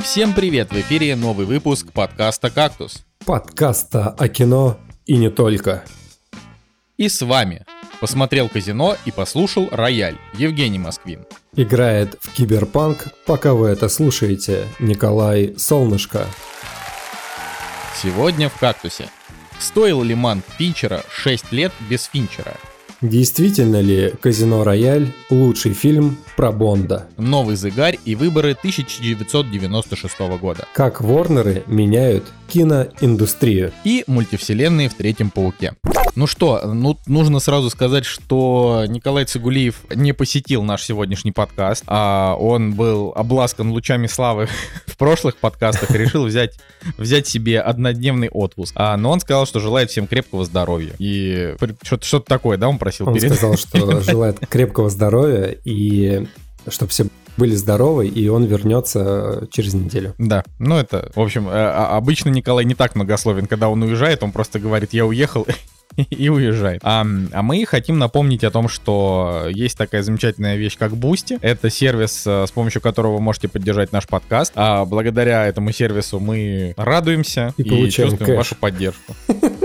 Всем привет! В эфире новый выпуск подкаста «Кактус». Подкаста о кино и не только. И с вами посмотрел казино и послушал рояль Евгений Москвин. Играет в киберпанк, пока вы это слушаете, Николай Солнышко. Сегодня в «Кактусе». Стоил ли Манк Финчера 6 лет без Финчера? Действительно ли «Казино Рояль» лучший фильм про Бонда? Новый зыгарь и выборы 1996 года. Как Ворнеры меняют киноиндустрию. И мультивселенные в третьем пауке. Ну что, ну, нужно сразу сказать, что Николай Цигулиев не посетил наш сегодняшний подкаст, а он был обласкан лучами славы в прошлых подкастах и решил взять, взять себе однодневный отпуск. А, но он сказал, что желает всем крепкого здоровья. И что-то, что-то такое, да, он просил Он перед... сказал, что желает крепкого здоровья и чтобы все были здоровы, и он вернется через неделю. Да, ну это, в общем, э, а- обычно Николай не так многословен, когда он уезжает, он просто говорит, я уехал, и уезжает. А, а мы хотим напомнить о том, что есть такая замечательная вещь, как Boosty. Это сервис, э, с помощью которого вы можете поддержать наш подкаст. А благодаря этому сервису мы радуемся И и, чувствуем кэш. вашу поддержку.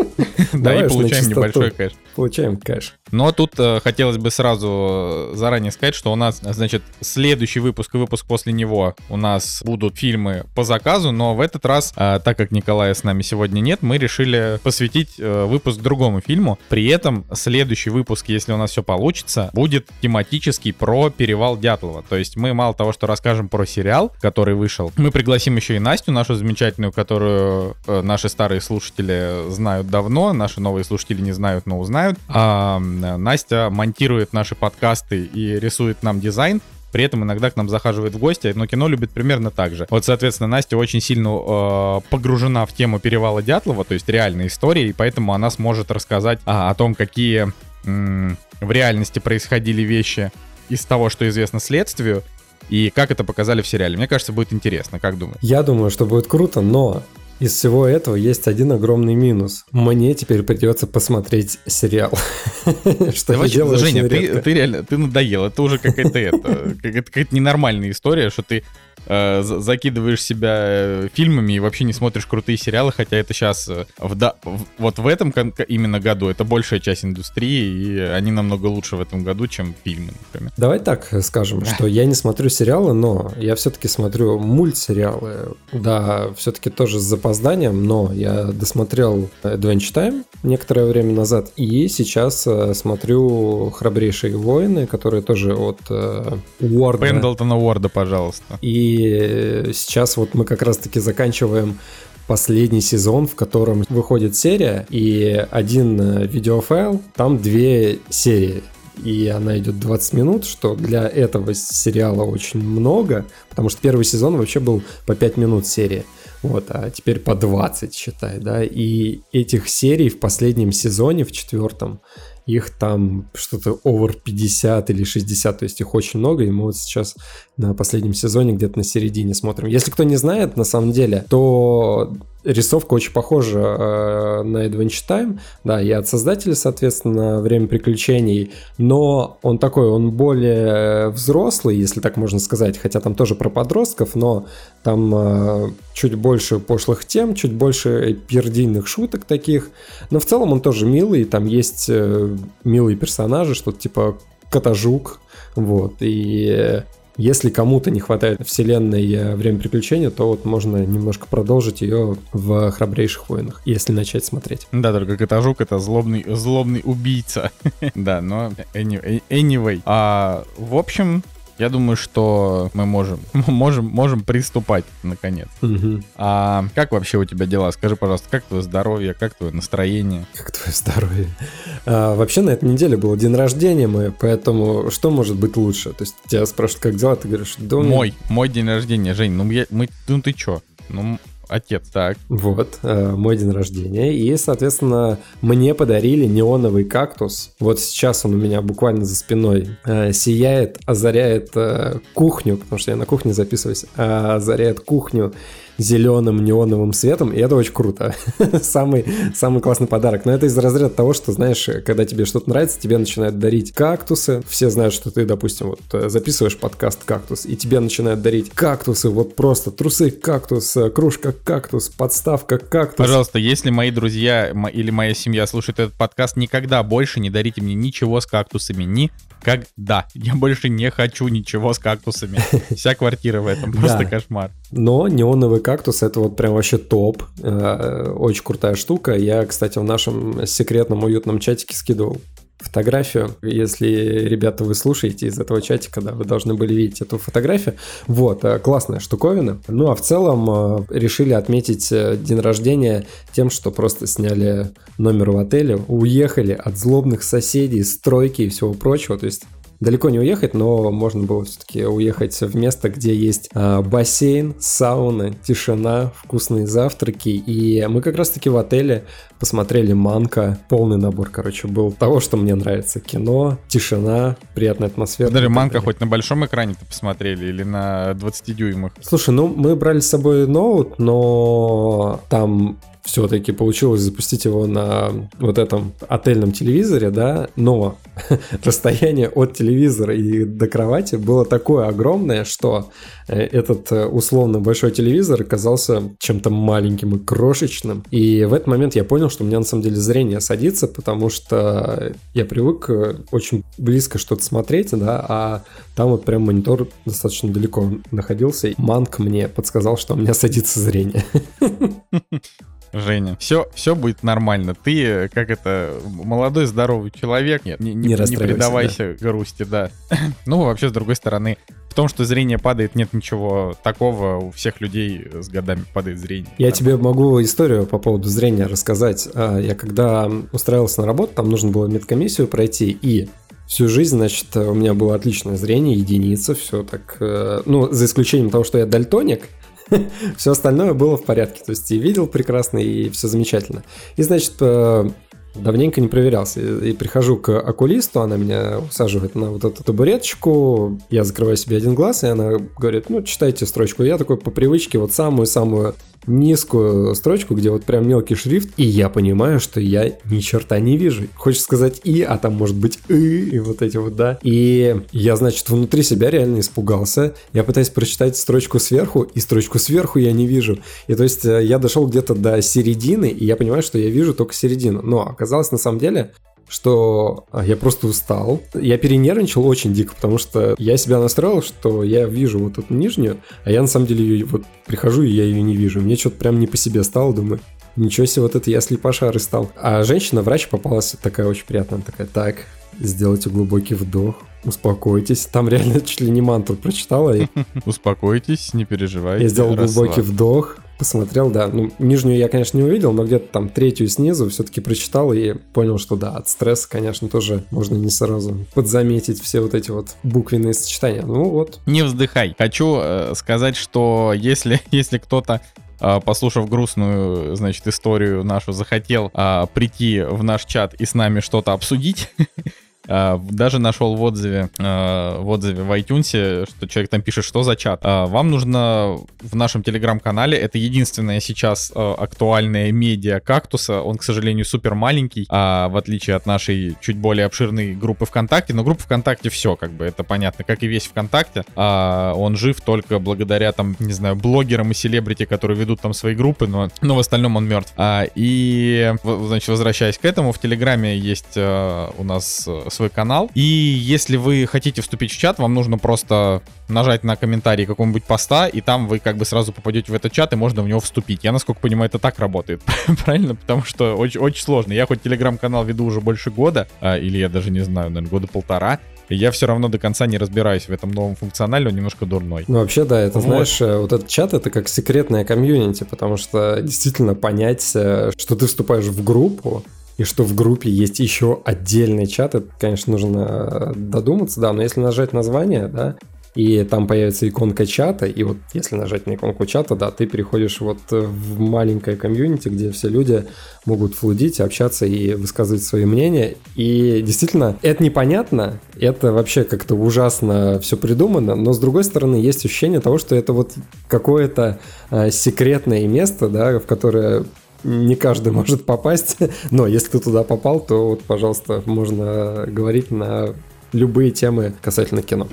Да, и получаем небольшой кэш. Получаем кэш. Но тут э, хотелось бы сразу заранее сказать, что у нас, значит, следующий выпуск и выпуск после него у нас будут фильмы по заказу, но в этот раз, э, так как Николая с нами сегодня нет, мы решили посвятить э, выпуск другому фильму. При этом следующий выпуск, если у нас все получится, будет тематический про перевал Дятлова. То есть мы мало того, что расскажем про сериал, который вышел, мы пригласим еще и Настю, нашу замечательную, которую наши старые слушатели знают давно, наши новые слушатели не знают, но узнают. А, Настя монтирует наши подкасты и рисует нам дизайн. При этом иногда к нам захаживает в гости, но кино любит примерно так же. Вот, соответственно, Настя очень сильно э, погружена в тему перевала Дятлова, то есть реальной истории, и поэтому она сможет рассказать а, о том, какие м, в реальности происходили вещи из того, что известно следствию, и как это показали в сериале. Мне кажется, будет интересно, как думаешь? Я думаю, что будет круто, но из всего этого есть один огромный минус. Мне теперь придется посмотреть сериал. Что я делаю Женя, ты, реально, ты надоел. Это уже какая-то это, какая-то ненормальная история, что ты э, за- закидываешь себя э, фильмами и вообще не смотришь крутые сериалы, хотя это сейчас вот в этом кон- именно году это большая часть индустрии, и они намного лучше в этом году, чем фильмы, например. Давай так скажем, что я не смотрю сериалы, но я все-таки смотрю мультсериалы. Да, все-таки тоже с запозданием, но я досмотрел Adventure Time некоторое время назад, и сейчас э, смотрю «Храбрейшие воины», которые тоже от э, Уорда. Пендлтона Уорда, пожалуйста. И э, сейчас вот мы как раз-таки заканчиваем последний сезон, в котором выходит серия, и один э, видеофайл, там две серии. И она идет 20 минут, что для этого сериала очень много, потому что первый сезон вообще был по 5 минут серии. Вот, а теперь по 20, считай, да. И этих серий в последнем сезоне, в четвертом, их там что-то over 50 или 60, то есть их очень много, и мы вот сейчас на последнем сезоне где-то на середине смотрим. Если кто не знает, на самом деле, то рисовка очень похожа э, на Adventure Time, да, и от создателя, соответственно, Время приключений, но он такой, он более взрослый, если так можно сказать, хотя там тоже про подростков, но там э, чуть больше пошлых тем, чуть больше пердийных шуток таких, но в целом он тоже милый, там есть э, милые персонажи, что-то типа Котожук, вот, и если кому-то не хватает вселенной э, «Время приключений», то вот можно немножко продолжить ее в «Храбрейших войнах», если начать смотреть. Да, только Котожук это злобный, злобный убийца. да, но any- anyway. А, в общем, я думаю, что мы можем, можем, можем приступать наконец. Мгм. А как вообще у тебя дела? Скажи, пожалуйста, как твое здоровье, как твое настроение? Как твое здоровье? А, вообще на этой неделе был день рождения мой, поэтому что может быть лучше? То есть тебя спрашивают, как дела, ты говоришь, да Мой, мой день рождения, Жень, ну, я, мы, ну ты чё? Ну, отец, так. Вот, э, мой день рождения. И, соответственно, мне подарили неоновый кактус. Вот сейчас он у меня буквально за спиной э, сияет, озаряет э, кухню, потому что я на кухне записываюсь, э, озаряет кухню зеленым неоновым светом, и это очень круто. самый, самый классный подарок. Но это из разряда того, что, знаешь, когда тебе что-то нравится, тебе начинают дарить кактусы. Все знают, что ты, допустим, вот э, записываешь подкаст «Кактус», и тебе начинают дарить кактусы, вот просто трусы кактус, э, кружка кактус, подставка кактус. Пожалуйста, если мои друзья или моя семья слушают этот подкаст, никогда больше не дарите мне ничего с кактусами. Никогда. Я больше не хочу ничего с кактусами. Вся квартира в этом просто кошмар. Но неоновый кактус это вот прям вообще топ. Э, очень крутая штука. Я, кстати, в нашем секретном уютном чатике скидывал фотографию. Если, ребята, вы слушаете из этого чатика, да, вы должны были видеть эту фотографию. Вот, э, классная штуковина. Ну, а в целом э, решили отметить день рождения тем, что просто сняли номер в отеле, уехали от злобных соседей, стройки и всего прочего. То есть далеко не уехать, но можно было все-таки уехать в место, где есть а, бассейн, сауна, тишина, вкусные завтраки. И мы как раз-таки в отеле посмотрели «Манка». Полный набор, короче, был того, что мне нравится. Кино, тишина, приятная атмосфера. Даже «Манка» хоть на большом экране-то посмотрели или на 20 дюймах? Слушай, ну мы брали с собой ноут, но там все-таки получилось запустить его на вот этом отельном телевизоре, да, но расстояние от телевизора и до кровати было такое огромное, что э, этот э, условно большой телевизор оказался чем-то маленьким и крошечным. И в этот момент я понял, что у меня на самом деле зрение садится, потому что я привык э, очень близко что-то смотреть, да, а там вот прям монитор достаточно далеко находился. Манк мне подсказал, что у меня садится зрение. Женя, все, все будет нормально. Ты, как это, молодой, здоровый человек. Нет, не, не, не, не предавайся да. грусти, да. ну, вообще, с другой стороны, в том, что зрение падает, нет ничего такого. У всех людей с годами падает зрение. Я Нормально. тебе могу историю по поводу зрения рассказать. А, я когда устраивался на работу, там нужно было медкомиссию пройти, и всю жизнь, значит, у меня было отличное зрение, единица, все так, э, ну, за исключением того, что я дальтоник, все остальное было в порядке. То есть и видел прекрасно, и все замечательно. И, значит, э, давненько не проверялся. И, прихожу к окулисту, она меня усаживает на вот эту табуреточку, я закрываю себе один глаз, и она говорит, ну, читайте строчку. я такой по привычке вот самую-самую низкую строчку, где вот прям мелкий шрифт, и я понимаю, что я ни черта не вижу. Хочешь сказать «и», а там может быть «и», и вот эти вот, да. И я, значит, внутри себя реально испугался. Я пытаюсь прочитать строчку сверху, и строчку сверху я не вижу. И то есть э, я дошел где-то до середины, и я понимаю, что я вижу только середину. Но оказалось на самом деле, что а, я просто устал. Я перенервничал очень дико, потому что я себя настроил, что я вижу вот эту нижнюю, а я на самом деле ее вот прихожу, и я ее не вижу. Мне что-то прям не по себе стало, думаю, ничего себе, вот это я слепошары стал. А женщина-врач попалась такая очень приятная, такая, так, сделайте глубокий вдох, успокойтесь. Там реально чуть ли не мантру прочитала. Успокойтесь, не переживайте. Я сделал глубокий вдох, посмотрел, да. Ну, нижнюю я, конечно, не увидел, но где-то там третью снизу все-таки прочитал и понял, что да, от стресса, конечно, тоже можно не сразу подзаметить все вот эти вот буквенные сочетания. Ну вот. Не вздыхай. Хочу э, сказать, что если, если кто-то послушав грустную, значит, историю нашу, захотел а, прийти в наш чат и с нами что-то обсудить, А, даже нашел в отзыве, а, в отзыве в iTunes, что человек там пишет, что за чат. А, вам нужно в нашем телеграм-канале, это единственное сейчас актуальное медиа кактуса, он, к сожалению, супер маленький, в отличие от нашей чуть более обширной группы ВКонтакте, но группа ВКонтакте все, как бы, это понятно, как и весь ВКонтакте, он жив только благодаря, там, не знаю, блогерам и селебрити, которые ведут там свои группы, но, но в остальном он мертв. И, значит, возвращаясь к этому, в Телеграме есть у нас свой канал. И если вы хотите вступить в чат, вам нужно просто нажать на комментарий какого-нибудь поста, и там вы как бы сразу попадете в этот чат, и можно в него вступить. Я, насколько понимаю, это так работает. Правильно? Потому что очень, очень сложно. Я хоть телеграм-канал веду уже больше года, а, или я даже не знаю, наверное, года полтора, я все равно до конца не разбираюсь в этом новом функционале, он немножко дурной. Ну, вообще, да, это, вот. знаешь, э, вот этот чат, это как секретная комьюнити, потому что действительно понять, э, что ты вступаешь в группу, и что в группе есть еще отдельный чат, это, конечно, нужно э, додуматься, да, но если нажать название, да, и там появится иконка чата, и вот если нажать на иконку чата, да, ты переходишь вот в маленькое комьюнити, где все люди могут флудить, общаться и высказывать свои мнения. И действительно, это непонятно, это вообще как-то ужасно все придумано, но с другой стороны, есть ощущение того, что это вот какое-то э, секретное место, да, в которое не каждый может попасть, но если ты туда попал, то вот, пожалуйста, можно говорить на любые темы касательно кино.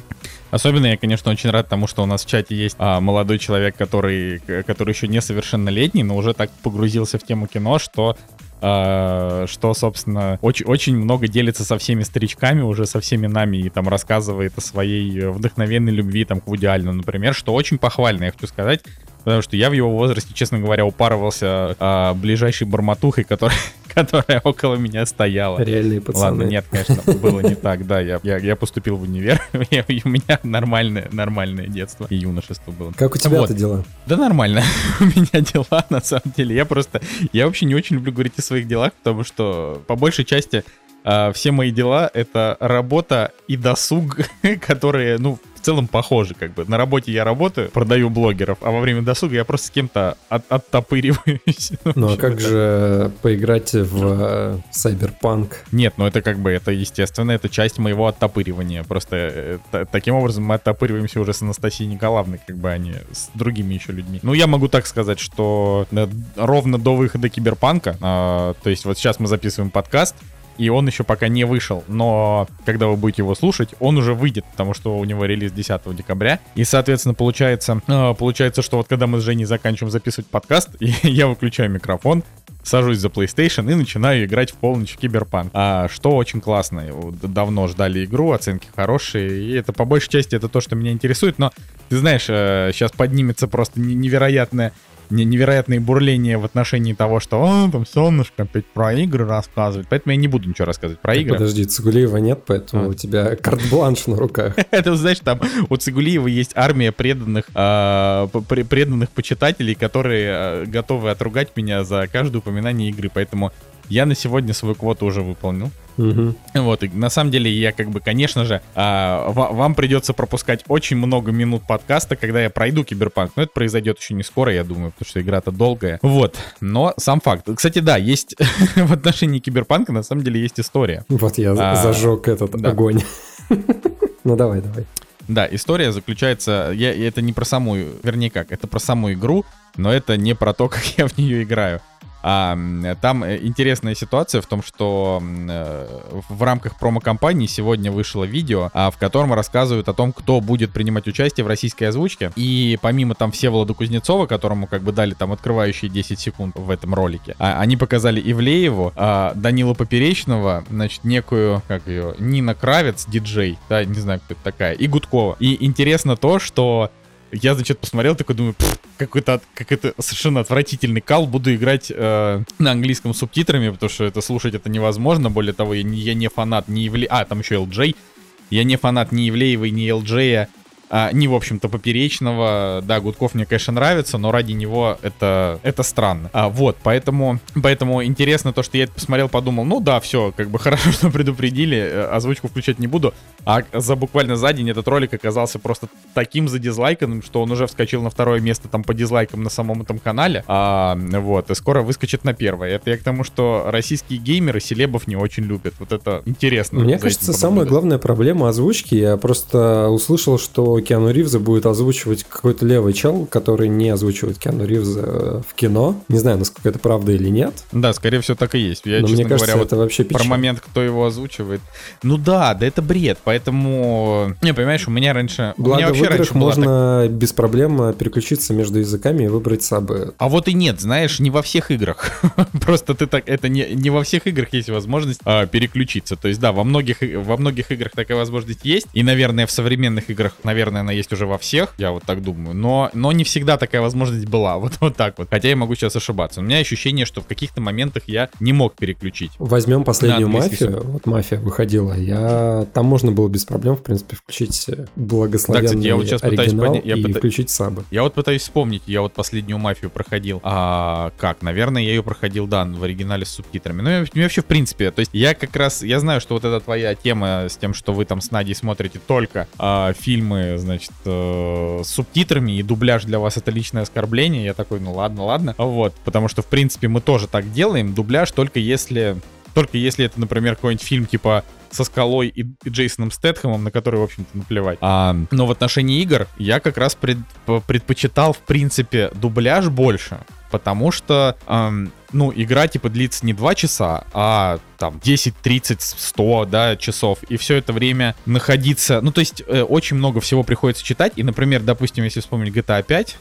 Особенно я, конечно, очень рад тому, что у нас в чате есть а, молодой человек, который, который еще несовершеннолетний, но уже так погрузился в тему кино, что Uh, что, собственно, очень, очень много делится со всеми старичками, уже со всеми нами, и там рассказывает о своей вдохновенной любви, там, к Вуди Альну, например, что очень похвально, я хочу сказать, потому что я в его возрасте, честно говоря, упарывался а, ближайшей барматухой, которая, которая около меня стояла. Реальные пацаны. Ладно, нет, конечно, было не так, да, я, я, я поступил в универ, и у меня нормальное, нормальное детство и юношество было. Как у тебя вот. это дела? Да нормально, у меня дела, на самом деле, я просто, я вообще не очень люблю говорить о своих делах, потому что по большей части Uh, все мои дела — это работа и досуг, которые, ну, в целом похожи, как бы. На работе я работаю, продаю блогеров, а во время досуга я просто с кем-то от, оттопыриваюсь. Ну а как же поиграть в Cyberpunk? Нет, ну это как бы, это естественно, это часть моего оттопыривания. Просто э, таким образом мы оттопыриваемся уже с Анастасией Николаевной, как бы, а не с другими еще людьми. Ну я могу так сказать, что э, ровно до выхода Киберпанка, а, то есть вот сейчас мы записываем подкаст, и он еще пока не вышел, но когда вы будете его слушать, он уже выйдет, потому что у него релиз 10 декабря. И, соответственно, получается, э, получается, что вот когда мы с Женей заканчиваем записывать подкаст, я выключаю микрофон, сажусь за PlayStation и начинаю играть в полночь в Киберпанк. А, что очень классно. Давно ждали игру, оценки хорошие. И это по большей части это то, что меня интересует. Но ты знаешь, сейчас э, поднимется просто невероятная невероятные бурления в отношении того, что он там солнышко опять про игры рассказывает. Поэтому я не буду ничего рассказывать про так игры. Подожди, Цигулиева нет, поэтому а. у тебя карт-бланш на руках. Это, знаешь, там у Цигулиева есть армия преданных, а, преданных почитателей, которые а, готовы отругать меня за каждое упоминание игры. Поэтому я на сегодня свою квоту уже выполнил. Угу. Вот, и на самом деле я как бы, конечно же, а, вам придется пропускать очень много минут подкаста, когда я пройду Киберпанк. Но это произойдет еще не скоро, я думаю, потому что игра-то долгая. Вот, но сам факт. Кстати, да, есть в отношении Киберпанка на самом деле есть история. Вот я а, зажег этот да. огонь. ну давай, давай. Да, история заключается, я, это не про саму, вернее как, это про саму игру, но это не про то, как я в нее играю. А, там э, интересная ситуация в том, что э, в рамках промо-компании сегодня вышло видео, а, в котором рассказывают о том, кто будет принимать участие в российской озвучке. И помимо там Всеволода Кузнецова, которому как бы дали там открывающие 10 секунд в этом ролике, а, они показали Ивлееву, а, Данила Поперечного, значит, некую, как ее, Нина Кравец, диджей, да, не знаю, кто это такая, и Гудкова. И интересно то, что я, значит, посмотрел, такой думаю, какой-то как это совершенно отвратительный кал. Буду играть э, на английском субтитрами, потому что это слушать это невозможно. Более того, я не, я не фанат ни Евле... А, там еще LJ. Я не фанат ни Евлеевой, ни LJ а, не, в общем-то, поперечного. Да, Гудков мне, конечно, нравится, но ради него это, это странно. А, вот, поэтому, поэтому интересно то, что я это посмотрел, подумал, ну да, все, как бы хорошо, что предупредили, э, озвучку включать не буду. А за буквально за день этот ролик оказался просто таким задизлайканным, что он уже вскочил на второе место там по дизлайкам на самом этом канале. А, вот, и скоро выскочит на первое. Это я к тому, что российские геймеры селебов не очень любят. Вот это интересно. Мне кажется, самая главная проблема озвучки, я просто услышал, что Киану Ривза будет озвучивать какой-то левый чел, который не озвучивает Киану Ривза э, в кино. Не знаю, насколько это правда или нет. Да, скорее всего, так и есть. Я, Но честно мне кажется, говоря, это вот вообще печаль. про момент, кто его озвучивает. Ну да, да это бред, поэтому... Не, понимаешь, у меня раньше... Благо, у меня вообще в играх можно так... без проблем переключиться между языками и выбрать сабы. А вот и нет, знаешь, не во всех играх. Просто ты так... Это не, не во всех играх есть возможность а, переключиться. То есть да, во многих, во многих играх такая возможность есть. И, наверное, в современных играх, наверное, наверное, она есть уже во всех, я вот так думаю. Но, но не всегда такая возможность была. Вот, вот так вот. Хотя я могу сейчас ошибаться. У меня ощущение, что в каких-то моментах я не мог переключить. Возьмем последнюю мафию. Вот мафия выходила. Я там можно было без проблем, в принципе, включить благословенный да, кстати, я вот сейчас оригинал пытаюсь, я и пыта... включить сабы. Я вот пытаюсь вспомнить. Я вот последнюю мафию проходил. А как? Наверное, я ее проходил, да, в оригинале с субтитрами. Ну, и вообще, в принципе, то есть я как раз, я знаю, что вот эта твоя тема с тем, что вы там с Надей смотрите только а, фильмы значит, э, с субтитрами, и дубляж для вас это личное оскорбление. Я такой, ну ладно, ладно. Вот, потому что, в принципе, мы тоже так делаем. Дубляж только если только если это, например, какой-нибудь фильм типа со Скалой и, Джейсоном Стэтхэмом, на который, в общем-то, наплевать. А, но в отношении игр я как раз пред, предпочитал, в принципе, дубляж больше, потому что, эм, ну, игра, типа, длится не 2 часа, а, там, 10, 30, 100, да, часов, и все это время находиться, ну, то есть, э, очень много всего приходится читать, и, например, допустим, если вспомнить GTA 5,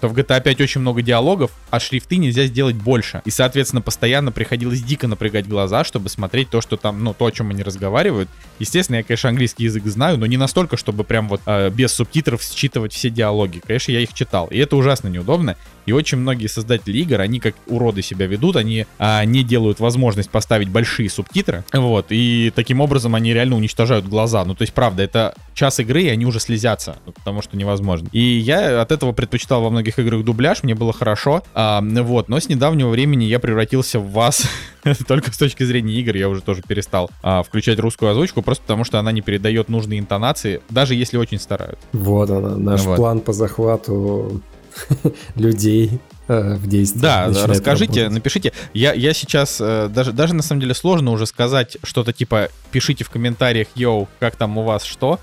то в GTA 5 очень много диалогов, а шрифты нельзя сделать больше. И, соответственно, постоянно приходилось дико напрягать глаза, чтобы смотреть то, что там, ну, то, о чем они разговаривают. Естественно, я, конечно, английский язык знаю, но не настолько, чтобы прям вот э, без субтитров считывать все диалоги. Конечно, я их читал. И это ужасно неудобно. И очень многие создатели игр, они как уроды себя ведут, они а, не делают возможность поставить большие субтитры, вот, и таким образом они реально уничтожают глаза. Ну, то есть, правда, это час игры, и они уже слезятся, потому что невозможно. И я от этого предпочитал во многих играх дубляж, мне было хорошо, а, вот, но с недавнего времени я превратился в вас, только с точки зрения игр я уже тоже перестал а, включать русскую озвучку, просто потому что она не передает нужные интонации, даже если очень стараются. Вот она, наш вот. план по захвату людей э, в действии. Да, расскажите, работать. напишите. Я, я сейчас э, даже, даже на самом деле сложно уже сказать что-то типа пишите в комментариях, йоу, как там у вас что.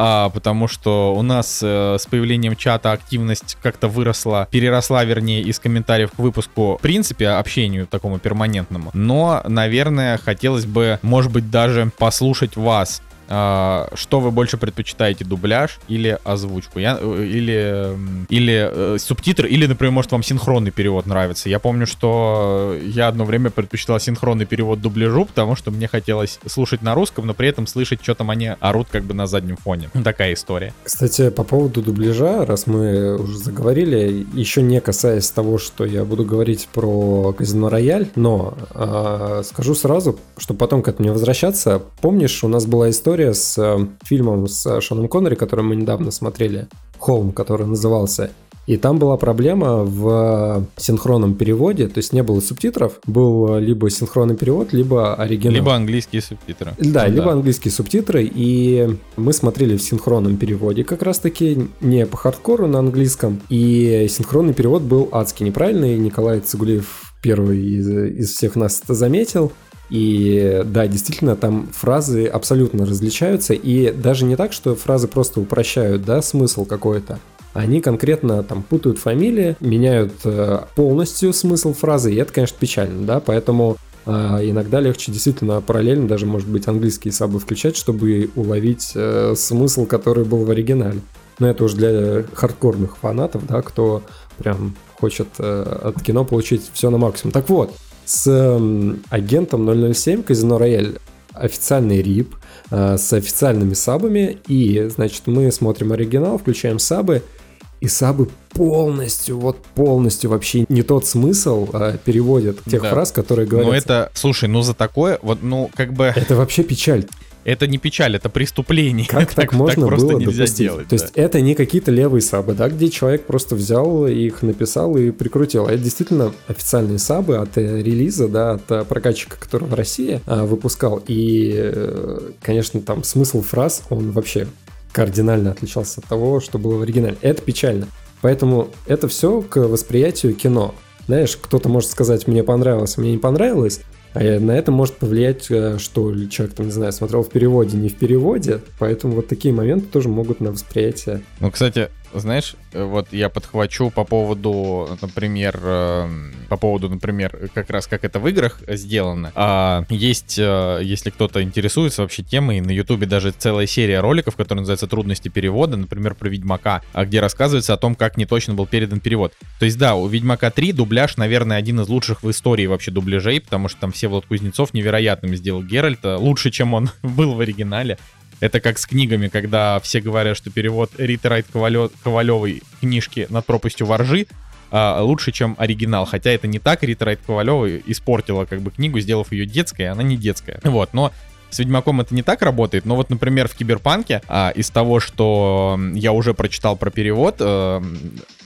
А, потому что у нас э, с появлением чата активность как-то выросла, переросла, вернее, из комментариев к выпуску, в принципе, общению такому перманентному. Но, наверное, хотелось бы, может быть, даже послушать вас, что вы больше предпочитаете, дубляж или озвучку? Я, э, или или э, субтитр, или, например, может вам синхронный перевод нравится. Я помню, что я одно время предпочитал синхронный перевод дубляжу, потому что мне хотелось слушать на русском, но при этом слышать, что там они орут как бы на заднем фоне. Такая история. Кстати, по поводу дубляжа, раз мы уже заговорили, еще не касаясь того, что я буду говорить про Казино Рояль, но э, скажу сразу, чтобы потом к этому не возвращаться. Помнишь, у нас была история история с э, фильмом с Шоном Коннери, который мы недавно смотрели, «Холм», который назывался. И там была проблема в синхронном переводе, то есть не было субтитров, был либо синхронный перевод, либо оригинал. Либо английские субтитры. Да, ну, либо да. английские субтитры, и мы смотрели в синхронном переводе как раз-таки, не по хардкору на английском, и синхронный перевод был адский неправильный, Николай Цигулиев первый из, из всех нас это заметил, и да, действительно, там фразы абсолютно различаются, и даже не так, что фразы просто упрощают, да, смысл какой-то. Они конкретно там путают фамилии, меняют э, полностью смысл фразы, и это, конечно, печально, да, поэтому э, иногда легче действительно параллельно даже, может быть, английские сабы включать, чтобы уловить э, смысл, который был в оригинале. Но это уже для хардкорных фанатов, да, кто прям хочет э, от кино получить все на максимум. Так вот, с агентом 007 Казино Рояль официальный рип э, с официальными сабами. И, значит, мы смотрим оригинал, включаем сабы. И сабы полностью, вот полностью вообще не тот смысл э, переводят тех да. фраз, которые говорят. Ну это, слушай, ну за такое, вот, ну как бы... Это вообще печаль это не печаль, это преступление. Как так, так можно так было допустить? делать. То да. есть это не какие-то левые сабы, да, где человек просто взял их, написал и прикрутил. А это действительно официальные сабы от э, релиза, да, от э, прокатчика, который в России а, выпускал. И, э, конечно, там смысл фраз, он вообще кардинально отличался от того, что было в оригинале. Это печально. Поэтому это все к восприятию кино. Знаешь, кто-то может сказать, мне понравилось, мне не понравилось, а на это может повлиять, э, что человек, там, не знаю, смотрел в переводе, не в переводе. Поэтому вот такие моменты тоже могут на восприятие. Ну, кстати, знаешь, э, вот я подхвачу по поводу, например, эм, по поводу, например, как раз как это в играх сделано. А есть, э, если кто-то интересуется вообще темой, на Ютубе даже целая серия роликов, которая называется «Трудности перевода», например, про Ведьмака, а где рассказывается о том, как неточно был передан перевод. То есть, да, у Ведьмака 3 дубляж, наверное, один из лучших в истории вообще дубляжей, потому что там все Влад Кузнецов невероятным сделал Геральта, лучше, чем он был в оригинале. Это как с книгами, когда все говорят, что перевод Рита Райт Ковалевой книжки «Над пропастью воржи» а, лучше, чем оригинал. Хотя это не так, Рита Райт Ковалева испортила как бы книгу, сделав ее детской, а она не детская. Вот, но с Ведьмаком это не так работает, но вот, например, в Киберпанке, а, из того, что я уже прочитал про перевод, а,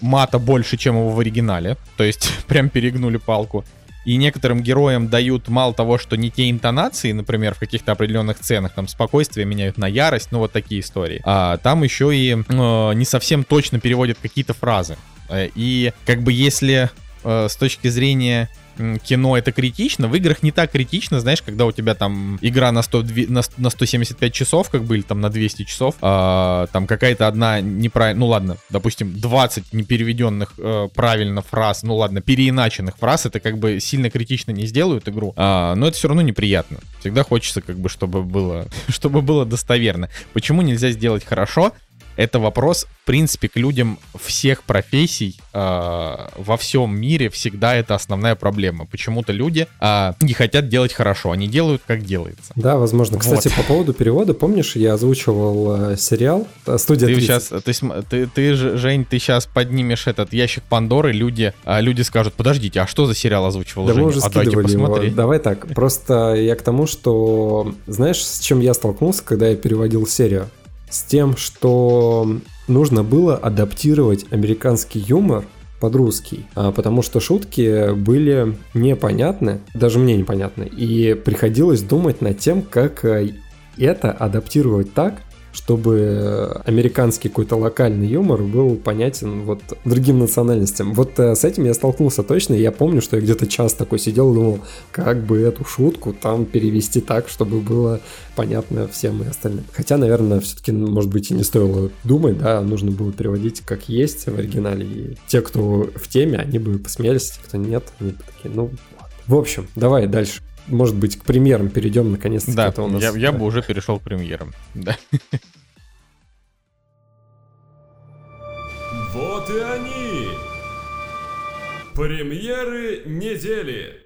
мата больше, чем его в оригинале, то есть прям перегнули палку. И некоторым героям дают мало того, что не те интонации, например, в каких-то определенных сценах, там спокойствие меняют на ярость, ну вот такие истории. А там еще и э, не совсем точно переводят какие-то фразы. Э, и как бы если э, с точки зрения кино это критично, в играх не так критично, знаешь, когда у тебя там игра на, 100, на, на 175 часов, как бы, или там на 200 часов, а, там какая-то одна неправильная, ну ладно, допустим, 20 непереведенных э, правильно фраз, ну ладно, переиначенных фраз, это как бы сильно критично не сделают игру, а, но это все равно неприятно. Всегда хочется как бы, чтобы было, чтобы было достоверно. Почему нельзя сделать хорошо? Это вопрос, в принципе, к людям всех профессий э, во всем мире всегда это основная проблема. Почему-то люди э, не хотят делать хорошо, они делают, как делается. Да, возможно. Кстати, вот. по поводу перевода, помнишь, я озвучивал э, сериал э, «Студия ты 30». сейчас, ты, ты, ты, Жень, ты сейчас поднимешь этот ящик Пандоры, люди, э, люди скажут, подождите, а что за сериал озвучивал да Женя? мы уже а дайте посмотреть. Его. Давай так, просто я к тому, что, знаешь, с чем я столкнулся, когда я переводил серию? С тем, что нужно было адаптировать американский юмор под русский, а, потому что шутки были непонятны, даже мне непонятны, и приходилось думать над тем, как э, это адаптировать так, чтобы американский какой-то локальный юмор был понятен вот другим национальностям. Вот э, с этим я столкнулся точно, и я помню, что я где-то час такой сидел и думал, как бы эту шутку там перевести так, чтобы было понятно всем и остальным. Хотя, наверное, все-таки, может быть, и не стоило думать, да, нужно было переводить как есть в оригинале, и те, кто в теме, они бы посмеялись, те, кто нет, они бы такие, ну. В общем, давай дальше может быть, к премьерам перейдем наконец-то. Да, это у нас, я, я бы уже перешел к премьерам. Да. Вот и они! Премьеры недели!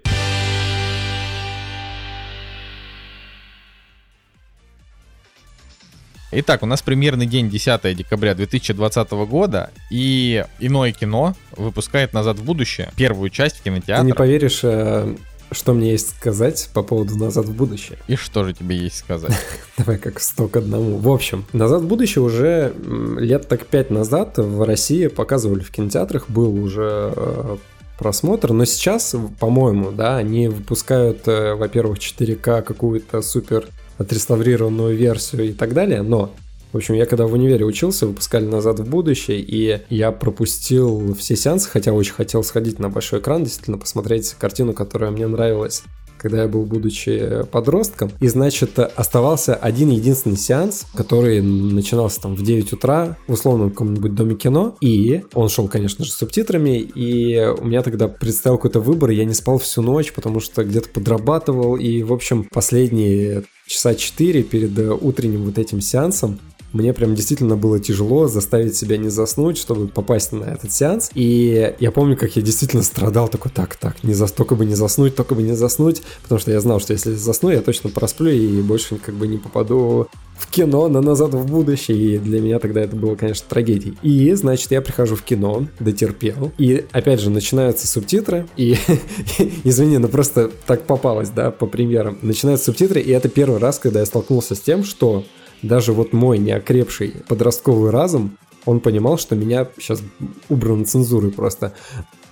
Итак, у нас премьерный день 10 декабря 2020 года, и иное кино выпускает «Назад в будущее», первую часть в кинотеатре. Ты не поверишь, э, что мне есть сказать по поводу «Назад в будущее»? И что же тебе есть сказать? Давай как сто к одному. В общем, «Назад в будущее» уже лет так пять назад в России показывали в кинотеатрах, был уже э, просмотр, но сейчас, по-моему, да, они выпускают, э, во-первых, 4К какую-то супер отреставрированную версию и так далее, но в общем, я когда в универе учился, выпускали «Назад в будущее», и я пропустил все сеансы, хотя очень хотел сходить на большой экран, действительно посмотреть картину, которая мне нравилась когда я был, будучи подростком. И, значит, оставался один единственный сеанс, который начинался там в 9 утра в условном каком-нибудь доме кино. И он шел, конечно же, с субтитрами. И у меня тогда предстоял какой-то выбор. Я не спал всю ночь, потому что где-то подрабатывал. И, в общем, последние часа 4 перед утренним вот этим сеансом мне прям действительно было тяжело заставить себя не заснуть, чтобы попасть на этот сеанс. И я помню, как я действительно страдал такой, так, так, не за, только бы не заснуть, только бы не заснуть, потому что я знал, что если засну, я точно просплю и больше как бы не попаду в кино на «Назад в будущее», и для меня тогда это было, конечно, трагедией. И, значит, я прихожу в кино, дотерпел, и, опять же, начинаются субтитры, и, извини, ну просто так попалось, да, по премьерам. Начинаются субтитры, и это первый раз, когда я столкнулся с тем, что даже вот мой неокрепший подростковый разум, он понимал, что меня сейчас убрано цензурой просто.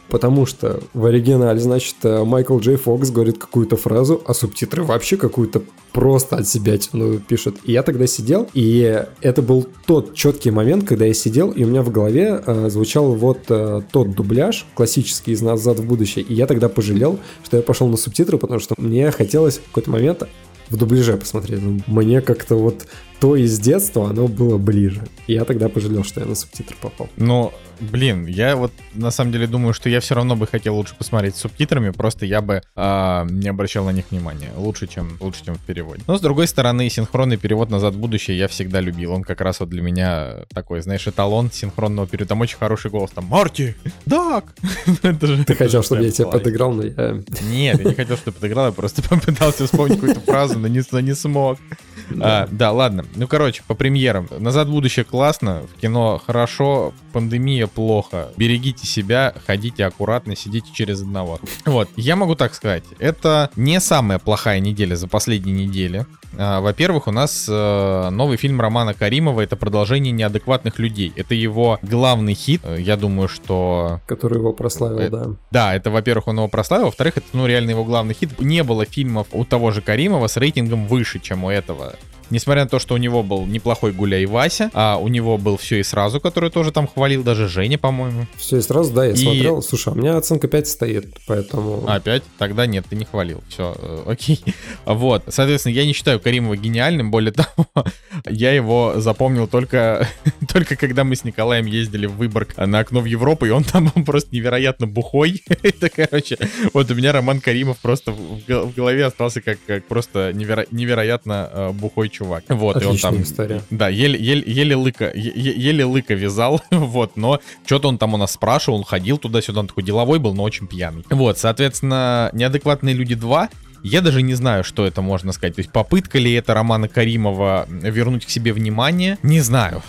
Потому что в оригинале, значит, Майкл Джей Фокс говорит какую-то фразу, а субтитры вообще какую-то просто от себя тяну пишут. И я тогда сидел, и это был тот четкий момент, когда я сидел, и у меня в голове э, звучал вот э, тот дубляж классический из «Назад в будущее», и я тогда пожалел, что я пошел на субтитры, потому что мне хотелось в какой-то момент в дубляже посмотреть. Мне как-то вот то из детства, оно было ближе. И я тогда пожалел, что я на субтитры попал. Ну, блин, я вот на самом деле думаю, что я все равно бы хотел лучше посмотреть с субтитрами, просто я бы э, не обращал на них внимания. Лучше, чем, лучше, чем в переводе. Но, с другой стороны, синхронный перевод «Назад в будущее» я всегда любил. Он как раз вот для меня такой, знаешь, эталон синхронного перевода. Там очень хороший голос. Там «Марти! Дак!» Ты хотел, чтобы я тебя подыграл, но я... Нет, я не хотел, чтобы ты подыграл, я просто попытался вспомнить какую-то фразу но не, но смог. А, да, ладно. Ну, короче, по премьерам. «Назад в будущее» классно, в кино хорошо, пандемия плохо. Берегите себя, ходите аккуратно, сидите через одного. Вот, я могу так сказать. Это не самая плохая неделя за последние недели. А, Во-первых, у нас э, новый фильм Романа Каримова. Это продолжение неадекватных людей. Это его главный хит. Э, Я думаю, что Который его прославил, Э, да. да, это, во-первых, он его прославил, во-вторых, это, ну, реально его главный хит. Не было фильмов у того же Каримова с рейтингом выше, чем у этого. Несмотря на то, что у него был неплохой Гуляй Вася, а у него был все и сразу, который тоже там хвалил, даже Женя, по-моему. Все, и сразу, да, я И- смотрел. Слушай, а у меня оценка 5 стоит, поэтому... Опять? Тогда нет, ты не хвалил. Все, окей. Вот. Соответственно, я не считаю Каримова гениальным. Более того, я его запомнил только, только когда мы с Николаем ездили в Выборг на окно в Европу, и он там был просто невероятно бухой. Это, короче, вот у меня Роман Каримов просто в голове остался как, как просто неверо- невероятно э, бухой чувак. Вот, и он Отличная там... история. Да, еле, еле, еле лыка, еле лыка вязал, вот, но что-то он там у нас спрашивал, он ходил туда-сюда, он такой деловой был, но очень пьяный. Вот, соответственно, «Неадекватные люди 2», я даже не знаю, что это можно сказать. То есть попытка ли это Романа Каримова вернуть к себе внимание? Не знаю.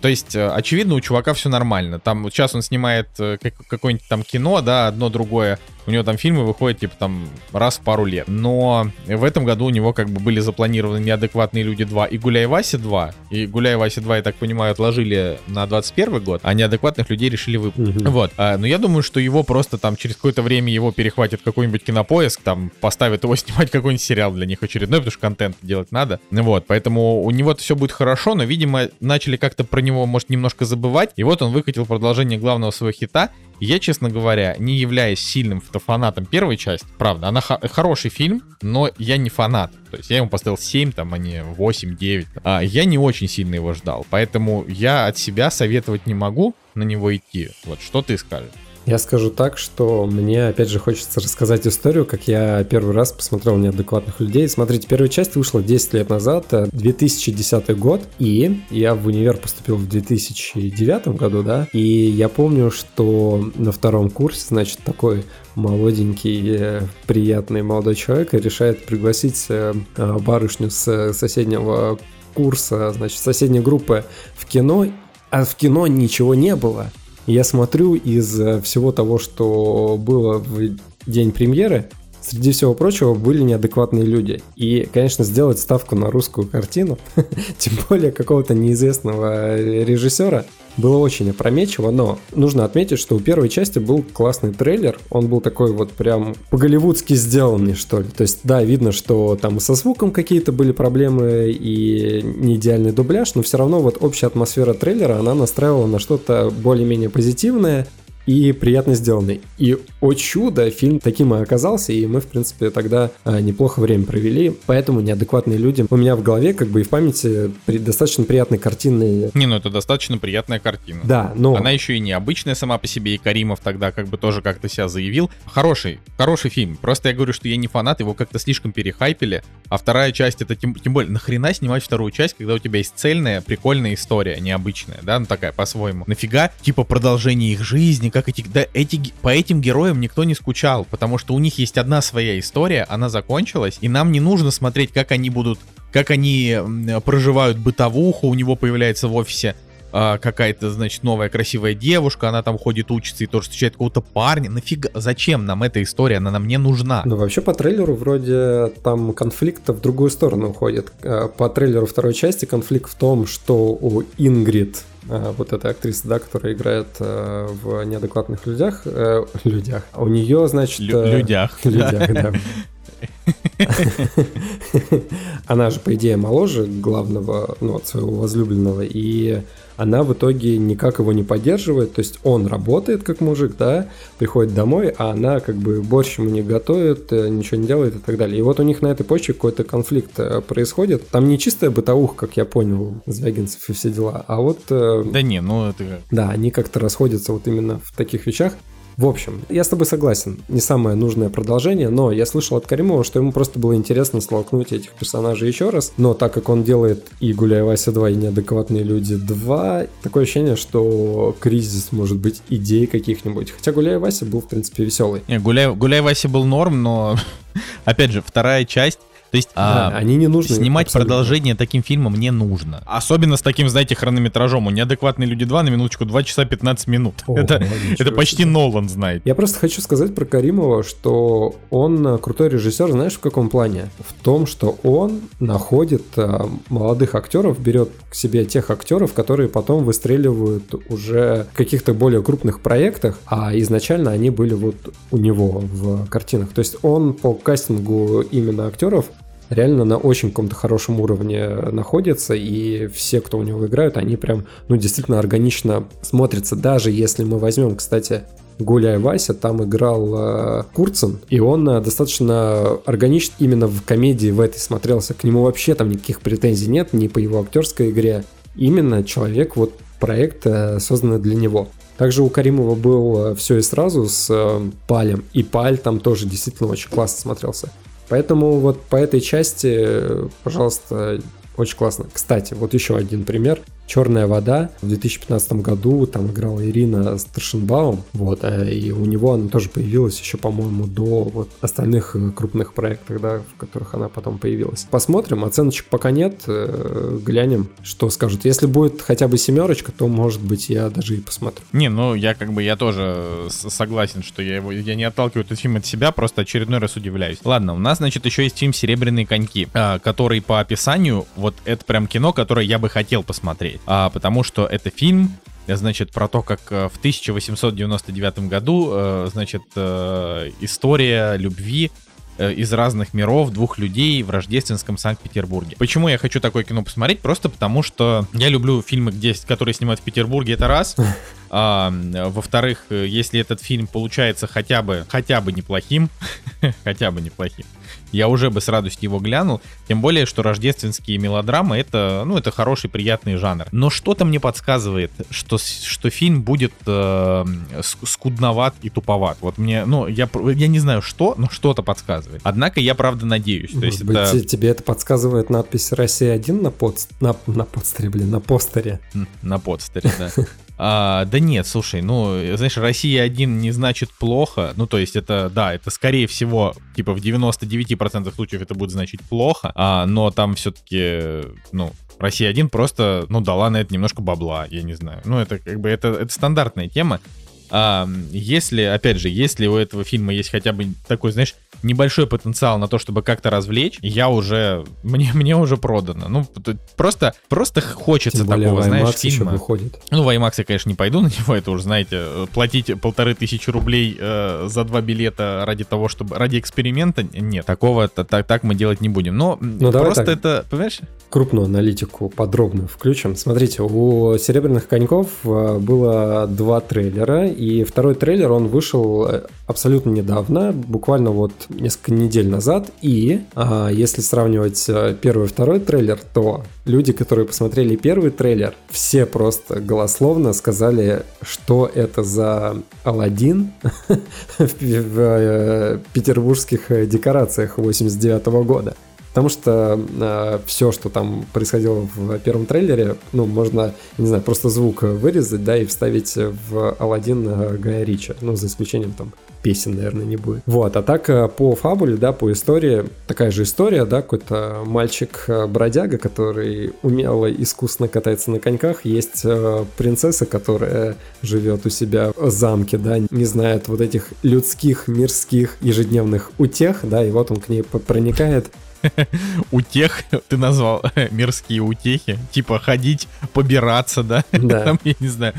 То есть, э, очевидно, у чувака все нормально. Там сейчас он снимает э, как- какое-нибудь там кино, да, одно другое. У него там фильмы выходят, типа, там, раз в пару лет. Но в этом году у него как бы были запланированы «Неадекватные люди 2» и «Гуляй Вася 2». И «Гуляй Вася 2», я так понимаю, отложили на 21 год, а «Неадекватных людей» решили выпустить. Мгм. Вот. А, но я думаю, что его просто там через какое-то время его перехватит какой-нибудь кинопоиск, там поставит его снимать какой-нибудь сериал для них очередной, потому что контент делать надо. Вот, поэтому у него все будет хорошо, но, видимо, начали как-то про него, может, немножко забывать. И вот он выкатил продолжение главного своего хита. Я, честно говоря, не являясь сильным фотофанатом первой части, правда, она хо- хороший фильм, но я не фанат. То есть я ему поставил 7, там, а не 8, 9. А я не очень сильно его ждал, поэтому я от себя советовать не могу на него идти. Вот что ты скажешь? Я скажу так, что мне опять же хочется рассказать историю, как я первый раз посмотрел «Неадекватных людей». Смотрите, первая часть вышла 10 лет назад, э, 2010 год, и я в универ поступил в 2009 году, да, и я помню, что на втором курсе, значит, такой молоденький, э, приятный молодой человек решает пригласить э, э, барышню с соседнего курса, значит, соседней группы в кино, а в кино ничего не было. Я смотрю из э, всего того, что было в день премьеры, среди всего прочего были неадекватные люди. И, конечно, сделать ставку на русскую картину, тем более какого-то неизвестного режиссера, было очень опрометчиво, но нужно отметить, что у первой части был классный трейлер, он был такой вот прям по-голливудски сделанный, что ли. То есть, да, видно, что там со звуком какие-то были проблемы и не идеальный дубляж, но все равно вот общая атмосфера трейлера, она настраивала на что-то более-менее позитивное, и приятно сделанный. И, о чудо, фильм таким и оказался, и мы, в принципе, тогда а, неплохо время провели, поэтому неадекватные люди у меня в голове, как бы и в памяти, при- достаточно приятные картины. Не, ну это достаточно приятная картина. Да, но... Она еще и необычная сама по себе, и Каримов тогда как бы тоже как-то себя заявил. Хороший, хороший фильм. Просто я говорю, что я не фанат, его как-то слишком перехайпили. А вторая часть, это тем, тем более, нахрена снимать вторую часть, когда у тебя есть цельная, прикольная история, необычная, да, ну такая по-своему. Нафига, типа, продолжение их жизни, как эти, да, эти, по этим героям никто не скучал, потому что у них есть одна своя история, она закончилась, и нам не нужно смотреть, как они будут, как они проживают бытовуху, у него появляется в офисе а, какая-то, значит, новая красивая девушка, она там ходит, учится и тоже встречает какого-то парня. Нафига, зачем нам эта история? Она нам не нужна. Ну, вообще, по трейлеру вроде там конфликт в другую сторону уходит. Э, По трейлеру второй части конфликт в том, что у Ингрид, вот эта актриса, да, которая играет э, в неадекватных людях, э, людях, у нее, значит... Лю- э, людях. Людях, да. Она же, по идее, моложе главного, ну, от своего возлюбленного, и она в итоге никак его не поддерживает, то есть он работает как мужик, да, приходит домой, а она как бы борщ ему не готовит, э, ничего не делает и так далее. И вот у них на этой почве какой-то конфликт э, происходит. Там не чистая бытовуха, как я понял, Звягинцев и все дела, а вот э, Да не, ну это... да, они как-то расходятся вот именно в таких вещах. В общем, я с тобой согласен, не самое нужное продолжение, но я слышал от Каримова, что ему просто было интересно столкнуть этих персонажей еще раз, но так как он делает и Гуляй Вася 2, и Неадекватные люди 2, такое ощущение, что кризис может быть идей каких-нибудь. Хотя Гуляй Вася был, в принципе, веселый. Не, Гуляй, Гуляй Вася был норм, но... Опять же, вторая часть... То есть Да, а, они не нужны. снимать абсолютно. продолжение таким фильмом не нужно. Особенно с таким, знаете, хронометражом. У неадекватные люди 2 на минуточку 2 часа 15 минут. Ого, это, это почти себе. Нолан знает. Я просто хочу сказать про Каримова, что он э, крутой режиссер, знаешь, в каком плане? В том, что он находит э, молодых актеров, берет к себе тех актеров, которые потом выстреливают уже в каких-то более крупных проектах, а изначально они были вот у него в картинах. То есть он по кастингу именно актеров реально на очень каком-то хорошем уровне находится, и все, кто у него играют, они прям, ну, действительно органично смотрятся, даже если мы возьмем, кстати, Гуляй Вася, там играл э, Курцин, и он э, достаточно органичен именно в комедии в этой смотрелся. К нему вообще там никаких претензий нет, ни по его актерской игре. Именно человек, вот проект э, созданный для него. Также у Каримова был все и сразу с э, Палем, и Паль там тоже действительно очень классно смотрелся. Поэтому вот по этой части, э, пожалуйста, очень классно. Кстати, вот еще один пример. Черная вода. В 2015 году там играла Ирина Старшинбаум. Вот, э, и у него она тоже появилась еще, по-моему, до вот остальных э, крупных проектов, да, в которых она потом появилась. Посмотрим, оценочек пока нет, э, глянем, что скажут. Если будет хотя бы семерочка, то, может быть, я даже и посмотрю. Не, ну я как бы я тоже согласен, что я его я не отталкиваю этот фильм от себя, просто очередной раз удивляюсь. Ладно, у нас, значит, еще есть фильм Серебряные коньки, а, который по описанию, вот это прям кино, которое я бы хотел посмотреть. А, потому что это фильм. Значит, про то, как э, в 1899 году, э, значит, э, история любви из разных миров двух людей в рождественском Санкт-Петербурге. Почему я хочу такое кино посмотреть? Просто потому, что я люблю фильмы, где, которые снимают в Петербурге, это раз. А, во-вторых, если этот фильм получается хотя бы, хотя бы неплохим, хотя бы неплохим, я уже бы с радостью его глянул. Тем более, что рождественские мелодрамы это, ну, это хороший, приятный жанр. Но что-то мне подсказывает, что, что фильм будет э, ск- скудноват и туповат. Вот мне, ну, я, я не знаю что, но что-то подсказывает. Однако я правда надеюсь. То есть Может быть, это те- тебе это подсказывает надпись «Россия-1» на, под... на, на подстере, блин, на постере. М, на подстере, да. А, да нет, слушай, ну, знаешь, Россия один не значит плохо. Ну, то есть это, да, это скорее всего, типа в 99% случаев это будет значить плохо, а, но там все-таки, ну, Россия один просто, ну, дала на это немножко бабла, я не знаю. Ну, это как бы, это, это стандартная тема. А, если, опять же, если у этого фильма есть хотя бы такой, знаешь, небольшой потенциал на то, чтобы как-то развлечь, я уже, мне, мне уже продано. Ну, просто, просто хочется Тем более такого, знаешь, фильма. выходит. Ну, в IMAX я, конечно, не пойду на него, это уже, знаете, э, платить полторы тысячи рублей э, за два билета ради того, чтобы... Ради эксперимента, нет, такого так, так мы делать не будем. Но Ну, просто так. это, понимаешь? Крупную аналитику подробно включим. Смотрите, у «Серебряных коньков» э, было два трейлера, и второй трейлер, он вышел э, абсолютно недавно, буквально вот несколько недель назад, и а, если сравнивать э, первый и второй трейлер, то люди, которые посмотрели первый трейлер, все просто голословно сказали, что это за Алладин в, э, петербургских декорациях 89 года. Потому что все, что там происходило в первом трейлере, ну, можно, не знаю, просто звук вырезать, да, и вставить в Алладин э, Гая Ричи. Ну, за исключением там песен, наверное, не будет. Вот, а так э, по фабуле, да, по истории, такая же история, да, какой-то мальчик-бродяга, который умело, искусно катается на коньках. Есть э, принцесса, которая живет у себя в замке, да, не знает вот этих людских, мирских, ежедневных утех, да, и вот он к ней проникает, Утех, ты назвал мирские утехи, типа ходить, побираться, да? Да. Там, я не знаю,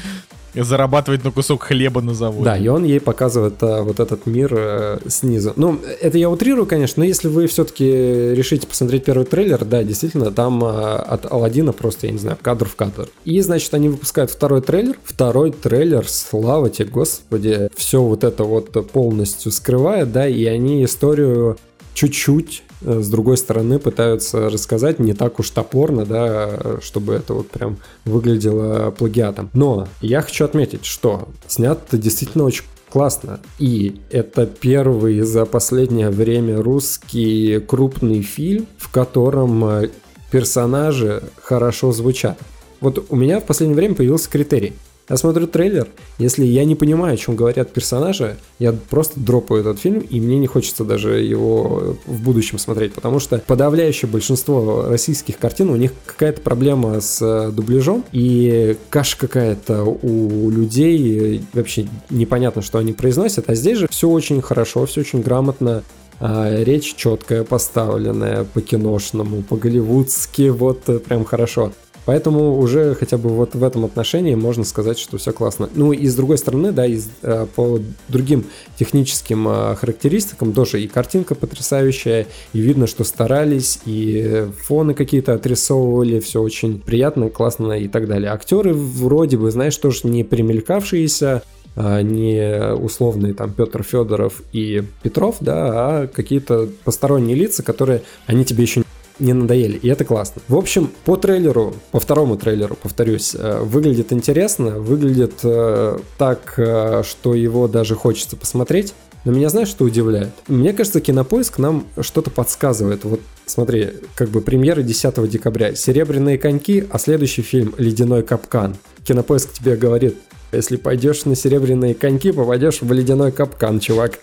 зарабатывать на кусок хлеба на заводе. Да, и он ей показывает а, вот этот мир э, снизу. Ну, это я утрирую, конечно, но если вы все-таки решите посмотреть первый трейлер, да, действительно, там а, от Алладина просто, я не знаю, кадр в кадр. И, значит, они выпускают второй трейлер. Второй трейлер, слава тебе, господи, все вот это вот полностью скрывает, да, и они историю чуть-чуть с другой стороны пытаются рассказать не так уж топорно, да, чтобы это вот прям выглядело плагиатом. Но я хочу отметить, что снято действительно очень классно. И это первый за последнее время русский крупный фильм, в котором э, персонажи хорошо звучат. Вот у меня в последнее время появился критерий. Я смотрю трейлер, если я не понимаю, о чем говорят персонажи, я просто дропаю этот фильм, и мне не хочется даже его в будущем смотреть, потому что подавляющее большинство российских картин, у них какая-то проблема с э, дубляжом, и каша какая-то у людей, вообще непонятно, что они произносят, а здесь же все очень хорошо, все очень грамотно, а, речь четкая, поставленная по-киношному, по-голливудски, вот э, прям хорошо. Поэтому уже хотя бы вот в этом отношении можно сказать, что все классно. Ну и с другой стороны, да, и э, по другим техническим э, характеристикам тоже и картинка потрясающая, и видно, что старались, и фоны какие-то отрисовывали, все очень приятно, классно и так далее. Актеры вроде бы, знаешь, тоже не примелькавшиеся, а не условные там Петр Федоров и Петров, да, а какие-то посторонние лица, которые они тебе еще не надоели, и это классно. В общем, по трейлеру, по второму трейлеру, повторюсь, э, выглядит интересно, выглядит э, так, э, что его даже хочется посмотреть. Но меня знаешь, что удивляет? Мне кажется, Кинопоиск нам что-то подсказывает. Вот смотри, как бы премьера 10 декабря. «Серебряные коньки», а следующий фильм «Ледяной капкан». Кинопоиск тебе говорит, если пойдешь на серебряные коньки, попадешь в ледяной капкан, чувак.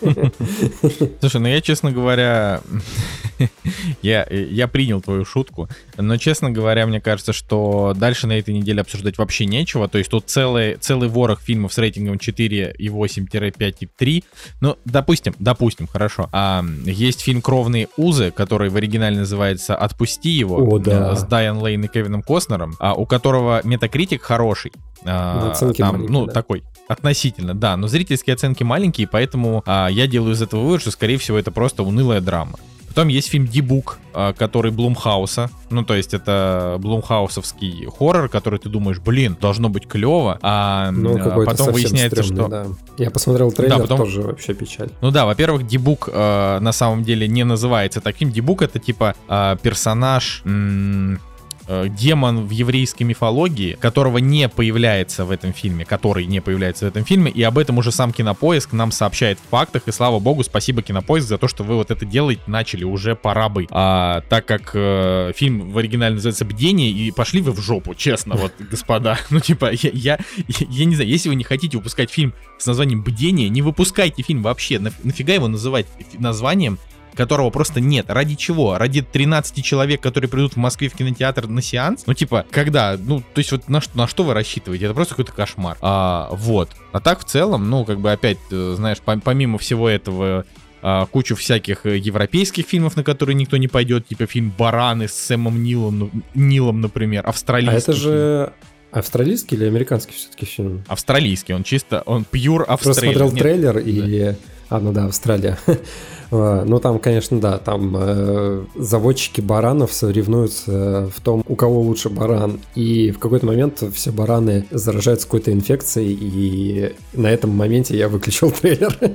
Слушай, ну я, честно говоря, я, я принял твою шутку, но, честно говоря, мне кажется, что дальше на этой неделе обсуждать вообще нечего. То есть тут целый, целый ворох фильмов с рейтингом 4,8-5,3. Ну, допустим, допустим, хорошо. А, есть фильм «Кровные узы», который в оригинале называется «Отпусти его» О, да. с Дайан Лейн и Кевином Костнером, а, у которого метакритик хороший. А, там, ну, да. такой относительно, да, но зрительские оценки маленькие, поэтому а, я делаю из этого вывод, что, скорее всего, это просто унылая драма. Потом есть фильм «Дебук», а, который Блумхауса. Ну, то есть это блумхаусовский хоррор, который ты думаешь, блин, должно быть клево, а ну, а потом выясняется, стрёмный, что... Да. Я посмотрел трейлер, да, потом... тоже вообще печаль. Ну да, во-первых, Дебук э, на самом деле не называется таким. Дебук это типа э, персонаж... М- э, демон в еврейской мифологии, которого не появляется в этом фильме, который не появляется в этом фильме, и об этом уже сам Кинопоиск нам сообщает в фактах, и слава богу, спасибо Кинопоиск за то, что вы вот это делаете начали, уже пора бы. А, так как э, фильм в оригинале называется «Бдение», и пошли вы в жопу, честно, вот, господа. Ну, типа, я, я, я не знаю, если вы не хотите выпускать фильм с названием «Бдение», не выпускайте фильм вообще, нафига его называть названием, которого просто нет. Ради чего? Ради 13 человек, которые придут в Москве в кинотеатр на сеанс? Ну, типа, когда? Ну, то есть вот на, что на что вы рассчитываете? Это просто какой-то кошмар. А, вот. А так в целом, ну, как бы опять, э, знаешь, помимо всего этого а, кучу всяких э, европейских фильмов, на которые никто не пойдет, типа фильм «Бараны» с Сэмом Нилом, Нилом например, австралийский. А это же австралийский или американский все-таки фильм? Австралийский, он чисто, он пьюр австралийский. Просто смотрел трейлер и... А, ну да, Австралия. А, ну, там, конечно, да, там э, заводчики баранов соревнуются в том, у кого лучше баран. И в какой-то момент все бараны заражаются какой-то инфекцией, и на этом моменте я выключил трейлер.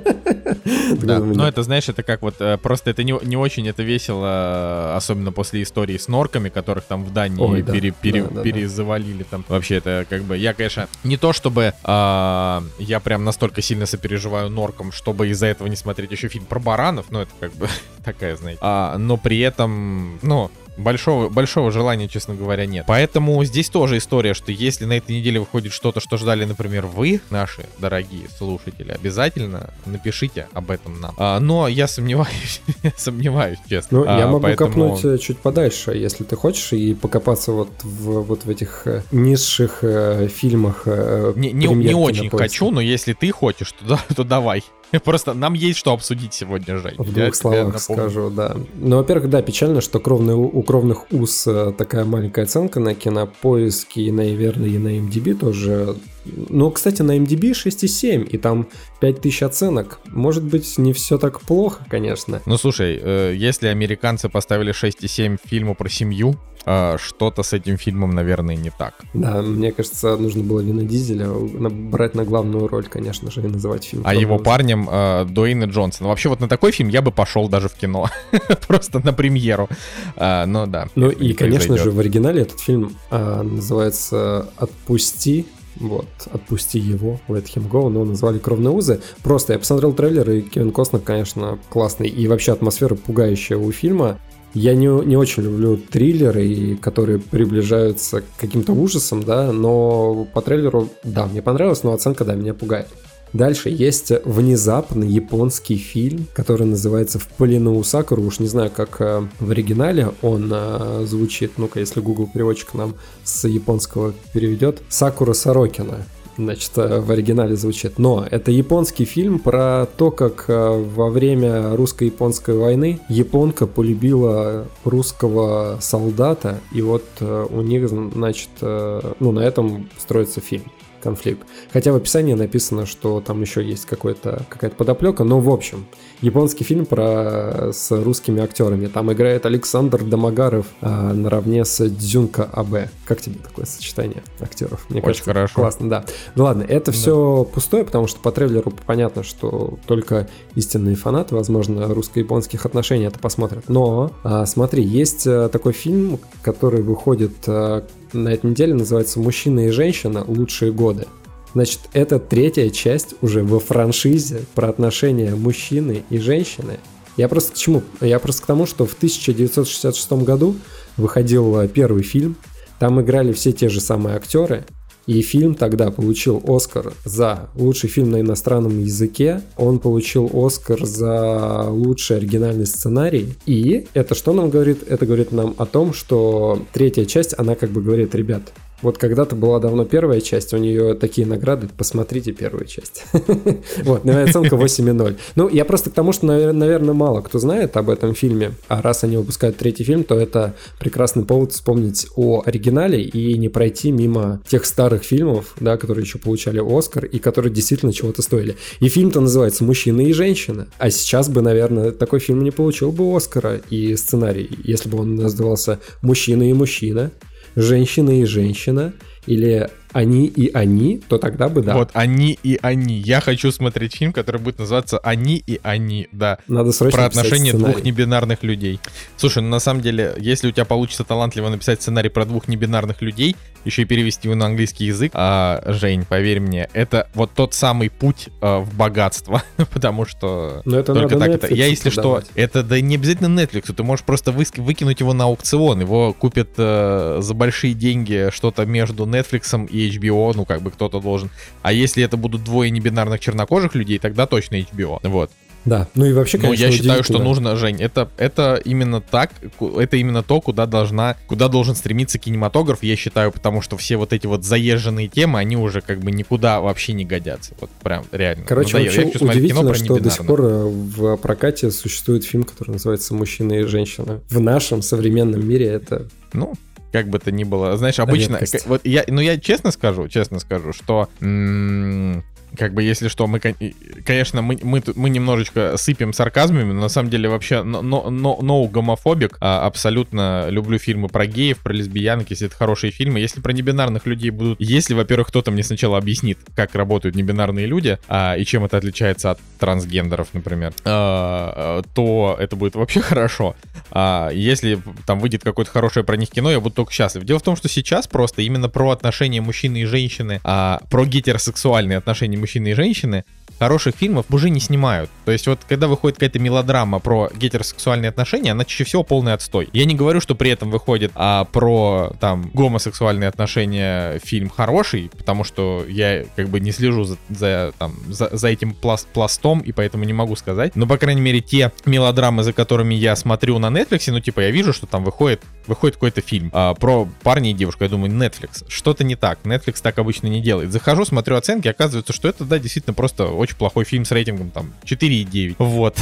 Да, ну это, знаешь, это как вот, э, просто это не, не очень это весело, особенно после истории с норками, которых там в Дании Ой, да, пере, пере, да, да, перезавалили там. Вообще это как бы, я, конечно, не то чтобы а, я прям настолько сильно сопереживаю норкам, чтобы из-за этого не смотреть еще фильм про баранов, миллионов, ну это как бы такая, знаете. А, но при этом, ну, большого, большого желания, честно говоря, нет. Поэтому здесь тоже история, что если на этой неделе выходит что-то, что ждали, например, вы, наши дорогие слушатели, обязательно напишите об этом нам. А, но я сомневаюсь, сомневаюсь, честно. Ну, я а, могу поэтому... копнуть э, чуть подальше, если ты хочешь, и покопаться вот в, вот в этих э, низших э, фильмах. Э, не не, не очень хочу, но если ты хочешь, то, да, то давай. Просто нам есть что обсудить сегодня, Жень. В двух словах скажу, да. Ну, во-первых, да, печально, что кровные, у кровных уз э, такая маленькая оценка на кинопоиске и, наверное, и на MDB тоже. Ну, кстати, на MDB 6,7, и там 5000 оценок. Может быть, не все так плохо, конечно. Ну, слушай, э, если американцы поставили 6,7 фильму про семью, а, что-то с этим фильмом, наверное, не так. Да, мне кажется, нужно было Вина Дизеля брать на главную роль, конечно же, и называть фильм. А его парнем э, Дуэйна Джонсона. Вообще вот на такой фильм я бы пошел даже в кино. Просто на премьеру. А, ну да. Ну и, конечно же, в оригинале этот фильм а, называется «Отпусти». Вот, «Отпусти его», Let Him Go, но назвали «Кровные узы». Просто я посмотрел трейлер, и Кевин Костнер, конечно, классный. И вообще атмосфера пугающая у фильма. Я не, не очень люблю триллеры, которые приближаются к каким-то ужасам, да, но по трейлеру, да, мне понравилось, но оценка, да, меня пугает. Дальше есть внезапный японский фильм, который называется «В плену у Сакуры». Уж не знаю, как э, в оригинале он э, звучит. Ну-ка, если Google переводчик нам с японского переведет. «Сакура Сорокина» значит, э, в оригинале звучит. Но это японский фильм про то, как во время русско-японской войны японка полюбила русского солдата, и вот у них, значит, ну, на этом строится фильм конфликт. Хотя в описании написано, что там еще есть какая-то подоплека, но в общем, японский фильм про с русскими актерами. Там играет Александр Домогаров а, наравне с Дзюнка Абе. Как тебе такое сочетание актеров? Мне Очень кажется, хорошо. Классно, да. Ну ладно, это да. все пустое, потому что по трейлеру понятно, что только истинные фанаты, возможно, русско-японских отношений это посмотрят. Но а, смотри, есть а, такой фильм, который выходит а, на этой неделе называется «Мужчина и женщина. Лучшие годы». Значит, это третья часть уже во франшизе про отношения мужчины и женщины. Я просто к чему? Я просто к тому, что в 1966 году выходил э, первый фильм. Там играли все те же самые актеры. И фильм тогда получил Оскар за лучший фильм на иностранном языке. Он получил Оскар за лучший оригинальный сценарий. И это что нам говорит? Это говорит нам о том, что третья часть, она как бы говорит, ребят, вот когда-то была давно первая часть, у нее такие награды, посмотрите первую часть. Вот, оценка 8,0. Ну, я просто к тому, что, наверное, мало кто знает об этом фильме, а раз они выпускают третий фильм, то это прекрасный повод вспомнить о оригинале и не пройти мимо тех старых фильмов, да, которые еще получали Оскар и которые действительно чего-то стоили. И фильм-то называется «Мужчина и женщина», а сейчас бы, наверное, такой фильм не получил бы Оскара и сценарий, если бы он назывался «Мужчина и мужчина», женщина и женщина, или они и они, то тогда бы да. Вот они и они. Я хочу смотреть фильм, который будет называться Они и они, да. Надо срочно Про отношения двух небинарных людей. Слушай, ну на самом деле, если у тебя получится талантливо написать сценарий про двух небинарных людей, еще и перевести его на английский язык, а, Жень, поверь мне, это вот тот самый путь а, в богатство, потому что Но это только так Netflix это. Я если что, это да не обязательно Netflix, ты можешь просто вы, выкинуть его на аукцион, его купят а, за большие деньги что-то между Netflix и HBO, ну как бы кто-то должен. А если это будут двое небинарных чернокожих людей, тогда точно HBO. Вот. Да, ну и вообще, конечно, Но я считаю, что нужно, Жень, это, это именно так, это именно то, куда должна, куда должен стремиться кинематограф, я считаю, потому что все вот эти вот заезженные темы, они уже как бы никуда вообще не годятся. Вот прям реально. Короче, вообще удивительно, что до сих пор э, в прокате существует фильм, который называется «Мужчина и женщина». В нашем современном мире это... Ну, как бы то ни было. Знаешь, обычно... Редкость. Вот я, ну я честно скажу, честно скажу, что м- как бы, если что, мы, конечно, мы, мы, мы немножечко сыпем сарказмами, но на самом деле вообще но, но, no гомофобик, а, абсолютно люблю фильмы про геев, про лесбиянок, если это хорошие фильмы. Если про небинарных людей будут... Если, во-первых, кто-то мне сначала объяснит, как работают небинарные люди, а, и чем это отличается от трансгендеров, например, а, то это будет вообще хорошо. А, если там выйдет какое-то хорошее про них кино, я буду только счастлив. Дело в том, что сейчас просто именно про отношения мужчины и женщины, а, про гетеросексуальные отношения мужчины и женщины, хороших фильмов уже не снимают. То есть вот когда выходит какая-то мелодрама про гетеросексуальные отношения, она чаще всего полный отстой. Я не говорю, что при этом выходит а, про там гомосексуальные отношения фильм хороший, потому что я как бы не слежу за, за, там, за, за этим пласт, пластом, и поэтому не могу сказать. Но, по крайней мере, те мелодрамы, за которыми я смотрю на Netflix, ну, типа, я вижу, что там выходит, выходит какой-то фильм а, про парня и девушку. Я думаю, Netflix. Что-то не так. Netflix так обычно не делает. Захожу, смотрю оценки, оказывается, что это, да, действительно просто очень плохой фильм с рейтингом там 4,9. Вот.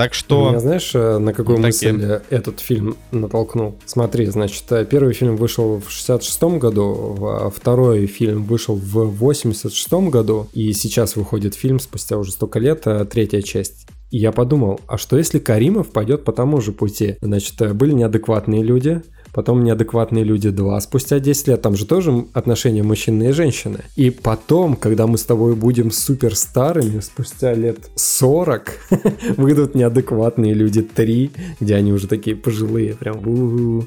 Так что... Меня знаешь, э, на какую вот мысль такие. этот фильм натолкнул? Смотри, значит, э, первый фильм вышел в 66 году, а второй фильм вышел в 86 году, и сейчас выходит фильм спустя уже столько лет, э, третья часть. И я подумал, а что если Каримов пойдет по тому же пути? Значит, были неадекватные люди, потом «Неадекватные люди 2» спустя 10 лет, там же тоже отношения мужчины и женщины. И потом, когда мы с тобой будем супер старыми, спустя лет 40, выйдут «Неадекватные люди 3», где они уже такие пожилые, прям.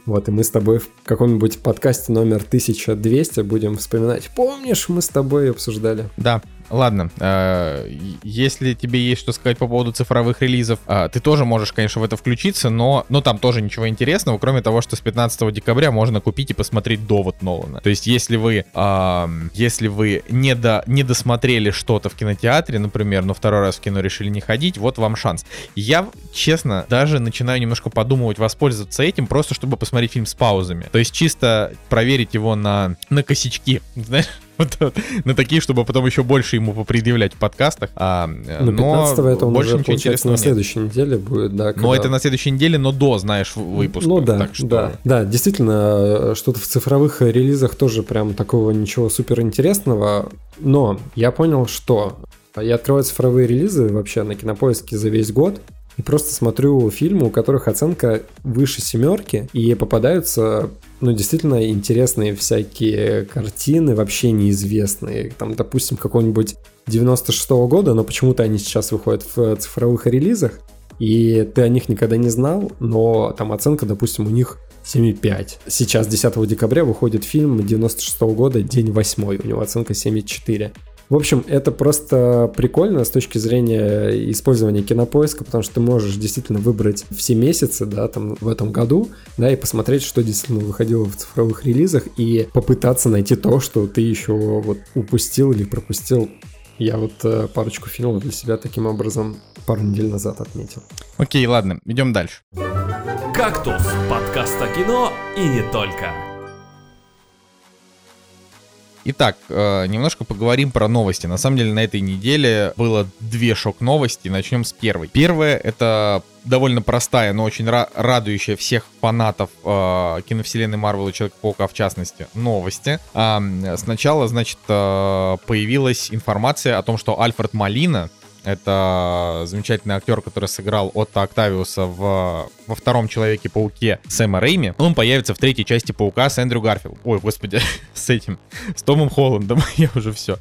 Вот, и мы с тобой в каком-нибудь подкасте номер 1200 будем вспоминать. Помнишь, мы с тобой обсуждали? Да, ладно, э, если тебе есть что сказать по поводу цифровых релизов, э, ты тоже можешь, конечно, в это включиться, но, но там тоже ничего интересного, кроме того, что с 15 декабря можно купить и посмотреть довод Нолана. То есть, если вы, э, если вы не, до, не досмотрели что-то в кинотеатре, например, но второй раз в кино решили не ходить, вот вам шанс. Я, честно, даже начинаю немножко подумывать воспользоваться этим, просто чтобы посмотреть фильм с паузами. То есть, чисто проверить его на, на косячки, знаешь? Вот, на такие, чтобы потом еще больше ему попредъявлять в подкастах. А, ну, 15 но это он больше уже, ничего интересного на следующей нет. неделе будет, да. Когда... Но это на следующей неделе, но до, знаешь, выпуска. Ну да, так что... да. Да, действительно, что-то в цифровых релизах тоже прям такого ничего супер интересного. Но я понял, что я открываю цифровые релизы вообще на кинопоиске за весь год. И просто смотрю фильмы, у которых оценка выше семерки, и попадаются, ну, действительно интересные всякие картины, вообще неизвестные. Там, допустим, какой-нибудь 96-го года, но почему-то они сейчас выходят в цифровых релизах, и ты о них никогда не знал, но там оценка, допустим, у них 7,5. Сейчас, 10 декабря, выходит фильм 96 -го года «День восьмой», у него оценка 7,4. В общем, это просто прикольно с точки зрения использования кинопоиска, потому что ты можешь действительно выбрать все месяцы, да, там в этом году, да, и посмотреть, что действительно выходило в цифровых релизах, и попытаться найти то, что ты еще вот упустил или пропустил. Я вот э, парочку фильмов для себя таким образом пару недель назад отметил. Окей, ладно, идем дальше. «Кактус» — подкаст о кино и не только. Итак, э, немножко поговорим про новости. На самом деле на этой неделе было две шок-новости. Начнем с первой. Первая — это довольно простая, но очень радующая всех фанатов э, киновселенной Марвел и Человека-паука в частности новости. Э, сначала, значит, э, появилась информация о том, что Альфред Малина, это замечательный актер, который сыграл Отто Октавиуса в, во втором Человеке-пауке Сэма Рейми. Он появится в третьей части Паука с Эндрю Гарфилд. Ой, господи, с этим, с Томом Холландом, я уже все.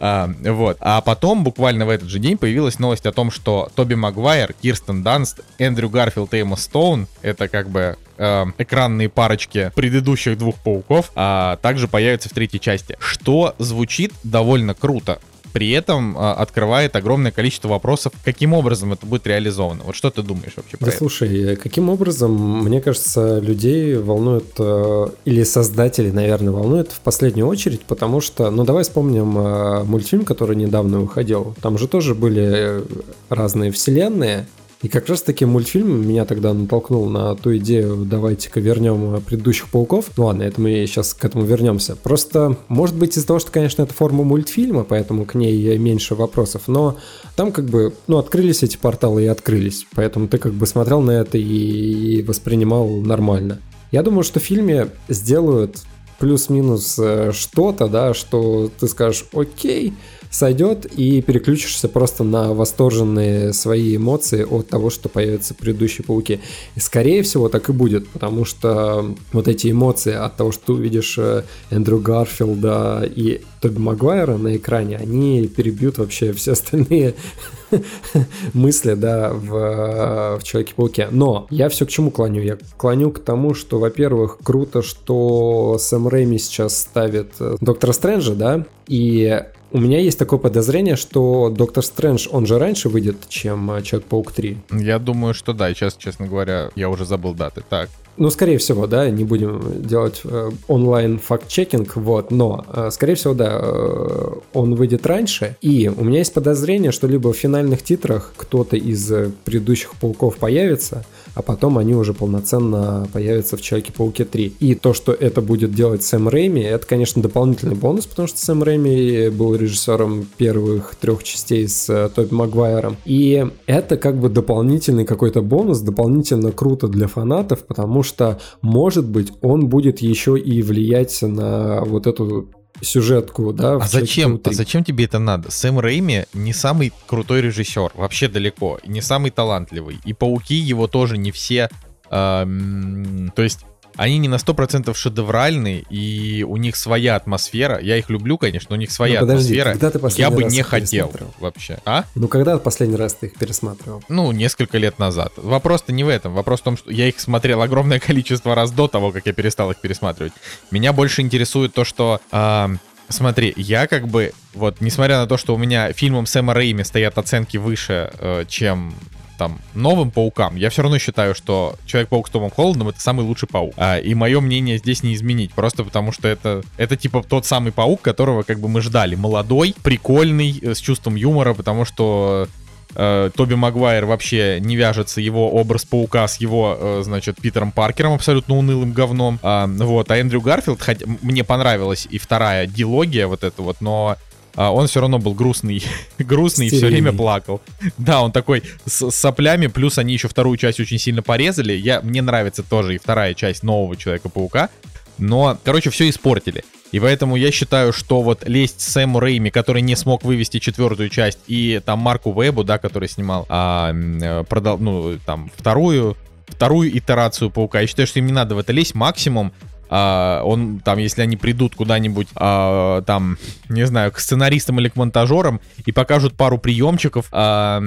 А, вот. А потом, буквально в этот же день, появилась новость о том, что Тоби Магуайр, Кирстен Данст, Эндрю Гарфилд и Эмма Стоун, это как бы э, экранные парочки предыдущих двух пауков, а также появятся в третьей части. Что звучит довольно круто при этом а, открывает огромное количество вопросов, каким образом это будет реализовано. Вот что ты думаешь вообще про да это? Слушай, каким образом, мне кажется, людей волнует, э, или создатели, наверное, волнует в последнюю очередь, потому что, ну давай вспомним э, мультфильм, который недавно выходил. Там же тоже были э, разные вселенные, и как раз таки мультфильм меня тогда натолкнул на ту идею, давайте-ка вернем предыдущих пауков. Ну ладно, это мы сейчас к этому вернемся. Просто, может быть, из-за того, что, конечно, это форма мультфильма, поэтому к ней меньше вопросов, но там как бы, ну, открылись эти порталы и открылись, поэтому ты как бы смотрел на это и воспринимал нормально. Я думаю, что в фильме сделают плюс-минус э, что-то, да, что ты скажешь, окей, сойдет и переключишься просто на восторженные свои эмоции от того, что появятся предыдущие пауки. И скорее всего так и будет, потому что вот эти эмоции от того, что ты увидишь э, Эндрю Гарфилда и Тоби Магуайра на экране, они перебьют вообще все остальные мысли, да, в, в Человеке-пауке. Но я все к чему клоню? Я клоню к тому, что, во-первых, круто, что Сэм Рэйми сейчас ставит э, Доктора Стрэнджа, да, и у меня есть такое подозрение, что Доктор Стрэндж, он же раньше выйдет, чем Человек-паук 3. Я думаю, что да. Сейчас, честно говоря, я уже забыл даты. Так. Ну, скорее всего, да, не будем делать э, онлайн факт-чекинг, вот, но, э, скорее всего, да, э, он выйдет раньше, и у меня есть подозрение, что либо в финальных титрах кто-то из э, предыдущих пауков появится, а потом они уже полноценно появятся в Человеке-пауке 3. И то, что это будет делать Сэм Рэйми, это, конечно, дополнительный бонус, потому что Сэм Рэйми был режиссером первых трех частей с э, Тоби Магуайром. И это как бы дополнительный какой-то бонус, дополнительно круто для фанатов, потому что, может быть, он будет еще и влиять на вот эту сюжетку, да. А зачем? А зачем тебе это надо? Сэм Рэйми не самый крутой режиссер, вообще далеко, не самый талантливый. И пауки его тоже не все. Эм, то есть они не на 100% шедевральны, и у них своя атмосфера. Я их люблю, конечно, но у них своя ну, подожди, атмосфера. Когда ты я бы не хотел вообще. А? Ну, когда последний раз ты их пересматривал? Ну, несколько лет назад. Вопрос-то не в этом. Вопрос в том, что я их смотрел огромное количество раз до того, как я перестал их пересматривать. Меня больше интересует то, что... Э, Смотри, я как бы, вот, несмотря на то, что у меня фильмом Сэма Рейми стоят оценки выше, э, чем там новым паукам, я все равно считаю, что Человек-паук с Томом Холландом это самый лучший паук. А, и мое мнение здесь не изменить, просто потому что это, это типа тот самый паук, которого как бы мы ждали. Молодой, прикольный, э, с чувством юмора, потому что э, Тоби Магуайр вообще не вяжется его образ паука с его, э, значит, Питером Паркером абсолютно унылым говном. А, вот, а Эндрю Гарфилд, хотя мне понравилась и вторая дилогия вот эта вот, но а, он все равно был грустный, грустный и все время плакал. Да, он такой с, соплями, плюс они еще вторую часть очень сильно порезали. Я, мне нравится тоже и вторая часть нового Человека-паука. Но, короче, все испортили. И поэтому я считаю, что вот лезть Сэму Рейми, который не смог вывести четвертую часть, и там Марку Вебу, да, который снимал, а, э, продал, ну, там, вторую, вторую итерацию Паука. Я считаю, что им не надо в это лезть. Максимум а, он там, если они придут куда-нибудь, а, там, не знаю, к сценаристам или к монтажерам и покажут пару приемчиков, а,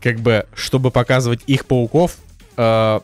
как бы, чтобы показывать их пауков, а,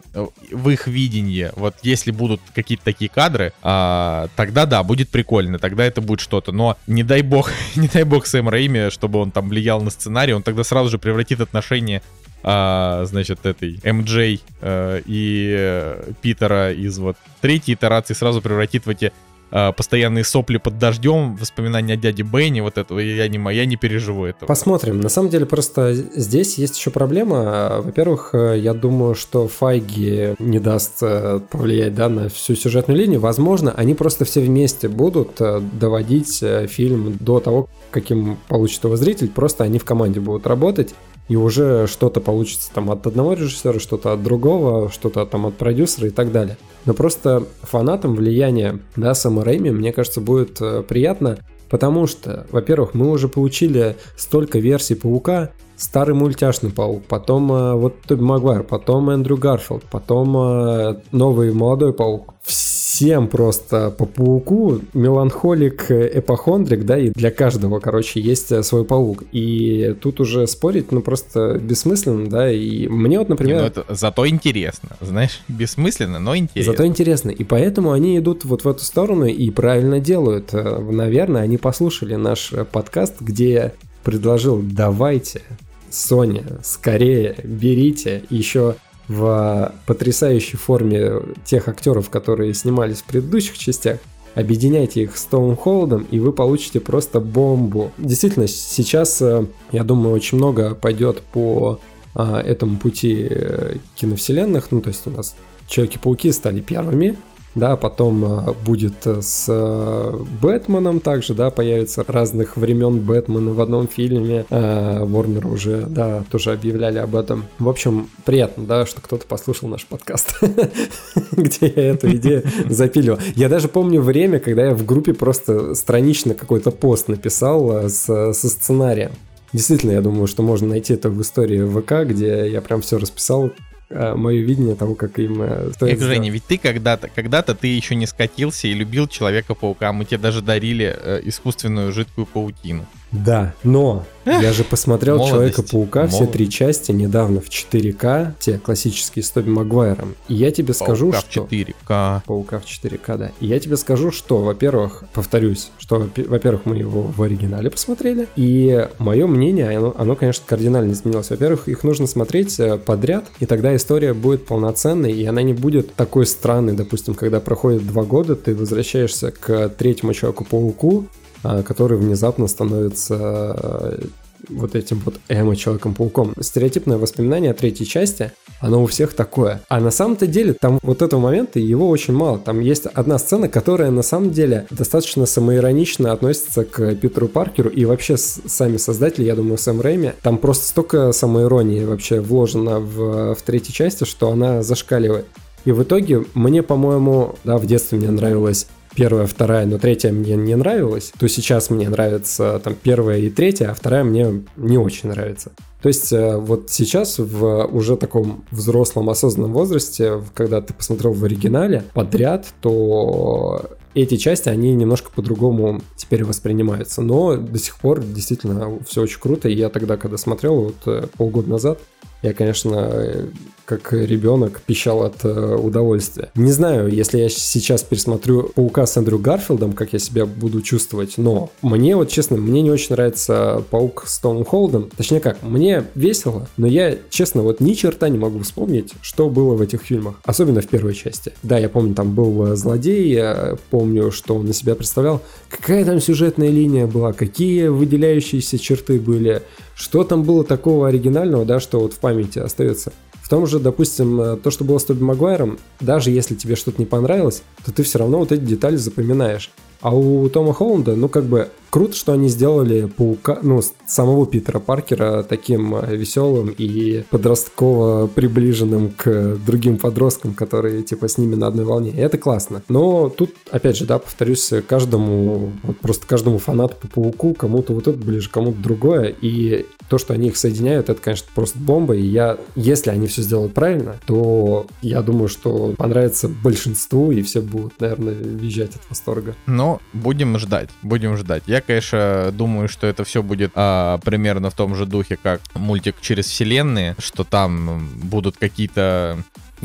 в их видении, вот если будут какие-то такие кадры, а, тогда да, будет прикольно, тогда это будет что-то. Но не дай бог, не дай бог Сэм Рейми, чтобы он там влиял на сценарий, он тогда сразу же превратит отношения а, значит, этой МД а, и э, Питера из вот третьей итерации сразу превратит в эти а, постоянные сопли под дождем, воспоминания о дяде Бенни, вот этого, я не, я не переживу этого. Посмотрим. На самом деле просто здесь есть еще проблема. Во-первых, э, я думаю, что Файги не даст э, повлиять да, на всю сюжетную линию. Возможно, они просто все вместе будут э, доводить фильм до того, каким получит его зритель. Просто они в команде будут работать и уже что-то получится там от одного режиссера, что-то от другого, что-то там от продюсера и так далее. Но просто фанатам влияние, да, Сэма Рэйми, мне кажется, будет э, приятно, потому что, во-первых, мы уже получили столько версий Паука, старый мультяшный паук, потом э, вот Тоби Магуайр, потом Эндрю Гарфилд, потом э, новый молодой паук. Всем просто по пауку меланхолик, эпохондрик, да, и для каждого, короче, есть э, свой паук. И тут уже спорить, ну, просто бессмысленно, да, и мне вот, например... Не, ну, это зато интересно, знаешь, бессмысленно, но интересно. Зато интересно, и поэтому они идут вот в эту сторону и правильно делают. Э, наверное, они послушали наш подкаст, где предложил, давайте, Sony, скорее берите еще в потрясающей форме тех актеров, которые снимались в предыдущих частях, объединяйте их с Том Холдом, и вы получите просто бомбу. Действительно, сейчас, э, я думаю, очень много пойдет по а, этому пути э, киновселенных. Ну, то есть у нас Человеки-пауки стали первыми, да, потом э, будет э, с э, Бэтменом также, да, появится разных времен Бэтмена в одном фильме, Warner уже, да, тоже объявляли об этом. В общем, приятно, да, что кто-то послушал наш подкаст, где я эту идею запилил. Я даже помню время, когда я в группе просто странично какой-то пост написал со сценарием. Действительно, я думаю, что можно найти это в истории ВК, где я прям все расписал, мое видение того, как им э, стоит Эх, Женя, ведь ты когда-то, когда-то ты еще не скатился и любил Человека-паука, мы тебе даже дарили э, искусственную жидкую паутину. Да, но я же посмотрел Человека-паука все три части недавно в 4К, те классические с Тоби Магуайром. И я тебе скажу, Паука что... в 4К. Паука в 4К, да. И я тебе скажу, что, во-первых, повторюсь, что, во-первых, мы его в оригинале посмотрели, и мое мнение, оно, оно, конечно, кардинально изменилось. Во-первых, их нужно смотреть э, подряд, и тогда история будет полноценной, и она не будет такой странной, допустим, когда проходит два года, ты возвращаешься к третьему Человеку-пауку, который внезапно становится э, вот этим вот эмо-человеком-пауком. Стереотипное воспоминание о третьей части, оно у всех такое. А на самом-то деле там вот этого момента его очень мало. Там есть одна сцена, которая на самом деле достаточно самоиронично относится к Питеру Паркеру и вообще сами создатели, я думаю, Сэм Рэйми. Там просто столько самоиронии вообще вложено в, в третьей части, что она зашкаливает. И в итоге мне, по-моему, да, в детстве мне нравилось первая, вторая, но третья мне не нравилась, то сейчас мне нравится там первая и третья, а вторая мне не очень нравится. То есть э, вот сейчас в уже таком взрослом осознанном возрасте, когда ты посмотрел в оригинале подряд, то эти части, они немножко по-другому теперь воспринимаются. Но до сих пор действительно все очень круто. И я тогда, когда смотрел, вот э, полгода назад, Я, конечно, как ребенок пищал от э, удовольствия. Не знаю, если я сейчас пересмотрю «Паука» с Эндрю Гарфилдом, как я себя буду чувствовать, но мне вот, честно, мне не очень нравится «Паук» с Томом Холдом. Точнее как, мне весело, но я, честно, вот ни черта не могу вспомнить, что было в этих фильмах. Особенно в первой части. Да, я помню, там был э, злодей, я помню, что он на себя представлял. Какая там сюжетная линия была, какие выделяющиеся черты были, что там было такого оригинального, да, что вот в памяти остается. В том же, допустим, э, то, что было с Тоби Магуайром, даже если тебе что-то не понравилось, то ты все равно вот эти детали запоминаешь. А у Тома Холланда, ну, как бы, круто, что они сделали паука, ну, самого Питера Паркера таким э, веселым и подростково приближенным к другим подросткам, которые, типа, с ними на одной волне. И это классно. Но тут, опять же, да, повторюсь, каждому, вот просто каждому фанату по пауку, кому-то вот это ближе, кому-то другое. И то, что они их соединяют, это, конечно, просто бомба. И я, если они все сделают правильно, то я думаю, что понравится большинству, и все будут, наверное, визжать от восторга. Но будем ждать, будем ждать. Я, конечно, думаю, что это все будет а, примерно в том же духе, как мультик через вселенные, что там будут какие-то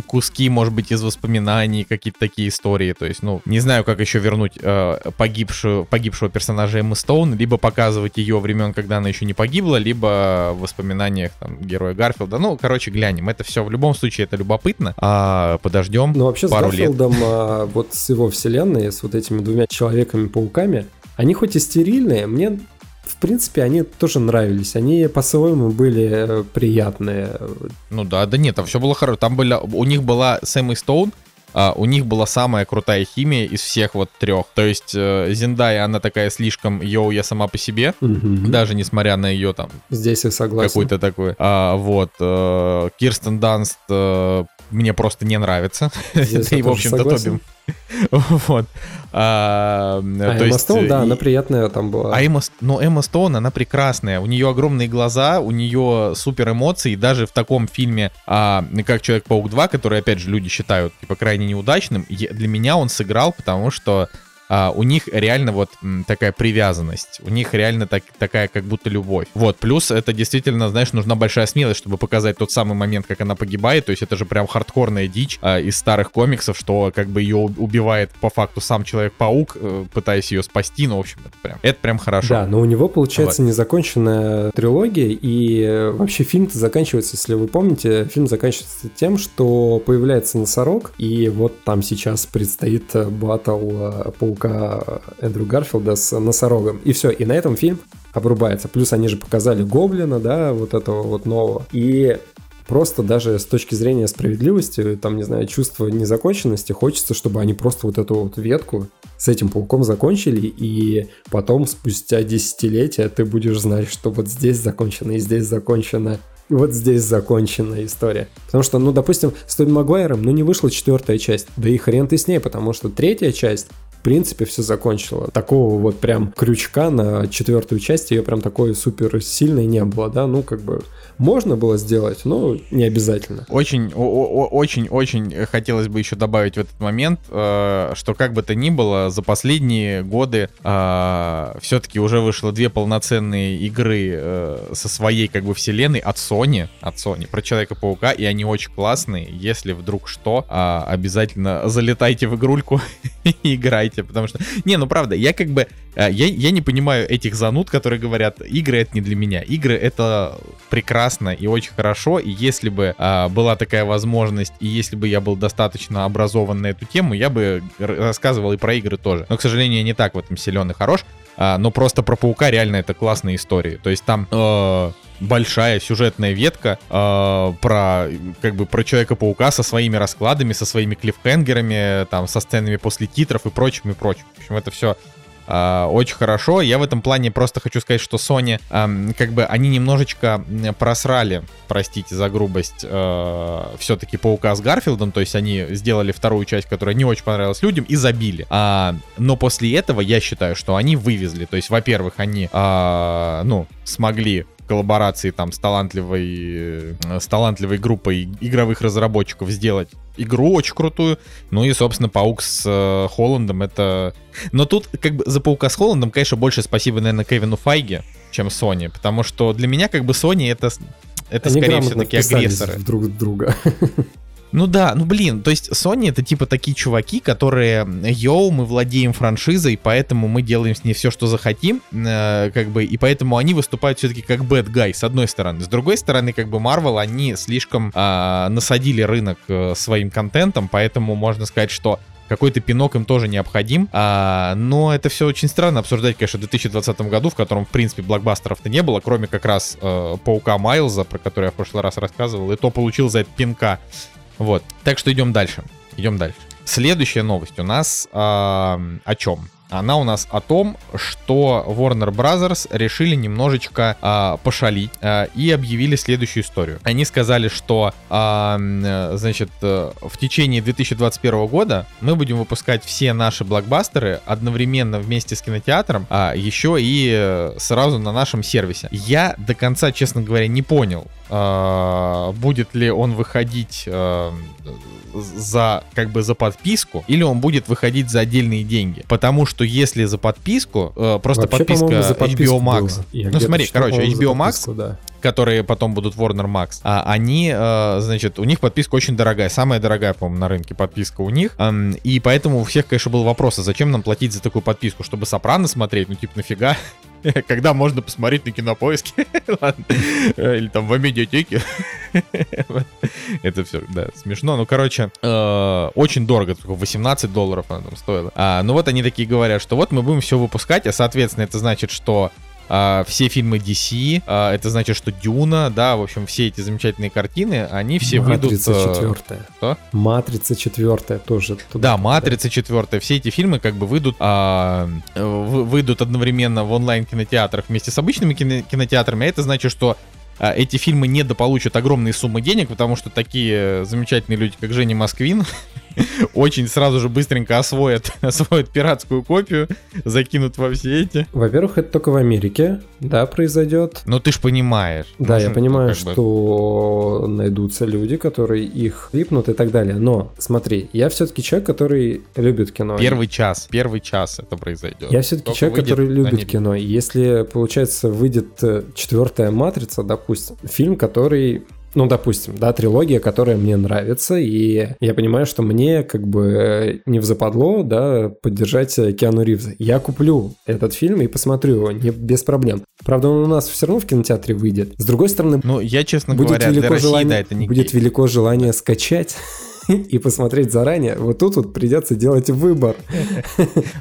куски, может быть, из воспоминаний, какие-то такие истории. То есть, ну, не знаю, как еще вернуть э, погибшую, погибшего персонажа Эммы Стоун, либо показывать ее времен, когда она еще не погибла, либо в воспоминаниях там героя Гарфилда. Ну, короче, глянем. Это все в любом случае это любопытно. А подождем. Ну, вообще пару с Гарфилдом, лет. А, вот с его вселенной, с вот этими двумя человеками-пауками, они хоть и стерильные, мне в принципе, они тоже нравились. Они по-своему были э, приятные. Ну да, да нет, там все было хорошо. Там были, у них была Сэм и Стоун, а у них была самая крутая химия из всех вот трех. То есть э, Зиндая, она такая слишком йоу, я сама по себе, угу. даже несмотря на ее там... Здесь я согласен. Какой-то такой. А, вот. Э, Кирстен Данст э, мне просто не нравится. И, в общем-то, Тоби Вот. А, а то Эмма есть, Стоун, да, и... она приятная там была. А Эмма, но ну, Эмма Стоун, она прекрасная. У нее огромные глаза, у нее супер эмоции. Даже в таком фильме, а, как Человек-паук 2, который, опять же, люди считают, типа, крайне неудачным, для меня он сыграл, потому что а, у них реально вот такая привязанность, у них реально так, такая как будто любовь. Вот, плюс это действительно, знаешь, нужна большая смелость, чтобы показать тот самый момент, как она погибает, то есть это же прям хардкорная дичь а, из старых комиксов, что как бы ее убивает по факту сам Человек-паук, э, пытаясь ее спасти, ну, в общем, это прям, это прям хорошо. Да, но у него получается вот. незаконченная трилогия, и э, вообще фильм-то заканчивается, если вы помните, фильм заканчивается тем, что появляется носорог, и вот там сейчас предстоит э, батл паук паука Эндрю Гарфилда с носорогом. И все, и на этом фильм обрубается. Плюс они же показали Гоблина, да, вот этого вот нового. И просто даже с точки зрения справедливости, там, не знаю, чувства незаконченности, хочется, чтобы они просто вот эту вот ветку с этим пауком закончили, и потом, спустя десятилетия, ты будешь знать, что вот здесь закончено, и здесь закончено, и вот здесь закончена история. Потому что, ну, допустим, с Тоби Магуайром, ну, не вышла четвертая часть, да и хрен ты с ней, потому что третья часть принципе, все закончила. Такого вот прям крючка на четвертую часть ее прям такой супер сильной не было, да, ну как бы можно было сделать, но не обязательно. Очень, очень, очень хотелось бы еще добавить в этот момент, э, что как бы то ни было, за последние годы э, все-таки уже вышло две полноценные игры э, со своей как бы вселенной от Sony, от Sony про Человека-паука, и они очень классные. Если вдруг что, обязательно залетайте в игрульку и играйте, потому что... Не, ну правда, я как бы... Я, я не понимаю этих зануд, которые говорят, игры это не для меня. Игры это прекрасно и очень хорошо, и если бы а, была такая возможность, и если бы я был достаточно образован на эту тему, я бы рассказывал и про игры тоже. Но, к сожалению, я не так в этом силен и хорош, а, но просто про Паука реально это классные истории. То есть там... Э, большая сюжетная ветка э, про как бы про Человека-паука со своими раскладами, со своими клиффхенгерами, там, со сценами после титров и прочим и прочим. В общем, это все э, очень хорошо. Я в этом плане просто хочу сказать, что Sony, э, как бы, они немножечко просрали, простите за грубость, э, все-таки Паука с Гарфилдом, то есть они сделали вторую часть, которая не очень понравилась людям, и забили. А, но после этого я считаю, что они вывезли. То есть, во-первых, они, э, ну, смогли коллаборации там с талантливой, э, с талантливой группой игровых разработчиков сделать игру очень крутую. Ну и, собственно, Паук с э, Холландом это... Но тут как бы за Паука с Холландом, конечно, больше спасибо, наверное, Кевину Файге, чем Sony, потому что для меня как бы Sony это это Они скорее все-таки агрессоры. друг друга. Ну да, ну блин, то есть Sony это типа такие чуваки, которые, йоу, мы владеем франшизой, поэтому мы делаем с ней все, что захотим, э, как бы, и поэтому они выступают все-таки как bad guy, с одной стороны. С другой стороны, как бы Marvel, они слишком э, насадили рынок э, своим контентом, поэтому можно сказать, что какой-то пинок им тоже необходим. А, но это все очень странно обсуждать, конечно, в 2020 году, в котором, в принципе, блокбастеров-то не было, кроме как раз э, Паука Майлза, про который я в прошлый раз рассказывал, и то получил за это пинка. Вот. Так что идем дальше. Идем дальше. Следующая новость у нас э, о чем? Она у нас о том, что Warner Brothers решили немножечко э, пошалить э, и объявили следующую историю. Они сказали, что э, значит э, в течение 2021 года мы будем выпускать все наши блокбастеры одновременно вместе с кинотеатром, а еще и э, сразу на нашем сервисе. Я до конца, честно говоря, не понял, будет ли он выходить э, за как бы за подписку или он будет выходить за отдельные деньги. Потому что если за подписку, э, просто Вообще, подписка за подписку HBO Max. Ну смотри, читал, короче, HBO Max, да. которые потом будут Warner Max, а они, э, значит, у них подписка очень дорогая, самая дорогая, по-моему, на рынке подписка у них, и поэтому у всех, конечно, был вопрос, а зачем нам платить за такую подписку, чтобы Сопрано смотреть, ну типа нафига, когда можно посмотреть на кинопоиске, или там в медиатеке. Это все, да, смешно. Ну, короче, э, очень дорого, только 18 долларов она там стоила. А, ну вот они такие говорят, что вот мы будем все выпускать, а соответственно это значит, что а, все фильмы DC, а, это значит, что Дюна, да, в общем, все эти замечательные картины, они все выйдут... Матрица э, четвертая. что? Матрица четвертая тоже. Да. Матрица четвертая, все эти фильмы как бы выйдут, а, э, вы- выйдут одновременно в онлайн кинотеатрах вместе с обычными кино- кинотеатрами. А это значит, что эти фильмы недополучат огромные суммы денег, потому что такие замечательные люди, как Женя Москвин, очень сразу же быстренько освоят, освоят пиратскую копию, закинут во все эти. Во-первых, это только в Америке, да, произойдет. Ну ты ж понимаешь. Да, я что, понимаю, как бы- что найдутся люди, которые их липнут и так далее. Но смотри, я все-таки человек, который любит кино. Первый час, первый час это произойдет. Я все-таки человек, который любит кино. Если, получается, выйдет э, четвертая матрица, допустим, фильм, который. Ну, допустим, да, трилогия, которая мне нравится, и я понимаю, что мне как бы не в западло, да, поддержать э, Киану Ривза. Я куплю этот фильм и посмотрю его не, без проблем. Правда, он у нас все равно в кинотеатре выйдет. С другой стороны, Ну, я, честно будет говоря, для велико России, желание, да, это не будет велико желание скачать и посмотреть заранее. Вот тут вот придется делать выбор.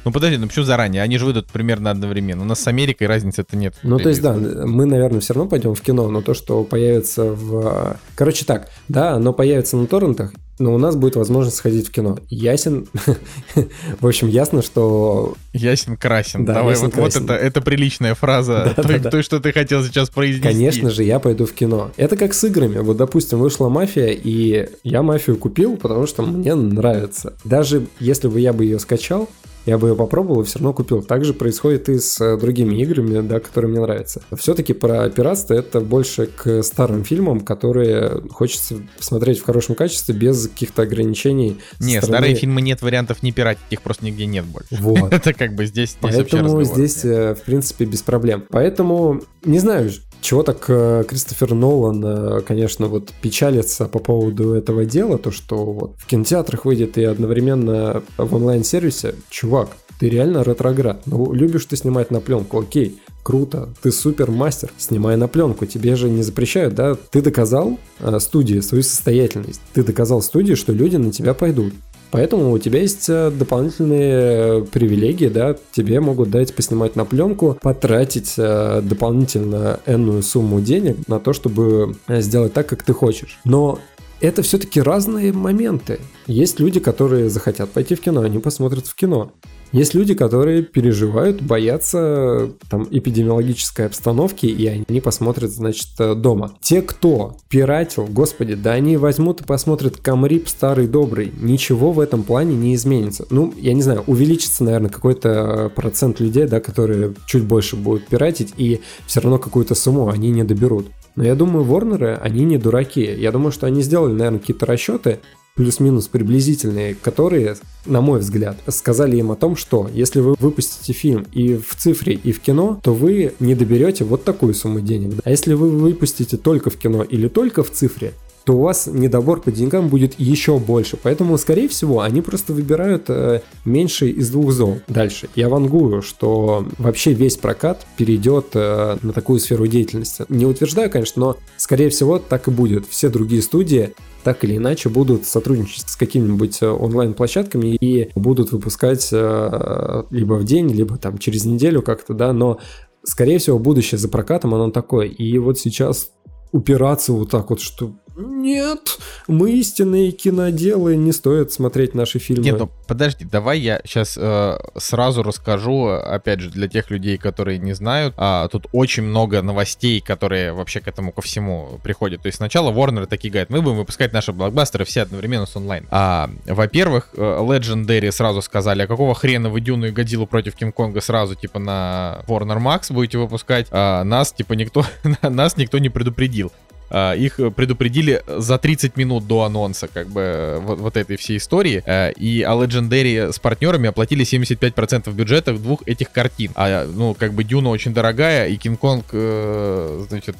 Ну подожди, ну почему заранее? Они же выйдут примерно одновременно. У нас с Америкой разницы-то нет. Ну, то есть, да, мы, наверное, все равно пойдем в кино, но то, что появится в... Короче, так, да, оно появится на торрентах, но у нас будет возможность сходить в кино. Ясен... В общем, ясно, что... Ясен красен. Да, Давай, ясен вот, вот красен. это, это приличная фраза. Да, той, да, да. той, что ты хотел сейчас произнести. Конечно же, я пойду в кино. Это как с играми. Вот, допустим, вышла «Мафия», и я «Мафию» купил, потому что мне нравится. Даже если бы я бы ее скачал, я бы ее попробовал и все равно купил. Так же происходит и с э, другими играми, да, которые мне нравятся. Все-таки про пиратство это больше к старым фильмам, которые хочется смотреть в хорошем качестве без каких-то ограничений. Не, стороны- старые фильмы нет вариантов не пиратить, их просто нигде нет больше. Вот. Это как бы здесь, Поэтому здесь, э, в принципе, без проблем. Поэтому, не знаю, чего так э, Кристофер Нолан, конечно, вот печалится по поводу этого дела, то, что вот в кинотеатрах выйдет и одновременно в онлайн-сервисе. Чувак, ты реально ретроград. Ну, любишь ты снимать на пленку, окей, круто, ты супер мастер, снимай на пленку, тебе же не запрещают, да? Ты доказал э, студии свою состоятельность, ты доказал студии, что люди на тебя пойдут. Поэтому у тебя есть э, дополнительные привилегии, да, тебе могут дать поснимать на пленку, потратить э, дополнительно энную сумму денег на то, чтобы э, сделать так, как ты хочешь. Но это все-таки разные моменты. Есть люди, которые захотят пойти в кино, они посмотрят в кино. Есть люди, которые переживают, боятся там эпидемиологической обстановки, и они посмотрят, значит, э, дома. Те, кто пиратил, господи, да они возьмут и посмотрят Камрип старый добрый. Ничего в этом плане не изменится. Ну, я не знаю, увеличится, наверное, какой-то э, процент людей, да, которые чуть больше будут пиратить, и все равно какую-то сумму они не доберут. Но я думаю, Ворнеры, они не дураки. Я думаю, что они сделали, наверное, какие-то расчеты, плюс-минус приблизительные, которые, на мой взгляд, сказали им о том, что если вы выпустите фильм и в цифре, и в кино, то вы не доберете вот такую сумму денег. А если вы выпустите только в кино или только в цифре, то у вас недобор по деньгам будет еще больше. Поэтому, скорее всего, они просто выбирают э, меньше из двух зол. Дальше. Я вангую, что вообще весь прокат перейдет э, на такую сферу деятельности. Не утверждаю, конечно, но, скорее всего, так и будет. Все другие студии так или иначе будут сотрудничать с какими-нибудь э, онлайн-площадками и будут выпускать э, либо в день, либо там через неделю как-то, да, но скорее всего будущее за прокатом оно такое. И вот сейчас упираться вот так вот, что нет, мы истинные киноделы, не стоит смотреть наши фильмы. Нет, ну подожди, давай я сейчас э, сразу расскажу, опять же, для тех людей, которые не знают, а, тут очень много новостей, которые вообще к этому ко всему приходят. То есть сначала Warner такие говорят, мы будем выпускать наши блокбастеры все одновременно с онлайн. А, во-первых, э, Legendary сразу сказали, а какого хрена вы Дюну и Годзиллу против Кинг-Конга сразу, типа, на Warner Max будете выпускать, а нас, типа, никто, нас никто не предупредил. А, их предупредили за 30 минут до анонса, как бы, вот, вот этой всей истории. И а Legendary с партнерами оплатили 75% бюджета двух этих картин. А, ну, как бы, Дюна очень дорогая, и Кинг-Конг, э, значит,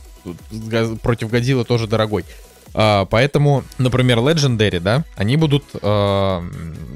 против Годзиллы тоже дорогой. А, поэтому, например, Legendary, да, они будут, э,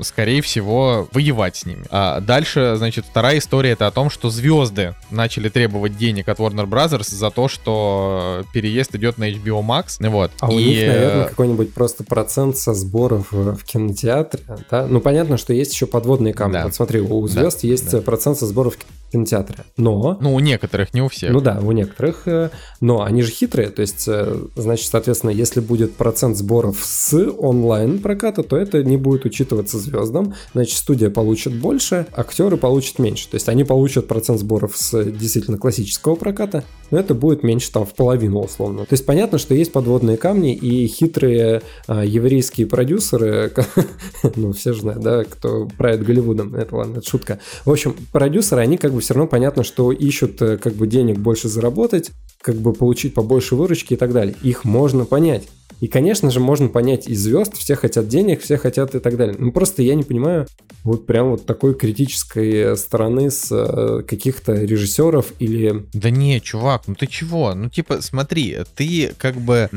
скорее всего, воевать с ними. А дальше, значит, вторая история это о том, что звезды начали требовать денег от Warner Brothers за то, что переезд идет на HBO Max. Вот. А и... у них, наверное, какой-нибудь просто процент со сборов в кинотеатре, да? Ну, понятно, что есть еще подводные камни. Да. Вот смотри, у звезд да, есть да. процент со сборов в кинотеатре. Но... Ну, у некоторых, не у всех. Ну да, у некоторых. Э, но они же хитрые. То есть, э, значит, соответственно, если будет процент сборов с онлайн проката, то это не будет учитываться звездам. Значит, студия получит больше, актеры получат меньше. То есть они получат процент сборов с действительно классического проката, но это будет меньше там в половину условно. То есть понятно, что есть подводные камни и хитрые а, еврейские продюсеры, ну все же знают, да, кто правит Голливудом, это ладно, это шутка. В общем, продюсеры, они как бы все равно понятно, что ищут э, как бы денег больше заработать, как бы получить побольше выручки и так далее. Их можно понять. И, конечно же, можно понять и звезд, все хотят денег, все хотят и так далее. Ну, просто я не понимаю вот прям вот такой критической стороны с э, каких-то режиссеров или... Да не, чувак, ну ты чего? Ну, типа, смотри, ты как бы...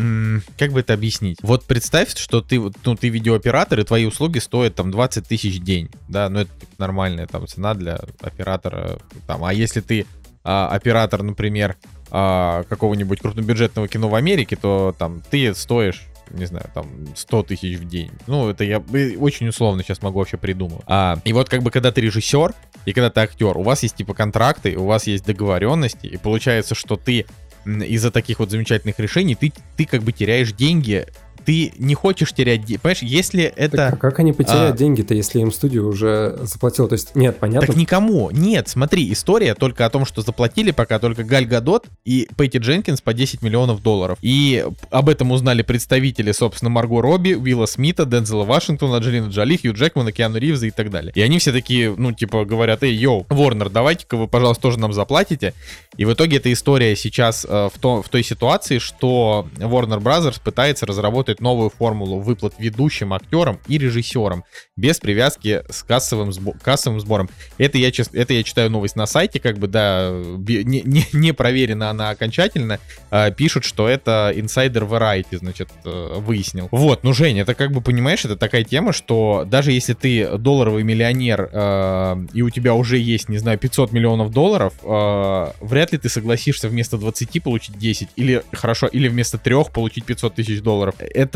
Как бы это объяснить? Вот представь, что ты, ну, ты видеооператор, и твои услуги стоят там 20 тысяч день, да, ну это нормальная там цена для оператора, там, а если ты а, оператор, например, а, какого-нибудь крупнобюджетного кино в Америке, то там ты стоишь не знаю, там 100 тысяч в день. Ну, это я очень условно сейчас могу вообще придумать. А, и вот как бы когда ты режиссер и когда ты актер, у вас есть типа контракты, у вас есть договоренности, и получается, что ты из-за таких вот замечательных решений ты, ты как бы теряешь деньги ты не хочешь терять деньги. Понимаешь, если это... Так, а как они потеряют а... деньги-то, если им студия уже заплатила? То есть, нет, понятно. Так никому. Нет, смотри, история только о том, что заплатили пока только Галь Гадот и Пейти Дженкинс по 10 миллионов долларов. И об этом узнали представители, собственно, Марго Робби, Уилла Смита, Дензела Вашингтона, Джолина Джоли, Хью Джекмана, Киану Ривза и так далее. И они все такие, ну, типа, говорят, эй, йоу, Ворнер, давайте-ка вы, пожалуйста, тоже нам заплатите. И в итоге эта история сейчас э, в, то, в той ситуации, что Warner Brothers пытается разработать новую формулу выплат ведущим актерам и режиссерам без привязки с кассовым, сбо- кассовым сбором. Это я, это я читаю новость на сайте, как бы, да, не, не, не проверена она окончательно. Э, пишут, что это Insider Variety, значит, э, выяснил. Вот, ну, Женя, это как бы, понимаешь, это такая тема, что даже если ты долларовый миллионер э, и у тебя уже есть, не знаю, 500 миллионов долларов, э, вряд ли ты согласишься вместо 20 получить 10 или, хорошо, или вместо 3 получить 500 тысяч долларов. Это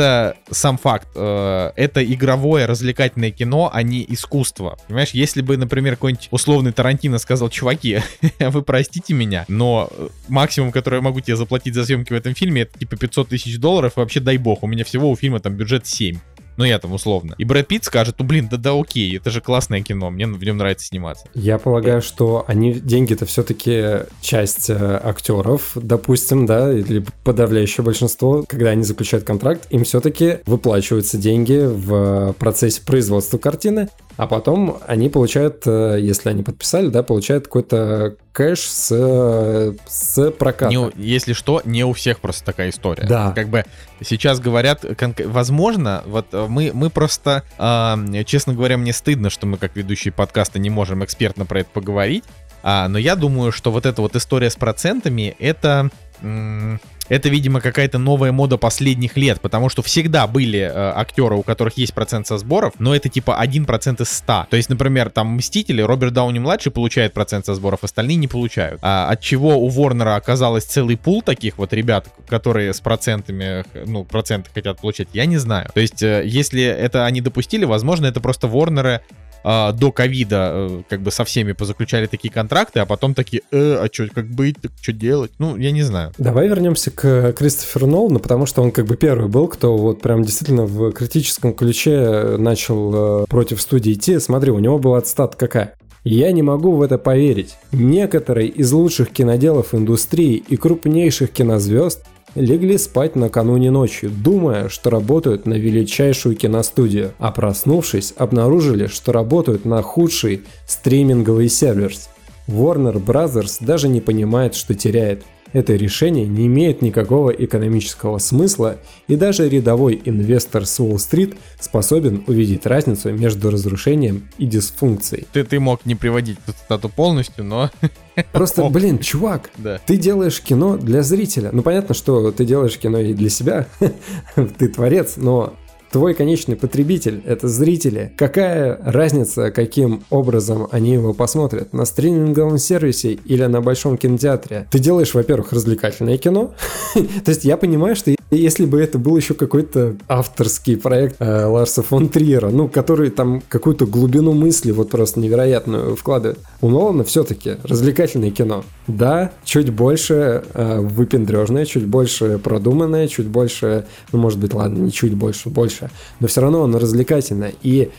сам факт. Э, это игровое развлекательное кино, а не искусство. Понимаешь, если бы, например, какой-нибудь условный Тарантино сказал, чуваки, вы простите меня, но максимум, который я могу тебе заплатить за съемки в этом фильме, это типа 500 тысяч долларов, и вообще дай бог, у меня всего у фильма там бюджет 7. Ну, я там условно. И Брэд Питт скажет, ну, блин, да да окей, это же классное кино, мне в нем нравится сниматься. Я полагаю, что они деньги-то все-таки часть э, актеров, допустим, да, или подавляющее большинство, когда они заключают контракт, им все-таки выплачиваются деньги в процессе производства картины, а потом они получают, э, если они подписали, да, получают какой-то кэш с, с проката. Не если что, не у всех просто такая история. Да. Как бы сейчас говорят, возможно, вот э, мы, мы просто, а, честно говоря, мне стыдно, что мы как ведущие подкаста не можем экспертно про это поговорить, а, но я думаю, что вот эта вот история с процентами, это... м, это, видимо, какая-то новая мода последних лет, потому что всегда были э, актеры, у которых есть процент со сборов, но это типа 1% из 100. То есть, например, там Мстители, Роберт Дауни-младший получает процент со сборов, остальные не получают. А от чего у Ворнера оказалось целый пул таких вот ребят, которые с процентами, ну, проценты хотят получать, я не знаю. То есть, э, если это они допустили, возможно, это просто Ворнеры а, до ковида э, как бы со всеми позаключали такие контракты, а потом такие, э, а что, как быть, что делать? Ну, я не знаю. Давай вернемся к Кристоферу Нолану, потому что он как бы первый был, кто вот прям действительно в критическом ключе начал э, против студии идти. Смотри, у него была цитата какая? Я не могу в это поверить. Некоторые из лучших киноделов индустрии и крупнейших кинозвезд легли спать накануне ночью, думая, что работают на величайшую киностудию, а проснувшись, обнаружили, что работают на худший стриминговый сервис. Warner Brothers даже не понимает, что теряет. Это решение не имеет никакого экономического смысла, и даже рядовой инвестор с Уолл-стрит способен увидеть разницу между разрушением и дисфункцией. Ты, ты мог не приводить эту цитату полностью, но Просто, блин, чувак, да. ты делаешь кино для зрителя. Ну, понятно, что ты делаешь кино и для себя, ты творец, но твой конечный потребитель — это зрители. Какая разница, каким образом они его посмотрят? На стриминговом сервисе или на большом кинотеатре? Ты делаешь, во-первых, развлекательное кино. То есть я понимаю, что если бы это был еще какой-то авторский проект э, Ларса фон Триера, ну, который там какую-то глубину мысли вот просто невероятную вкладывает. У Нолана все-таки развлекательное кино. Да, чуть больше э, выпендрежное, чуть больше продуманное, чуть больше, ну, может быть, ладно, не чуть больше, больше, но все равно оно развлекательное. И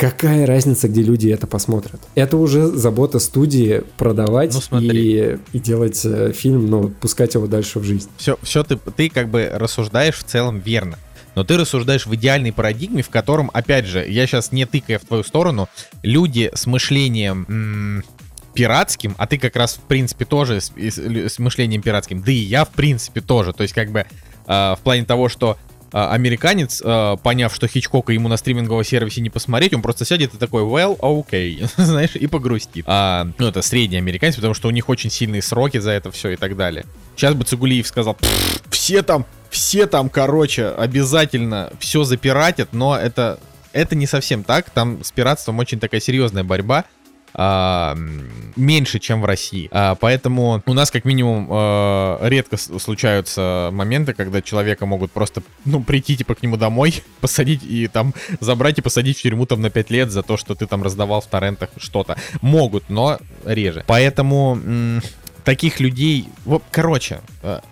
Какая разница, где люди это посмотрят? Это уже забота студии продавать Ну, смотри. и, и делать э, фильм, ну, пускать его дальше в жизнь. Все, все ты, ты как бы рассуждаешь в целом верно. Но ты рассуждаешь в идеальной парадигме, в котором, опять же, я сейчас не тыкая в твою сторону, люди с мышлением м, пиратским, а ты как раз, в принципе, тоже с, с- с мышлением пиратским, да и я, в принципе, тоже. То есть, как бы, э, в плане того, что американец, э, поняв, что Хичкока ему на стриминговом сервисе не посмотреть, он просто сядет и такой, well, okay, знаешь, и погрустит. А, ну, это средний американец, потому что у них очень сильные сроки за это все и так далее. Сейчас бы Цигулиев сказал, «Пф, все там, все там, короче, обязательно все запиратят, но это, это не совсем так, там с пиратством очень такая серьезная борьба, а, меньше, чем в России. А, поэтому у нас как минимум э, редко случаются моменты, когда человека могут просто, ну, прийти типа к нему домой, посадить и там забрать и посадить в тюрьму там на 5 лет за то, что ты там раздавал в торрентах что-то. Могут, но реже. Поэтому таких людей, короче,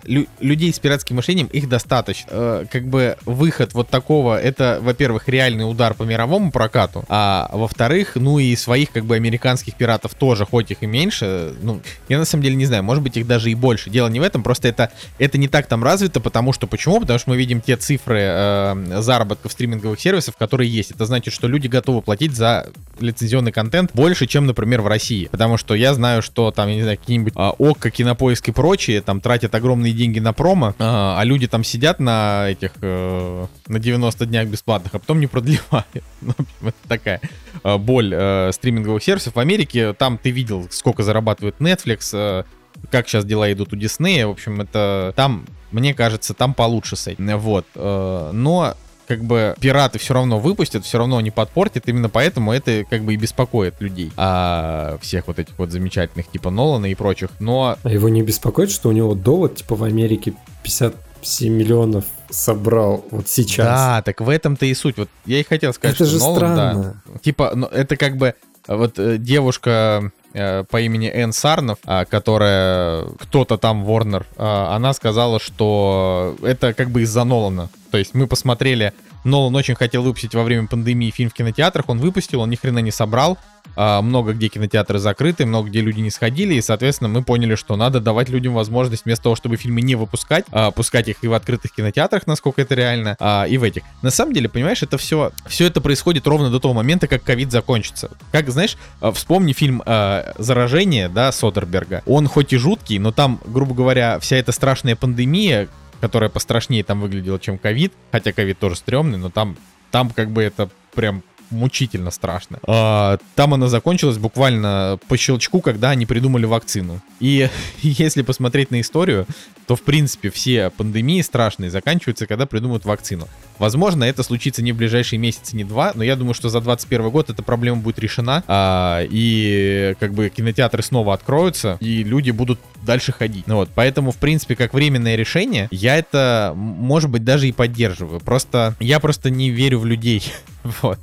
лю- людей с пиратским мышлением их достаточно. Э, как бы выход вот такого, это, во-первых, реальный удар по мировому прокату, а во-вторых, ну и своих как бы американских пиратов тоже, хоть их и меньше, ну, я на самом деле не знаю, может быть их даже и больше. Дело не в этом, просто это, это не так там развито, потому что, почему? Потому что мы видим те цифры э, заработков стриминговых сервисов, которые есть. Это значит, что люди готовы платить за лицензионный контент больше, чем, например, в России. Потому что я знаю, что там, я не знаю, какие-нибудь а, ОККО, Кинопоиск и прочие там тратят огромные деньги на промо, а, а люди там сидят на этих, э, на 90 днях бесплатных, а потом не продлевают. Ну, это такая э, боль э, стриминговых сервисов. В Америке там ты видел, сколько зарабатывает Netflix, как сейчас дела идут у Диснея. В общем, это там, мне кажется, там получше с этим. Вот. Но как бы пираты все равно выпустят, все равно не подпортят, именно поэтому это как бы и беспокоит людей. А всех вот этих вот замечательных типа Нолана и прочих. Но А его не беспокоит, что у него довод, типа, в Америке 57 миллионов собрал вот сейчас? да, так в этом-то и суть. Вот я и хотел сказать, Это что же Нолан, да, странно. Типа, ну, это как бы э, вот э, девушка по имени Энн Сарнов, а, которая кто-то там Ворнер, а, она сказала, что это как бы из-за Нолана. То есть мы посмотрели, Нолан очень хотел выпустить во время пандемии фильм в кинотеатрах, он выпустил, он ни хрена не собрал, много где кинотеатры закрыты, много где люди не сходили, и, соответственно, мы поняли, что надо давать людям возможность вместо того, чтобы фильмы не выпускать, а, пускать их и в открытых кинотеатрах, насколько это реально, а, и в этих. На самом деле, понимаешь, это все, все это происходит ровно до того момента, как ковид закончится. Как, знаешь, а, вспомни фильм а, «Заражение», да, Содерберга. Он хоть и жуткий, но там, грубо говоря, вся эта страшная пандемия, которая пострашнее там выглядела, чем ковид, хотя ковид тоже стрёмный, но там, там как бы это прям мучительно страшно. А, там она закончилась буквально по щелчку, когда они придумали вакцину. И если посмотреть на историю, то в принципе все пандемии страшные заканчиваются, когда придумают вакцину. Возможно, это случится не в ближайшие месяцы, не два, но я думаю, что за 2021 год эта проблема будет решена, а, и как бы кинотеатры снова откроются, и люди будут дальше ходить. Ну вот, поэтому, в принципе, как временное решение, я это, может быть, даже и поддерживаю. Просто, я просто не верю в людей. вот.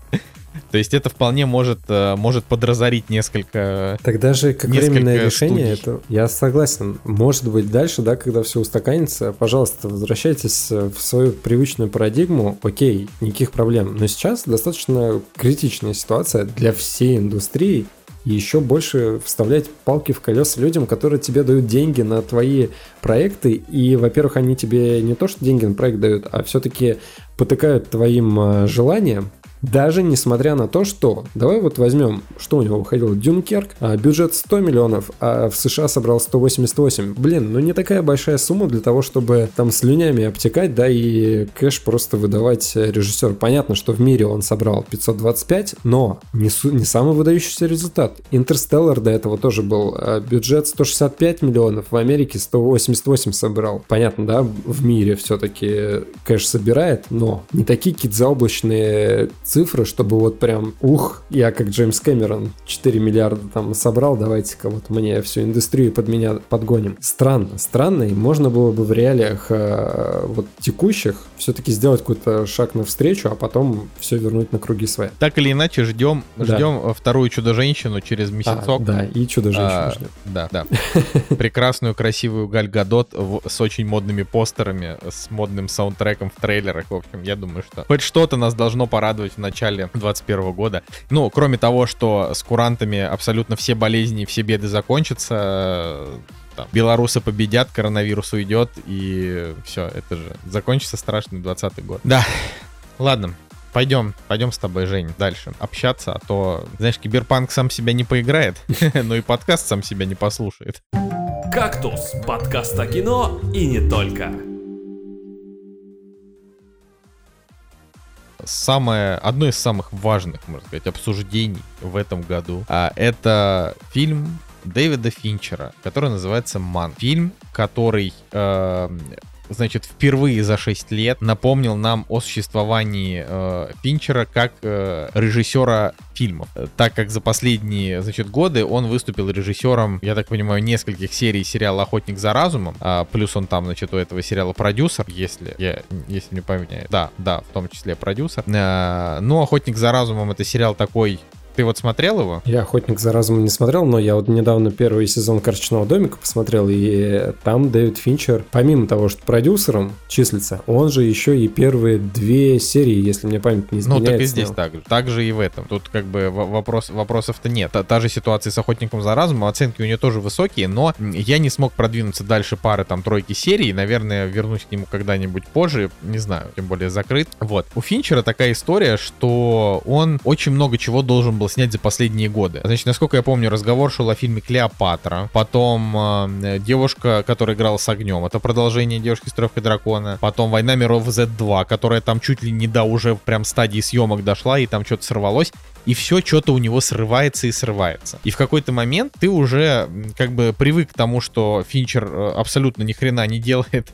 То есть это вполне может, э, может подразорить несколько... Тогда же как временное решение, это я согласен. Может быть дальше, да, когда все устаканится, пожалуйста, возвращайтесь в свою привычную парадигму, окей, никаких проблем. Но сейчас достаточно критичная ситуация для всей индустрии, и еще больше вставлять палки в колеса людям, которые тебе дают деньги на твои проекты. И, во-первых, они тебе не то, что деньги на проект дают, а все-таки потыкают твоим э, желанием, даже несмотря на то, что, давай вот возьмем, что у него выходил, Дюнкерк, а бюджет 100 миллионов, а в США собрал 188. Блин, ну не такая большая сумма для того, чтобы там слюнями обтекать, да, и кэш просто выдавать режиссеру. Понятно, что в мире он собрал 525, но не, не самый выдающийся результат. Интерстеллар до этого тоже был. А бюджет 165 миллионов, в Америке 188 собрал. Понятно, да, в мире все-таки кэш собирает, но не такие какие-то заоблачные цифры, чтобы вот прям, ух, я как Джеймс Кэмерон 4 миллиарда там собрал, давайте-ка вот мне всю индустрию под меня подгоним. Странно, странно, и можно было бы в реалиях э, вот текущих все-таки сделать какой-то шаг навстречу, а потом все вернуть на круги свои. Так или иначе, ждем, да. ждем вторую Чудо-женщину через месяцок. А, да, и Чудо-женщину а, ждем. Да, да. Прекрасную, красивую Галь Гадот с очень модными постерами, с модным саундтреком в трейлерах. В общем, я думаю, что хоть что-то нас должно порадовать в начале 2021 года. Ну, кроме того, что с курантами абсолютно все болезни, все беды закончатся, там, белорусы победят, коронавирус уйдет, и все, это же закончится страшный 20 год. Да, ладно, пойдем, пойдем с тобой, Жень, дальше общаться, а то, знаешь, киберпанк сам себя не поиграет, но и подкаст сам себя не послушает. «Кактус» — подкаст о кино и не только. Самое, одно из самых важных, можно сказать, обсуждений в этом году. А, это фильм Дэвида Финчера, который называется «Ман». Фильм, который э, значит, впервые за 6 лет напомнил нам о существовании э, Финчера как э, режиссера фильмов. Так как за последние, значит, годы он выступил режиссером, я так понимаю, нескольких серий сериала «Охотник за разумом», а, плюс он там, значит, у этого сериала продюсер, если я, если не поменяю. Да, да, в том числе продюсер. А, ну, «Охотник за разумом» — это сериал такой ты вот смотрел его? Я «Охотник за разумом» не смотрел, но я вот недавно первый сезон «Карточного домика» посмотрел, и там Дэвид Финчер, помимо того, что продюсером числится, он же еще и первые две серии, если мне память не изменяет. Ну, так и здесь так же. Так же и в этом. Тут как бы вопрос, вопросов-то нет. Та, та же ситуация с «Охотником за разумом», оценки у нее тоже высокие, но я не смог продвинуться дальше пары там тройки серий, наверное, вернусь к нему когда-нибудь позже, не знаю, тем более закрыт. Вот. У Финчера такая история, что он очень много чего должен был было снять за последние годы. Значит, насколько я помню, разговор шел о фильме «Клеопатра», потом э, «Девушка, которая играла с огнем», это продолжение «Девушки с трехой дракона», потом «Война миров Z2», которая там чуть ли не до уже прям стадии съемок дошла, и там что-то сорвалось и все что-то у него срывается и срывается. И в какой-то момент ты уже как бы привык к тому, что Финчер э, абсолютно ни хрена не делает,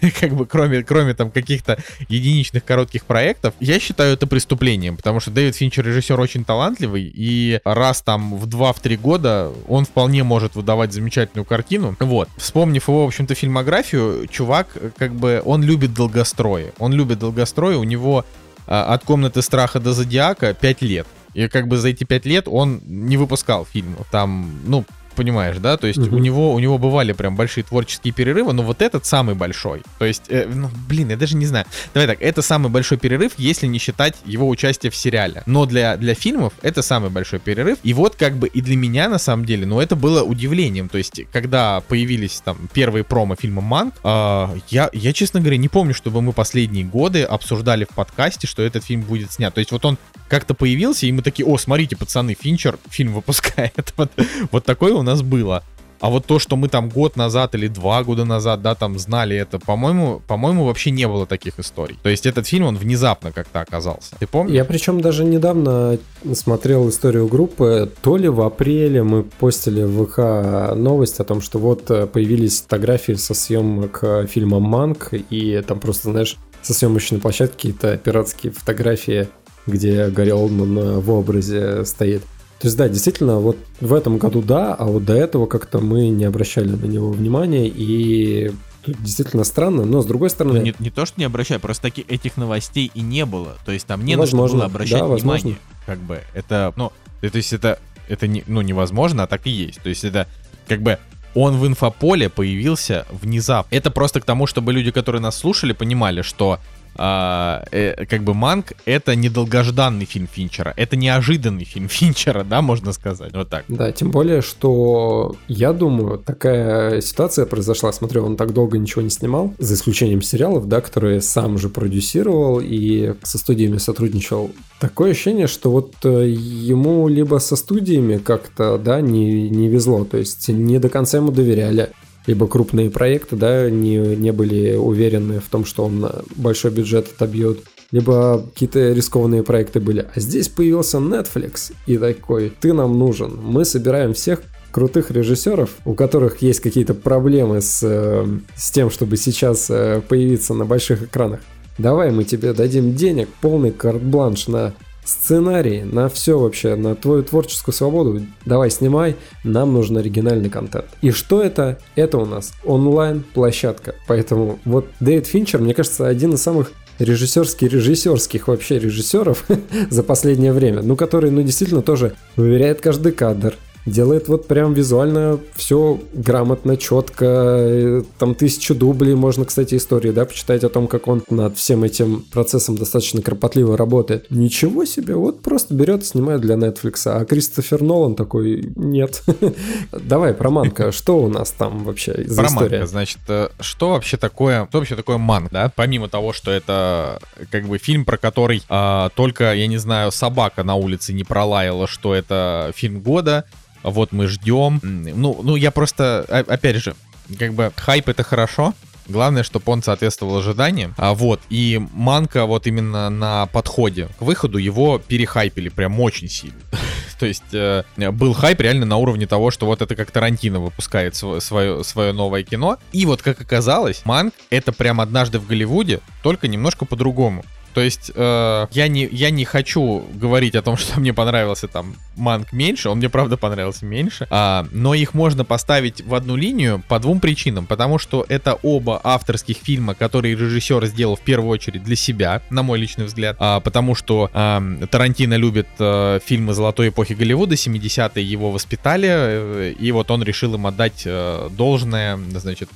как бы кроме, кроме там каких-то единичных коротких проектов. Я считаю это преступлением, потому что Дэвид Финчер режиссер очень талантливый, и раз там в 2-3 года он вполне может выдавать замечательную картину. Вот. Вспомнив его, в общем-то, фильмографию, чувак, как бы, он любит долгострои. Он любит долгострои, у него а, от комнаты страха до зодиака 5 лет. И как бы за эти пять лет он не выпускал фильмов. Там, ну, понимаешь, да? То есть Мгм. у него у него бывали прям большие творческие перерывы, но вот этот самый большой. То есть, э, ну, блин, я даже не знаю. Давай так, это самый большой перерыв, если не считать его участие в сериале. Но для, для фильмов это самый большой перерыв. И вот как бы и для меня на самом деле, ну это было удивлением. То есть, когда появились там первые промо фильма Манк, а, я, я, честно говоря, не помню, чтобы мы последние годы обсуждали в подкасте, что этот фильм будет снят. То есть вот он как-то появился, и мы такие, о, смотрите, пацаны, Финчер фильм выпускает. Вот, вот такое у нас было. А вот то, что мы там год назад или два года назад, да, там знали это, по-моему, по-моему, вообще не было таких историй. То есть этот фильм, он внезапно как-то оказался. Ты помнишь? Я причем даже недавно смотрел историю группы, то ли в апреле мы постили в ВК новость о том, что вот э, появились фотографии со съемок э, фильма «Манк», и там просто, знаешь, со съемочной площадки какие-то пиратские фотографии, где Гарри Олдман э, в образе стоит. То есть, да, действительно, вот в этом году да, а вот до этого как-то мы не обращали на него внимания, и тут действительно странно, но с другой стороны... Ну, не, не то, что не обращаю, просто таки, этих новостей и не было. То есть там не на Возможно, что было обращать да, возможно. внимание. как бы это, ну, то есть это, это не, ну, невозможно, а так и есть. То есть это как бы он в инфополе появился внезапно. Это просто к тому, чтобы люди, которые нас слушали, понимали, что а, э, как бы Манк это недолгожданный фильм Финчера, это неожиданный фильм Финчера, да, можно сказать, вот так. Да, тем более, что я думаю, такая ситуация произошла. Смотрю, он так долго ничего не снимал, за исключением сериалов, да, которые сам же продюсировал и со студиями сотрудничал. Такое ощущение, что вот э, ему либо со студиями как-то, да, не, не везло, то есть не до конца ему доверяли, либо крупные проекты, да, не, не были уверены в том, что он э, большой бюджет отобьет, либо какие-то рискованные проекты были. А здесь появился Netflix и такой, ты нам нужен, мы собираем всех крутых режиссеров, у которых есть какие-то проблемы с, э, с тем, чтобы сейчас э, появиться на больших экранах. Давай мы тебе дадим денег, полный карт-бланш на сценарий, на все вообще, на твою творческую свободу. Давай снимай, нам нужен оригинальный контент. И что это? Это у нас онлайн-площадка. Поэтому вот Дэвид Финчер, мне кажется, один из самых режиссерских, режиссерских вообще режиссеров за последнее время, ну, который, ну, действительно тоже выверяет каждый кадр, делает вот прям визуально все грамотно, четко, там тысячу дублей, можно, кстати, истории, да, почитать о том, как он над всем этим процессом достаточно кропотливо работает. Ничего себе, вот просто берет, снимает для Netflix, а Кристофер Нолан такой, нет. Давай, про Манка, что у нас там вообще за Про манго, значит, э, что вообще такое, что вообще такое манг, да? Помимо того, что это как бы фильм, про который а, только, я не знаю, собака на улице не пролаяла, что это фильм года, вот мы ждем. Ну, ну я просто, опять же, как бы хайп это хорошо, Главное, чтобы он соответствовал ожиданиям. А вот, и Манка вот именно на подходе к выходу его перехайпили прям очень сильно. То есть э, был хайп реально на уровне того, что вот это как Тарантино выпускает св- свое, свое новое кино. И вот как оказалось, Манк это прям однажды в Голливуде, только немножко по-другому. То есть э, я, не, я не хочу говорить о том, что мне понравился там Манк меньше, он мне правда понравился меньше, а, но их можно поставить в одну линию по двум причинам, потому что это оба авторских фильма, которые режиссер сделал в первую очередь для себя, на мой личный взгляд, а, потому что а, Тарантино любит э, фильмы золотой эпохи Голливуда, 70-е его воспитали, э, и вот он решил им отдать э, должное, значит,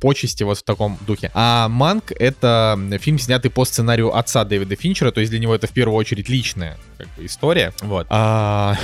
почести вот в таком духе. А Манк — это фильм, снятый по сценарию отца Дэвида Финчера, то есть для него это в первую очередь личная как бы, история. Вот. А,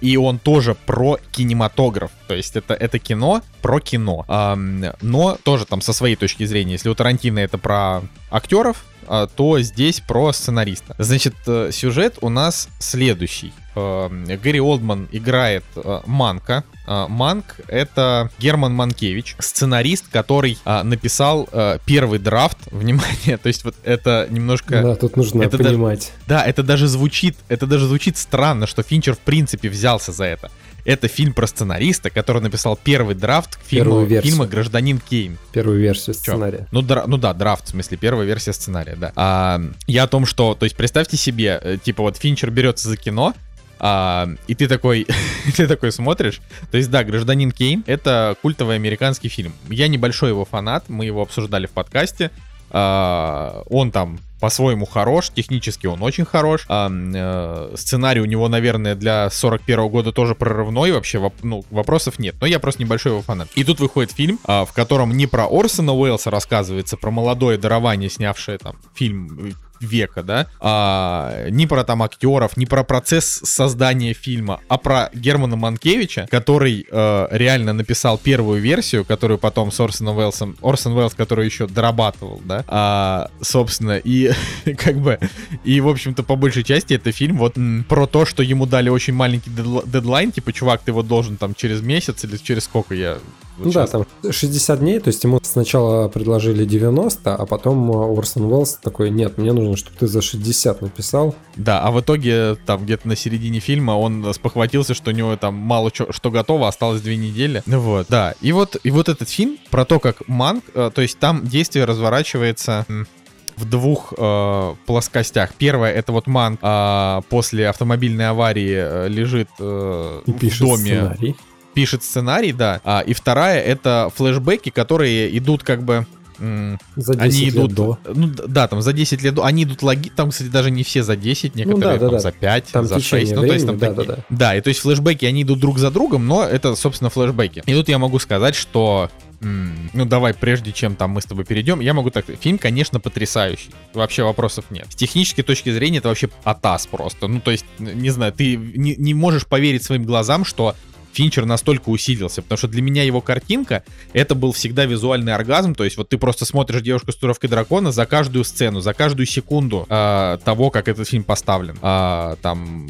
и он тоже про кинематограф. То есть это, это кино про кино. Ам, но тоже там со своей точки зрения. Если у Тарантино это про актеров, а, то здесь про сценариста. Значит, э, сюжет у нас следующий. Эм, Гэри Олдман играет э, Манка. Э, Манк — это Герман Манкевич, сценарист, который а, написал э, первый драфт. Внимание, то есть вот это немножко... Да, тут нужно это даже- понимать. Да, это даже звучит, это даже звучит странно, что Финчер в принципе взялся за это. Это фильм про сценариста, который написал первый драфт к фильму, фильма «Гражданин Кейн». Первую версию Чё? сценария. Ну, дра- ну да, драфт, в смысле, первая версия сценария, да. А, я о том, что, то есть, представьте себе, э, типа, вот Финчер берется за кино, а, и ты такой, ты такой смотришь. То есть, да, «Гражданин Кейн» — это культовый американский фильм. Я небольшой его фанат, мы его обсуждали в подкасте. А, он там по-своему хорош, технически он очень хорош. А, э, сценарий у него, наверное, для 41 года тоже прорывной, вообще воп- ну, вопросов нет. Но я просто небольшой его фанат. И тут выходит фильм, а, в котором не про Орсона Уэллса рассказывается, про молодое дарование, снявшее там фильм века, да, а, не про там актеров, не про процесс создания фильма, а про Германа Манкевича, который э, реально написал первую версию, которую потом с Орсоном Уэллсом, Орсон Уэллс, который еще дорабатывал, да, а, собственно, и как бы, и в общем-то по большей части это фильм вот м, про то, что ему дали очень маленький дедл- дедлайн, типа, чувак, ты вот должен там через месяц или через сколько я Ну да, там 60 дней, то есть ему сначала предложили 90, а потом э, Орсон Уэллс такой, нет, мне нужно, чтобы ты за 60 написал. Да, а в итоге там где-то на середине фильма он спохватился, что у него там мало чё- что готово, осталось две недели. Ну Вот, да. И вот, и вот этот фильм про то, как Манк, э, то есть там действие разворачивается в двух э, плоскостях. Первое это вот Манк а, после автомобильной аварии э, лежит э, И в пишет доме, сценарий. Пишет сценарий, да. А, и вторая это флешбеки, которые идут как бы За 10 они лет идут, до. ну да, там за 10 лет, до- они идут логи, там, кстати, даже не все за 10, некоторые Ну да, да, там да. за 5, Там за 6, течение ну то есть там времени, да, такие. да, да. и то есть флешбеки, они идут друг за другом, но это, собственно, флешбеки. И тут я могу сказать, что ну давай, прежде чем там мы с тобой перейдем, я могу так фильм, конечно, потрясающий, вообще вопросов нет. С технической точки зрения это вообще атас просто, ну то есть, не знаю, ты не, не можешь поверить своим глазам, что Финчер настолько усилился, потому что для меня его картинка это был всегда визуальный оргазм, то есть вот ты просто смотришь девушку с туровкой дракона за каждую сцену, за каждую секунду а, того, как этот фильм поставлен. А, там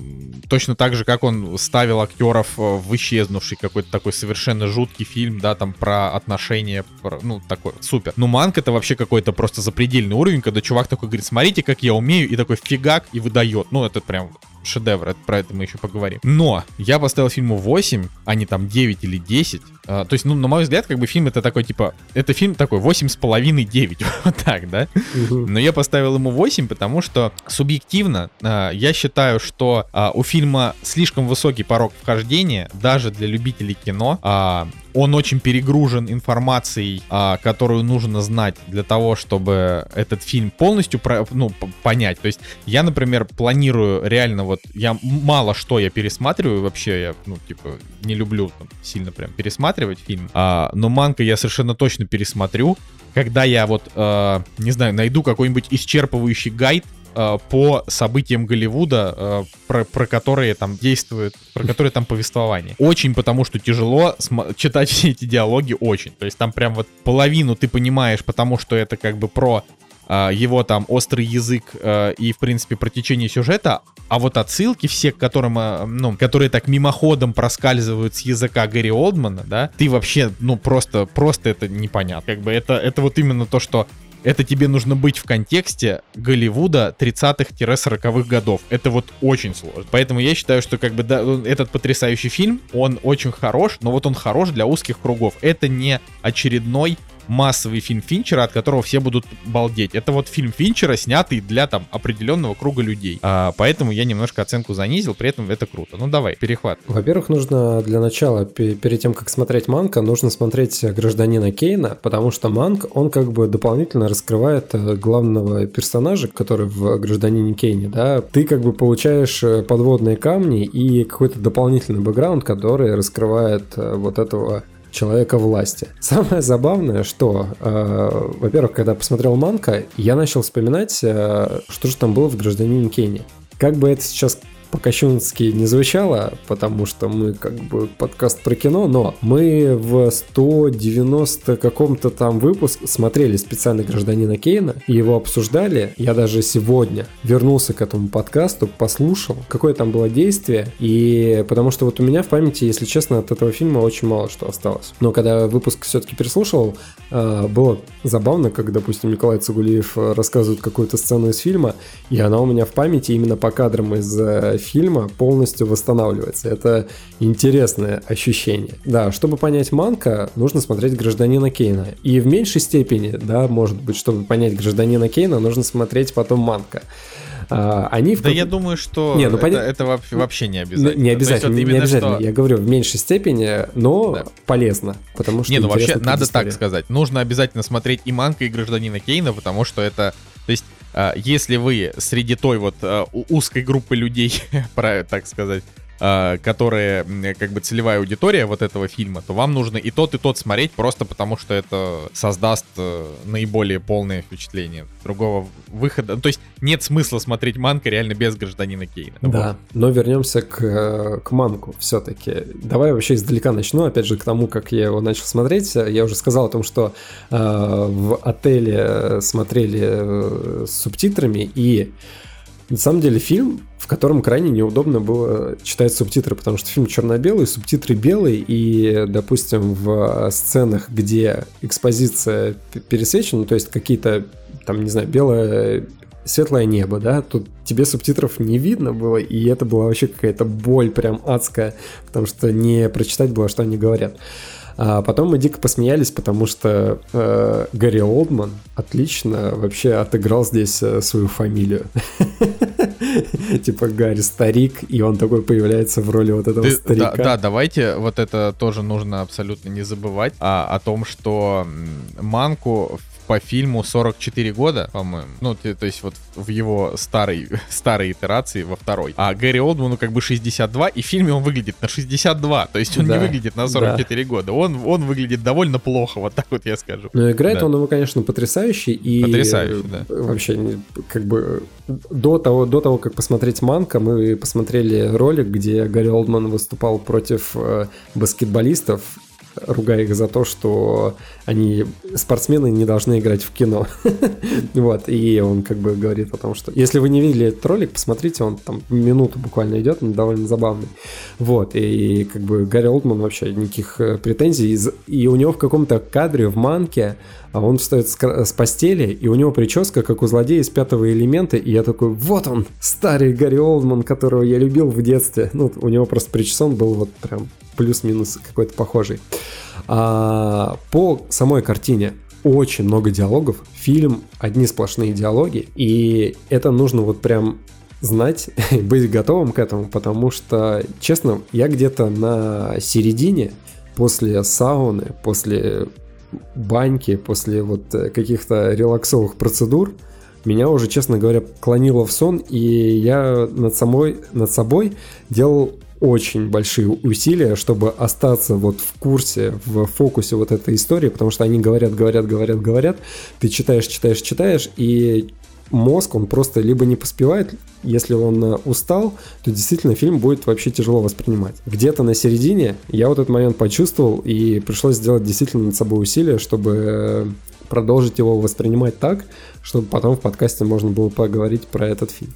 точно так же, как он ставил актеров э, в исчезнувший какой-то такой совершенно жуткий фильм, да, там про отношения, про- ну такой супер. Ну Манк это вообще какой-то просто запредельный уровень, когда чувак такой говорит, смотрите, как я умею, и такой фигак и выдает. Ну это прям шедевр, про это мы еще поговорим. Но я поставил фильму 8, а не там 9 или 10. А, то есть, ну, на мой взгляд, как бы фильм это такой, типа, это фильм такой 8,5-9, вот так, да? Но я поставил ему 8, потому что субъективно а, я считаю, что а, у фильма слишком высокий порог вхождения, даже для любителей кино. Он очень перегружен информацией, а, которую нужно знать для того, чтобы этот фильм полностью про- ну, понять. То есть я, например, планирую реально вот, я мало что я пересматриваю вообще, я, ну, типа, не люблю там, сильно прям пересматривать фильм, А, но Манка я совершенно точно пересмотрю, когда я вот, э, не знаю, найду какой-нибудь исчерпывающий гайд э, по событиям Голливуда, э, про, про которые там действуют, про которые там повествование. Очень потому, что тяжело читать все эти диалоги, очень. То есть там прям вот половину ты понимаешь, потому что это как бы про его там острый язык э, и, в принципе, про течение сюжета, а вот отсылки все, к которым, э, ну, которые так мимоходом проскальзывают с языка Гэри Олдмана, да, ты вообще, ну, просто, просто это непонятно. Как бы это, это вот именно то, что это тебе нужно быть в контексте Голливуда 30-х-40-х годов. Это вот очень сложно. Поэтому я считаю, что как бы да, этот потрясающий фильм, он очень хорош, но вот он хорош для узких кругов. Это не очередной массовый фильм Финчера, от которого все будут балдеть. Это вот фильм Финчера, снятый для там определенного круга людей. А, поэтому я немножко оценку занизил, при этом это круто. Ну давай, перехват. Во-первых, нужно для начала, пе- перед тем, как смотреть Манка, нужно смотреть «Гражданина Кейна», потому что Манк, он как бы дополнительно раскрывает э, главного персонажа, который в «Гражданине Кейне», да. Ты как бы получаешь э, подводные камни и какой-то дополнительный бэкграунд, который раскрывает э, вот этого человека власти. Самое забавное, что, э, во-первых, когда посмотрел Манка, я начал вспоминать, э, что же там было в «Гражданине Кейне». Как бы это сейчас по-кощунски не звучало, потому что мы как бы подкаст про кино, но мы в 190 каком-то там выпуск смотрели специально «Гражданина Кейна» и его обсуждали. Я даже сегодня вернулся к этому подкасту, послушал, какое там было действие, и потому что вот у меня в памяти, если честно, от этого фильма очень мало что осталось. Но когда выпуск все-таки переслушал, э, было забавно, как, допустим, Николай Цугулиев рассказывает какую-то сцену из фильма, и она у меня в памяти именно по кадрам из э, фильма полностью восстанавливается. Это интересное ощущение. Да, чтобы понять Манка, нужно смотреть «Гражданина Кейна». И в меньшей степени, да, может быть, чтобы понять «Гражданина Кейна», нужно смотреть потом Манка. А, они в Да я думаю, что Не, ну, это, это вообще, вообще не обязательно. Не То есть обязательно, вот не обязательно. что- Я говорю в меньшей степени, но Да. полезно, потому что Не, ну вообще надо так предыстория. сказать. Нужно обязательно смотреть и Манка, и Гражданина Кейна, потому что это... То есть, если вы среди той вот а, узкой группы людей, так сказать, а, которые м, как бы целевая аудитория вот этого фильма, то вам нужно и тот, и тот смотреть просто потому, что это создаст э, наиболее полное впечатление. Другого выхода... То есть нет смысла смотреть Манка реально без Гражданина Кейна. Да, но вернемся к, э, к Манку все-таки. Давай вообще издалека начну, опять же, к тому, как я его начал смотреть. Я уже сказал о том, что э, в отеле смотрели э, с субтитрами, и на самом деле фильм, в котором крайне неудобно было читать субтитры, потому что фильм черно-белый, субтитры белые, и, допустим, в сценах, где экспозиция пересвечена, то есть какие-то, там, не знаю, белое светлое небо, да, тут тебе субтитров не видно было, и это была вообще какая-то боль прям адская, потому что не прочитать было, что они говорят. А потом мы дико посмеялись, потому что э, Гарри Олдман отлично вообще отыграл здесь э, свою фамилию. Типа Гарри старик, и он такой появляется в роли вот этого старика. да, давайте вот это тоже нужно абсолютно не забывать а, о том, что Манку в- по фильму 44 года, по-моему. Ну, те- то есть вот в его старой, старой итерации, во второй. А Гэри Олдману как бы 62, и в фильме он выглядит на 62. То есть он Да, не выглядит на 44 года. Он, он выглядит довольно плохо, вот так вот я скажу. Но играет Да. он его, конечно, потрясающий. И Потрясающий, э, да. Вообще, как бы до того, до того, как посмотреть Манка, мы посмотрели ролик, где Гарри Олдман выступал против э, баскетболистов, ругая их за то, что они, спортсмены, не должны играть в кино. Вот, и он как бы говорит о том, что если вы не видели этот ролик, посмотрите, он там минуту буквально идет, он довольно забавный. Вот, и как бы Гарри Олдман вообще никаких э, претензий. И у него в каком-то кадре в манке а он встает с постели, и у него прическа, как у злодея из пятого элемента, и я такой, вот он, старый Гарри Олдман, которого я любил в детстве. Ну, у него просто причесон был вот прям плюс-минус какой-то похожий. А, по самой картине очень много диалогов. Фильм одни сплошные диалоги, и это нужно вот прям знать, быть готовым к этому, потому что, честно, я где-то на середине, после сауны, после баньки, после вот э, каких-то релаксовых процедур, меня уже, честно говоря, клонило в сон, и я над, самой, над собой делал очень большие усилия, чтобы остаться вот в курсе, в фокусе вот этой истории, потому что они говорят, говорят, говорят, говорят, ты читаешь, читаешь, читаешь, и мозг, он просто либо не поспевает, если он э, устал, то действительно фильм будет вообще тяжело воспринимать. Где-то на середине я вот этот момент почувствовал, и пришлось сделать действительно над собой усилия, чтобы э, продолжить его воспринимать так, чтобы потом в подкасте можно было поговорить про этот фильм.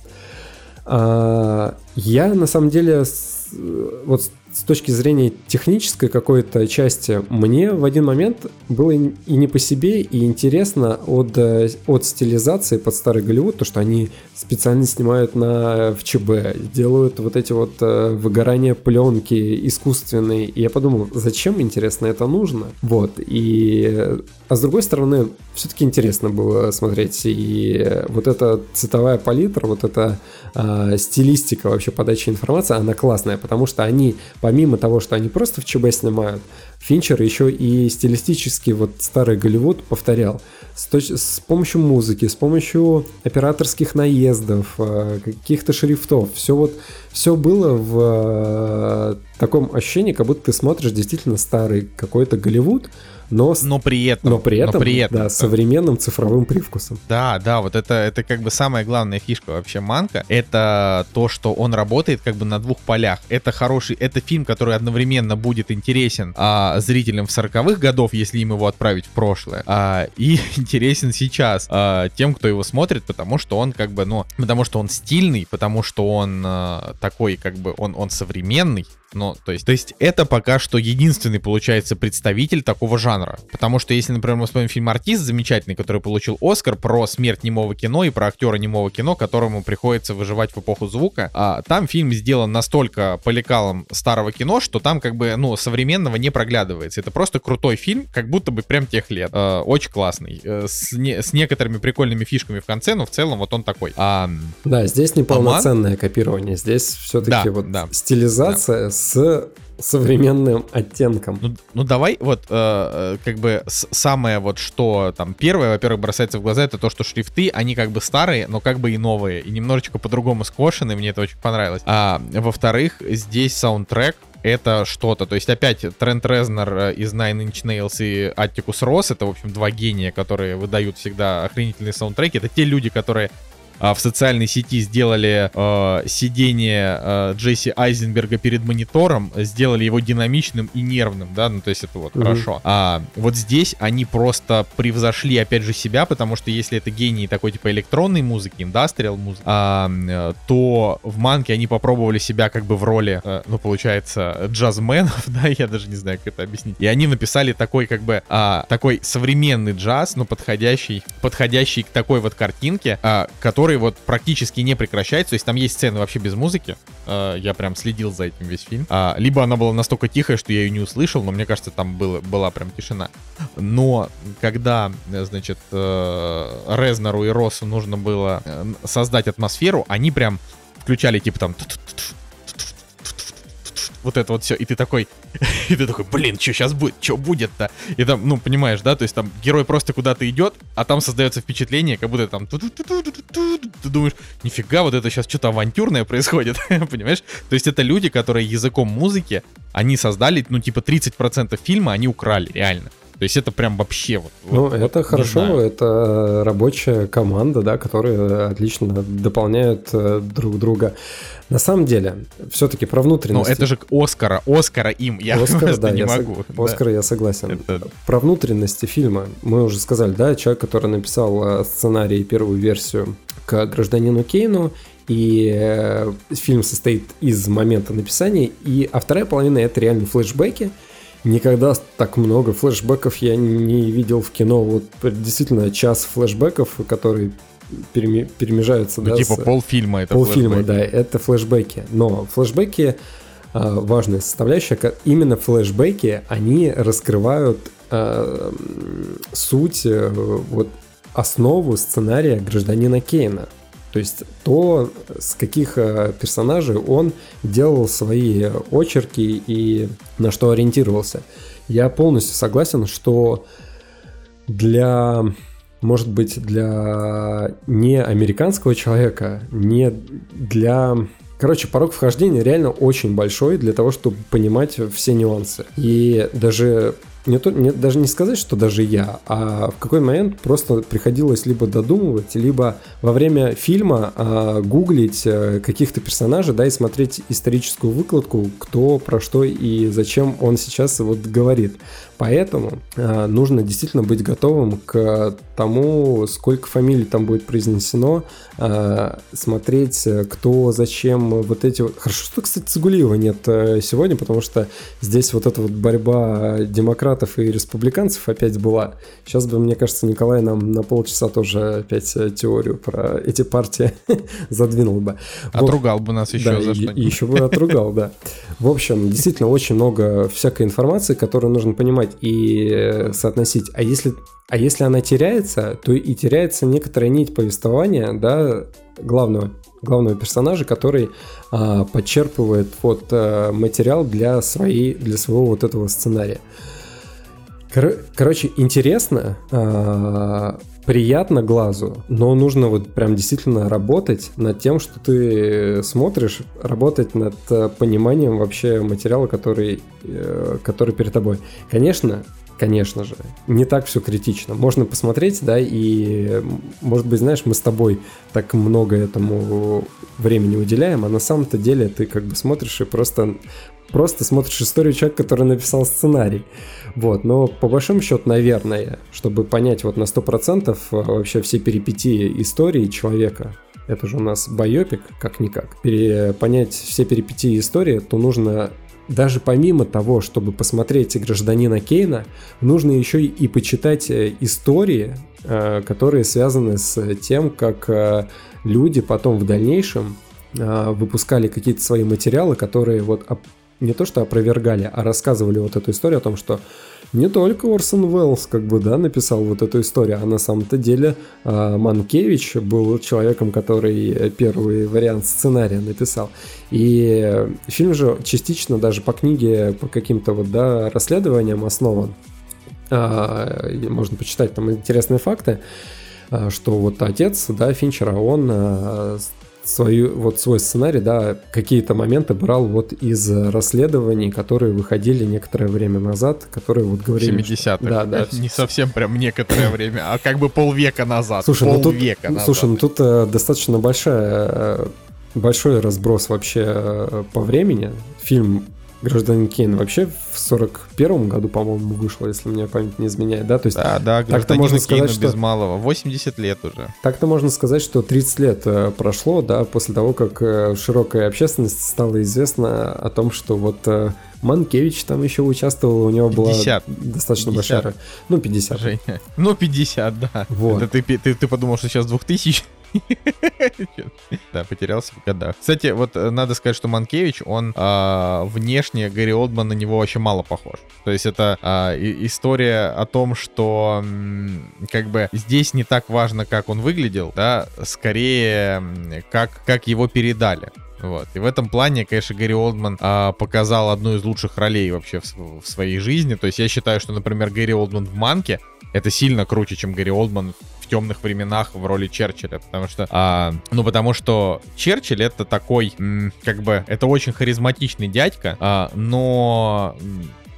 А, я на самом деле вот с- точки зрения технической какой-то части мне в один момент было и не по себе, и интересно от, э, от стилизации под старый Голливуд, то, что они специально снимают на в ЧБ, делают вот эти вот э, выгорания пленки искусственные. И я подумал, зачем, интересно, это нужно? Вот. И, э, а с другой стороны, все-таки интересно было смотреть. И вот эта цветовая палитра, вот эта э, стилистика вообще подачи информации, она классная, потому что они, помимо того, что они просто в ЧБ снимают, Финчер еще и стилистически вот старый Голливуд повторял. С, точ- с помощью музыки, с помощью операторских наездов, э, каких-то шрифтов. Все вот, все было в э, таком ощущении, как будто ты смотришь действительно старый какой-то Голливуд, но, Но при этом... но при этом, при этом да, с современным цифровым привкусом. Да, да, вот это, это как бы самая главная фишка вообще Манка. Это то, что он работает как бы на двух полях. Это хороший, это фильм, который одновременно будет интересен а, зрителям в 40-х годов, если им его отправить в прошлое, а, и интересен сейчас а, тем, кто его смотрит, потому что он как бы, ну, потому что он стильный, потому что он а, такой как бы, он, он современный, Ну, то есть, то есть это пока что единственный, получается, представитель такого жанра. Потому что если, например, мы вспомним фильм «Артист» замечательный, который получил Оскар про смерть немого кино и про актера немого кино, которому приходится выживать в эпоху звука, а там фильм сделан настолько по лекалам старого кино, что там как бы, ну, современного не проглядывается. Это просто крутой фильм, как будто бы прям тех лет. Э, очень классный. Э, с, не, с некоторыми прикольными фишками в конце, но в целом вот он такой. А, да, здесь неполноценное копирование. Здесь все-таки да, вот да, стилизация да. с современным оттенком. Ну, ну давай вот э, э как бы самое вот что там первое, во-первых, бросается в глаза, это то, что шрифты, они как бы старые, но как бы и новые, и немножечко по-другому скошены, мне это очень понравилось. А во-вторых, здесь саундтрек, это что-то. То есть опять Трент Резнер э, из Nine Inch Nails и Аттикус Росс, это, в общем, два гения, которые выдают всегда охренительные саундтреки. Это те люди, которые в социальной сети сделали э, сидение э, Джесси Айзенберга перед монитором, сделали его динамичным и нервным, да, ну то есть это вот mm-hmm. хорошо. А вот здесь они просто превзошли опять же себя, потому что если это гении такой типа электронной музыки, индастриал музыки, а, э, то в Манке они попробовали себя как бы в роли, э, ну получается, джазменов, да, я даже не знаю, как это объяснить. И они написали такой как бы а, такой современный джаз, но подходящий, подходящий к такой вот картинке, а, который который вот практически не прекращается. То есть там есть сцены вообще без музыки. Э, я прям следил за этим весь фильм. А, либо она была настолько тихая, что я ее не услышал, но мне кажется, там было, была прям тишина. Но когда, значит, э, Резнеру и Россу нужно было э, создать атмосферу, они прям включали типа там вот это вот все, и ты такой, и ты такой, блин, что сейчас будет, что будет-то? И там, ну, понимаешь, да, то есть там герой просто куда-то идет, а там создается впечатление, как будто там, ты думаешь, нифига, вот это сейчас что-то авантюрное происходит, понимаешь? То есть это люди, которые языком музыки, они создали, ну, типа 30% фильма они украли, реально. То есть это прям вообще вот. Ну, вот, это вот, хорошо, это рабочая команда, да, которые отлично дополняют э, друг друга. На самом деле, все-таки про. Ну, это же Оскара, Оскара им, я Оскар, да, не я могу. Со... Оскара я согласен. Это... Про внутренности фильма мы уже сказали, да, человек, который написал э, сценарий и первую версию к гражданину Кейну, и э, фильм состоит из момента написания, и а вторая половина это реально флешбеки, Никогда так много флешбеков я не видел в кино. Вот действительно час флешбеков, которые переми, перемежаются. Ну, да, типа с... полфильма это Полфильма, флешбеки. да, это флешбеки. Но флешбеки а, важная составляющая. Именно флешбеки, они раскрывают а, суть, а, вот основу сценария гражданина Кейна. То есть то, с каких э, персонажей он делал свои очерки и на что ориентировался. Я полностью согласен, что для, может быть, для не американского человека, не для Короче, порог вхождения реально очень большой для того, чтобы понимать все нюансы. И даже не то, не, даже не сказать, что даже я, а в какой момент просто приходилось либо додумывать, либо во время фильма а, гуглить а, каких-то персонажей, да, и смотреть историческую выкладку, кто про что и зачем он сейчас вот говорит. Поэтому а, нужно действительно быть готовым к тому, сколько фамилий там будет произнесено, а, смотреть, кто, зачем, вот эти. Хорошо, что, кстати, Цигулиева нет э, сегодня, потому что здесь вот эта вот борьба демократов и республиканцев опять была. Сейчас бы, мне кажется, Николай нам на полчаса тоже опять э, теорию про эти партии задвинул бы. Отругал бы нас еще да, за что еще бы отругал, да. В общем, действительно очень много всякой информации, которую нужно понимать и э, соотносить. А если, а если она теряется, то и теряется некоторая нить повествования, да, главного, главного персонажа, который а, подчерпывает вот а, материал для, своей, для своего вот этого сценария. Кор- короче, интересно, а, приятно глазу, но нужно вот прям действительно работать над тем, что ты смотришь, работать над э, пониманием вообще материала, который, э, который перед тобой. Конечно, конечно же, не так все критично. Можно посмотреть, да, и, может быть, знаешь, мы с тобой так много этому времени уделяем, а на самом-то деле ты как бы смотришь и просто просто смотришь историю человека, который написал сценарий. Вот, но по большому счету, наверное, чтобы понять вот на 100% э, вообще все перипетии истории человека, это же у нас байопик, как-никак, понять все перипетии истории, то нужно даже помимо того, чтобы посмотреть «Гражданина Кейна», нужно еще и почитать э, истории, э, которые связаны с тем, как люди потом в дальнейшем выпускали какие-то свои материалы, которые вот не то что опровергали, а рассказывали вот эту историю о том, что не только Орсон Уэллс как бы, да, написал вот эту историю, а на самом-то деле э, Манкевич был человеком, который первый вариант сценария написал. И фильм же частично даже по книге, по каким-то вот, да, расследованиям основан. Э, можно почитать там интересные факты что вот отец, да, Финчера, он свою, вот свой сценарий, да, какие-то моменты брал вот из расследований, которые выходили некоторое время назад, которые вот говорили... 70-х. Да, да. Не совсем прям некоторое время, а как бы полвека назад. Слушай, ну тут, назад. слушай, ну тут э, достаточно большая, э, большой разброс вообще э, по времени. Фильм Гражданин Кейн вообще в 41 году, по-моему, вышел, если мне память не изменяет, да? То есть, да, да, так-то можно сказать, что... без малого, 80 лет уже. Так-то можно сказать, что 30 лет э, прошло, да, после того, как э, широкая общественность стала известна о том, что вот э, Манкевич там еще участвовал, у него 50. была достаточно 50. большая... Ну, 50. Женя. Ну, 50, да. Вот. Это ты, ты, ты подумал, что сейчас 2000? Да, потерялся в годах. Кстати, вот э, надо сказать, что Манкевич, он а, внешне, Гарри Олдман на него вообще мало похож. То есть это а, история о том, что как бы здесь не так важно, как он выглядел, да, скорее как, как его передали. Вот. И в этом плане, конечно, Гэри Олдман а, показал одну из лучших ролей вообще в, в своей жизни. То есть я считаю, что, например, Гэри Олдман в «Манке» это сильно круче, чем Гэри Олдман в темных временах в роли Черчилля, потому что, а, ну, потому что Черчилль это такой, как бы, это очень харизматичный дядька, а, но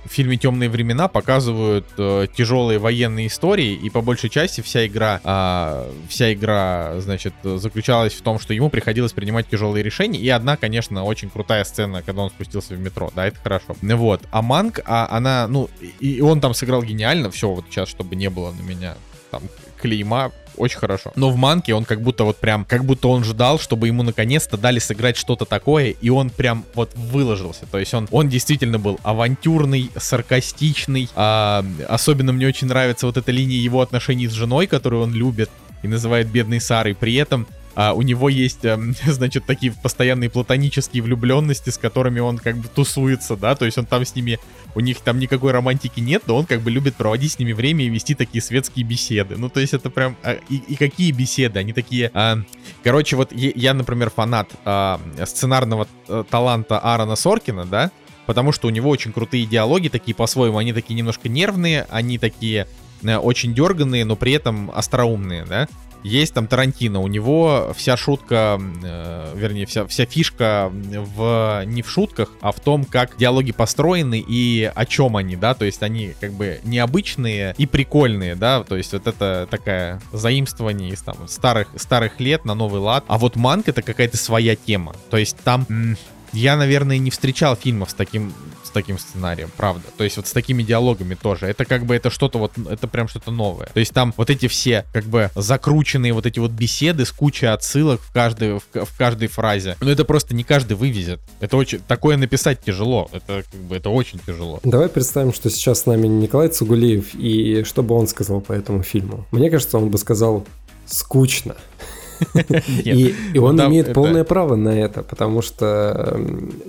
в фильме «Темные времена» показывают э, тяжелые военные истории, и по большей части вся игра, э, вся игра, значит, заключалась в том, что ему приходилось принимать тяжелые решения, и одна, конечно, очень крутая сцена, когда он спустился в метро, да, это хорошо. Вот, а Манг, а, она, ну, и он там сыграл гениально, все, вот сейчас, чтобы не было на меня там клейма, очень хорошо. Но в Манке он как будто вот прям, как будто он ждал, чтобы ему наконец-то дали сыграть что-то такое, и он прям вот выложился. То есть он, он действительно был авантюрный, саркастичный. А, особенно мне очень нравится вот эта линия его отношений с женой, которую он любит и называет бедной Сарой. При этом а, у него есть, а, значит, такие постоянные платонические влюбленности, с которыми он как бы тусуется, да, то есть он там с ними, у них там никакой романтики нет, но он как бы любит проводить с ними время и вести такие светские беседы. Ну, то есть это прям... А, и, и какие беседы? Они такие... А, короче, вот я, например, фанат а, сценарного а, таланта Аарона Соркина, да, потому что у него очень крутые диалоги, такие по-своему, они такие немножко нервные, они такие э, очень дерганные, но при этом остроумные, да. Есть там Тарантино, у него вся шутка, э, вернее, вся, вся фишка в, не в шутках, а в том, как диалоги построены и о чем они, да, то есть они как бы необычные и прикольные, да, то есть вот это такая заимствование из там старых, старых лет на новый лад, а вот манк это какая-то своя тема, то есть там я, наверное, не встречал фильмов с таким, таким сценарием, правда. То есть вот с такими диалогами тоже. Это как бы это что-то вот, это прям что-то новое. То есть там вот эти все как бы закрученные вот эти вот беседы с кучей отсылок в каждой, в, в каждой фразе. Но это просто не каждый вывезет. Это очень, такое написать тяжело. Это как бы, это очень тяжело. Давай представим, что сейчас с нами Николай Цугулиев, и что бы он сказал по этому фильму? Мне кажется, он бы сказал скучно. И, и он ну, имеет полное право на это, потому что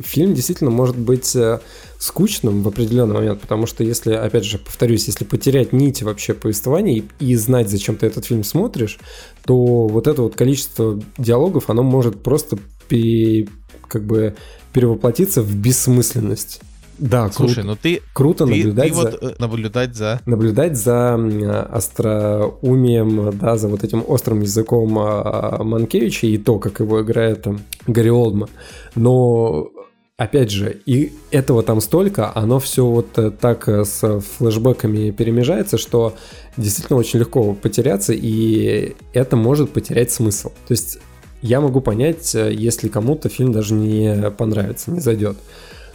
фильм действительно может быть э, скучным в определенный момент, потому что если, опять же, повторюсь, если потерять нить вообще повествования и, и знать, зачем ты этот фильм смотришь, то вот это вот количество диалогов, оно может просто пере, как бы перевоплотиться в бессмысленность. Да, Слушай, кру- ну ты круто ты, наблюдать ты за вот, э, наблюдать за наблюдать за остроумием, да, за вот этим острым языком а, Манкевича и то, как его играет там Гарри Олдман. Но опять же, и этого там столько, оно все вот э, так э, с флешбэками перемежается, что действительно очень легко потеряться, и это может потерять смысл. То есть я могу понять, если кому-то фильм даже не понравится, не зайдет.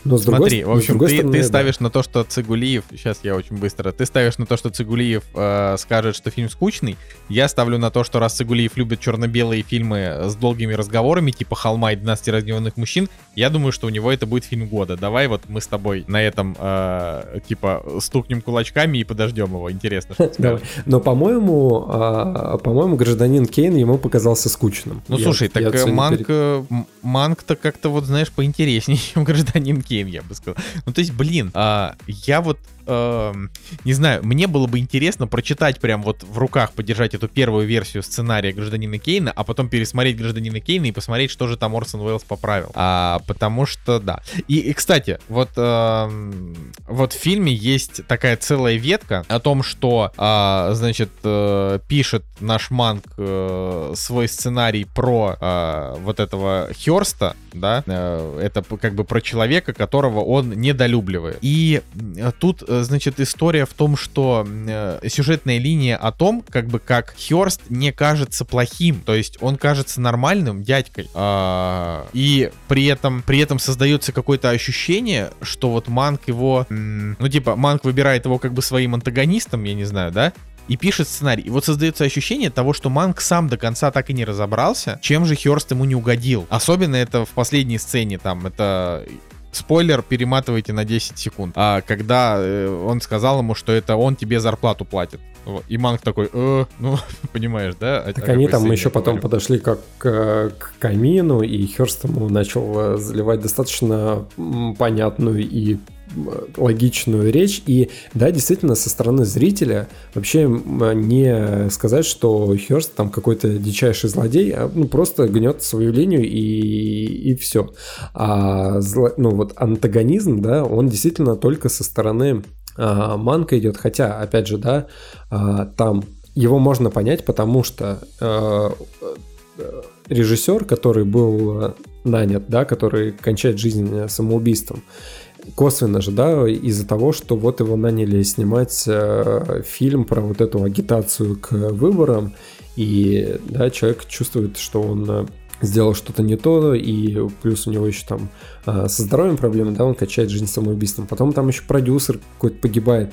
Но с другой, Смотри, в общем, ты, стороны, ты да. ставишь на то, что Цигулиев, сейчас я очень быстро, ты ставишь на то, что Цигулиев э, скажет, что фильм скучный, я ставлю на то, что раз Цигулиев любит черно-белые фильмы с долгими разговорами, типа «Холма» и «12 раздеванных мужчин», я думаю, что у него это будет фильм года. Давай вот мы с тобой на этом, э, типа, стукнем кулачками и подождем его. Интересно, что скажешь. Но, по-моему, а, по-моему, гражданин Кейн ему показался скучным. Ну, Я- слушай, так я э, сегодня Манк, перед- э, Манк-то как-то вот, знаешь, поинтереснее, чем гражданин Кейн, я бы сказал. Ну, то есть, блин, а, я вот, эм, не знаю, мне было бы интересно прочитать прям вот в руках, подержать эту первую версию сценария гражданина Кейна, а потом пересмотреть гражданина Кейна и посмотреть, что же там Орсон Уэллс поправил. А, потому что, да. И, и, кстати, вот, эм, вот в фильме есть такая целая ветка о том, что, а, значит, э, пишет наш Манк э, свой сценарий про э, вот этого Херста, да, э, это как бы про человека, которого он недолюбливает. И э, тут, э, значит, история в том, что э, сюжетная линия о том, как бы как Херст не кажется плохим, то есть он кажется нормальным дядькой, А, и при этом, при этом создается какое-то ощущение, что вот Манк его, ну типа, Манк выбирает его как бы своим антагонистом, я не знаю, да, и пишет сценарий. И вот создается ощущение того, что Манк сам до конца так и не разобрался, чем же Херст ему не угодил. Особенно это в последней сцене, там, это... Спойлер, перематывайте на 10 секунд. А когда э, он сказал ему, что это он тебе зарплату платит. И Манк такой, э, ну, понимаешь, да? о- Так они там еще потом говорю? подошли как к, к камину, и Херст ему начал э, заливать достаточно понятную и логичную речь. И да, действительно, со стороны зрителя вообще не сказать, что Херст там какой-то дичайший злодей, а ну, просто гнет свою линию и, и все. А зло- ну вот антагонизм, да, он действительно только со стороны а, Манка идет, хотя, опять же, да, а, там его можно понять, потому что э, э, режиссер, который был э, нанят, да, который кончает жизнь самоубийством, косвенно же, да, из-за того, что вот его наняли снимать э, фильм про вот эту агитацию к выборам, и, да, человек чувствует, что он э, сделал что-то не то, и плюс у него еще там э, со здоровьем проблемы, да, он качает жизнь самоубийством. Потом там еще продюсер какой-то погибает.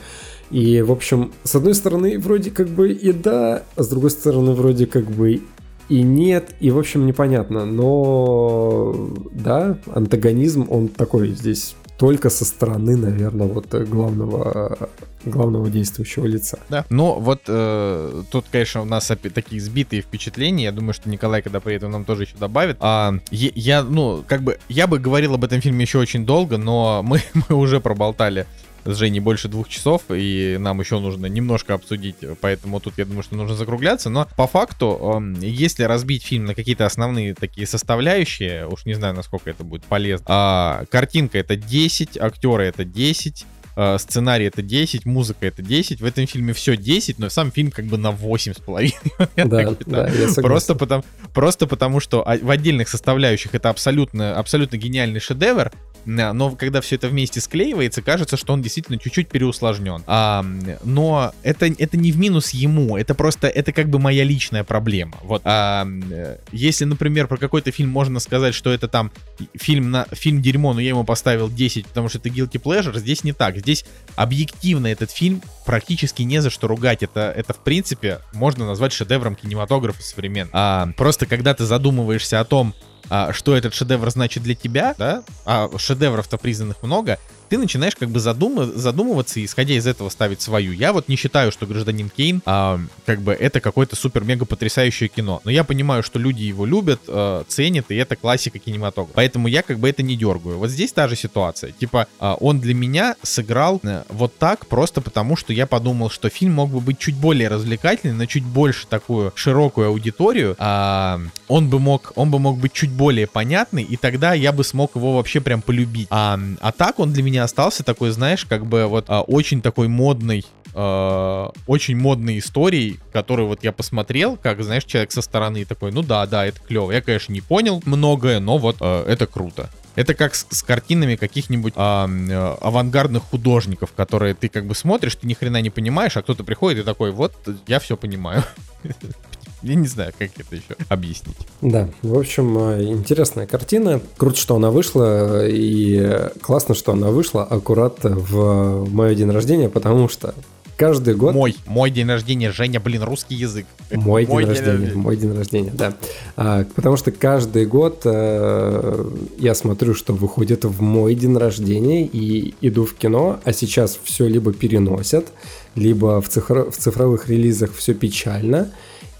И, в общем, с одной стороны, вроде как бы и да, а с другой стороны, вроде как бы и нет, и, в общем, непонятно. Но, да, антагонизм, он такой здесь только со стороны, наверное, вот э, главного, главного действующего лица. Да. Но вот э, тут, конечно, у нас опять такие сбитые впечатления. Я думаю, что Николай, когда приедет, он нам тоже еще добавит. А, е- я, ну, как бы, я бы говорил об этом фильме еще очень долго, но мы, мы уже проболтали с Женей больше двух часов, и нам еще нужно немножко обсудить, поэтому тут я думаю, что нужно закругляться. Но по факту, эм, если разбить фильм на какие-то основные такие составляющие, уж не знаю, насколько это будет полезно, а, картинка это 10, актеры это 10, э, сценарий это 10, музыка это 10. В этом фильме все 10, но сам фильм как бы на 8,5. Я Да, да. Просто потому, просто потому, что а- в отдельных составляющих это абсолютно, абсолютно гениальный шедевр, но когда все это вместе склеивается, кажется, что он действительно чуть-чуть переусложнен. А, но это, это не в минус ему, это просто, это как бы моя личная проблема. Вот. А, э, если, например, про какой-то фильм можно сказать, что это там фильм, на, фильм дерьмо, но я ему поставил 10, потому что это guilty pleasure, здесь не так. Здесь объективно этот фильм практически не за что ругать. Это, это в принципе, можно назвать шедевром кинематографа современного. А, просто когда ты задумываешься о том, а, что этот шедевр значит для тебя, да, а шедевров-то признанных много, ты начинаешь как бы задума- задумываться и, исходя из этого, ставить свою. Я вот не считаю, что «Гражданин Кейн» а, как бы это какое-то супер-мега потрясающее кино. Но я понимаю, что люди его любят, э, ценят, и это классика кинематографа. Поэтому я как бы это не дергаю. Вот здесь та же ситуация. Типа, а, он для меня сыграл э, вот так просто потому, что я подумал, что фильм мог бы быть чуть более развлекательный, на чуть больше такую широкую аудиторию. А, он бы мог, он бы мог быть чуть более понятный, и тогда я бы смог его вообще прям полюбить. А, а так он для меня остался такой, знаешь, как бы вот а, очень такой модный э, очень модной историей, которую вот я посмотрел, как, знаешь, человек со стороны такой, ну да, да, это клево. Я, конечно, не понял многое, но вот э, это круто. Это как с, с картинами каких-нибудь а, м, э, авангардных художников, которые ты как бы смотришь, ты ни хрена не понимаешь, а кто-то приходит и такой, вот, я все понимаю. Я не знаю, как это еще объяснить. Да, в общем, э, интересная картина. Круто, что она вышла, и классно, что она вышла аккурат в мое день рождения, потому что каждый год... Мой, мой день рождения, Женя, блин, русский язык. Мой, день, рождения, рождения, мой день рождения, да. А, потому что каждый год а, я смотрю, что выходит в мой день рождения и иду в кино, а сейчас все либо переносят, либо в, цифро- в цифровых релизах все печально,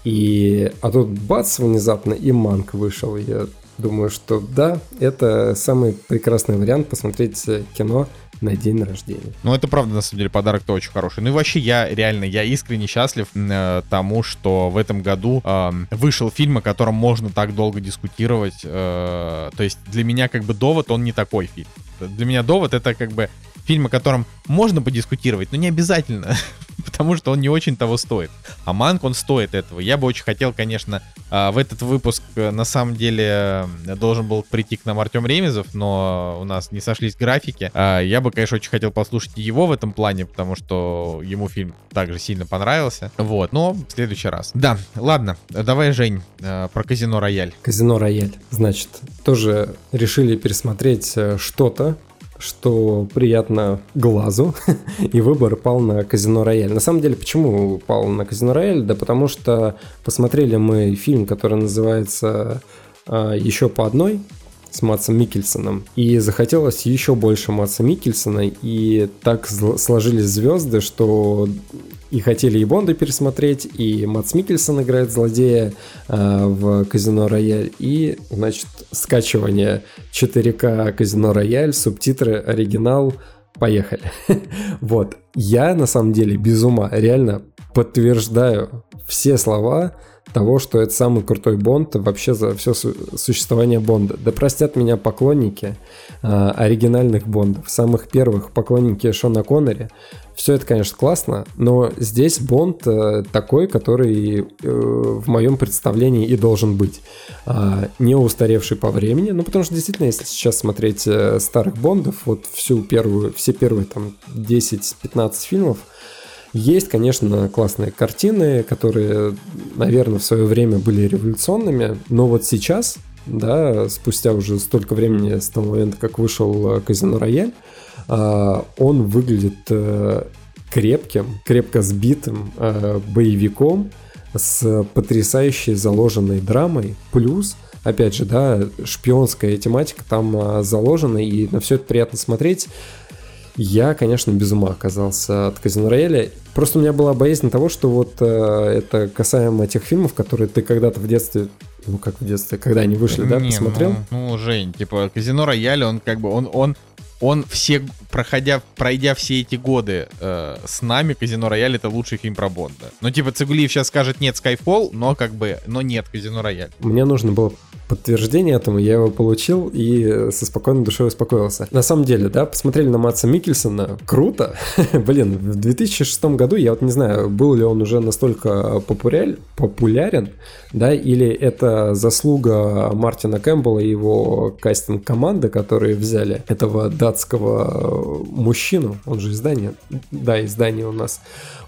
и, а тут бац, внезапно и манк вышел. Я думаю, что да, это самый прекрасный вариант посмотреть кино на день рождения. Ну, это правда, на самом деле, подарок-то очень хороший. Ну и вообще, я реально, я искренне счастлив э, тому, что в этом году э, вышел фильм, о котором можно так долго дискутировать. Э, то есть для меня как бы довод, он не такой фильм. Для меня довод это как бы фильм, о котором можно подискутировать, но не обязательно, потому что он не очень того стоит. А Манк, он стоит этого. Я бы очень хотел, конечно, а, в этот выпуск э, на самом деле э, должен был прийти к нам Артем Ремезов, но у нас не сошлись графики. А, я бы, конечно, очень хотел послушать его в этом плане, потому что ему фильм также сильно понравился. Вот, но в следующий раз. Да, ладно, давай, Жень, э, про Казино Рояль. Казино Рояль. Значит, тоже решили пересмотреть что-то, что приятно глазу, и выбор пал на Казино Рояль. На самом деле, почему пал на Казино Рояль? Да потому что посмотрели мы фильм, который называется а, «Еще по одной», с Матсом Микельсоном. И захотелось еще больше Матса Микельсона, и так сложились звезды, что и хотели и Бонда пересмотреть, и Матс Микельсон играет злодея э, в Казино Рояль, и, значит, скачивание 4К Казино Рояль, субтитры, оригинал, поехали. вот. Я, на самом деле, без ума, реально подтверждаю все слова того, что это самый крутой Бонд вообще за все существование Бонда. Да простят меня поклонники э, оригинальных Бондов, самых первых поклонники Шона Коннери. Все это, конечно, классно, но здесь Бонд э, такой, который э, в моем представлении и должен быть. Э, не устаревший по времени, ну потому что действительно, если сейчас смотреть э, старых Бондов, вот всю первую, все первые там 10-15 фильмов, есть, конечно, классные картины, которые, наверное, в свое время были революционными, но вот сейчас, да, спустя уже столько времени с того момента, как вышел Казино Рояль, а, он выглядит э, крепким, крепко сбитым э, боевиком с потрясающей заложенной драмой, плюс опять же, да, шпионская тематика там заложена, и на все это приятно смотреть. Я, конечно, без ума оказался от Казино Рояля. Просто у меня была боязнь того, что вот э, это касаемо тех фильмов, которые ты когда-то в детстве ну как в детстве, когда они вышли, да, не, посмотрел? Ну, ну, Жень, типа Казино Рояль, он как бы он он он все, проходя, пройдя все эти годы э, с нами, Казино Рояль это лучший фильм про Бонда. Ну, типа, Цигулиев сейчас скажет нет Skyfall, но как бы, но нет Казино Рояль. Мне нужно было подтверждение этому, я его получил и со спокойной душой успокоился. На самом деле, да, посмотрели на Матса Микельсона, круто. Блин, в 2006 году, я вот не знаю, был ли он уже настолько популярен, популярен, да, или это заслуга Мартина Кэмпбелла и его кастинг-команды, которые взяли этого датского мужчину, он же издание, да, издание у нас,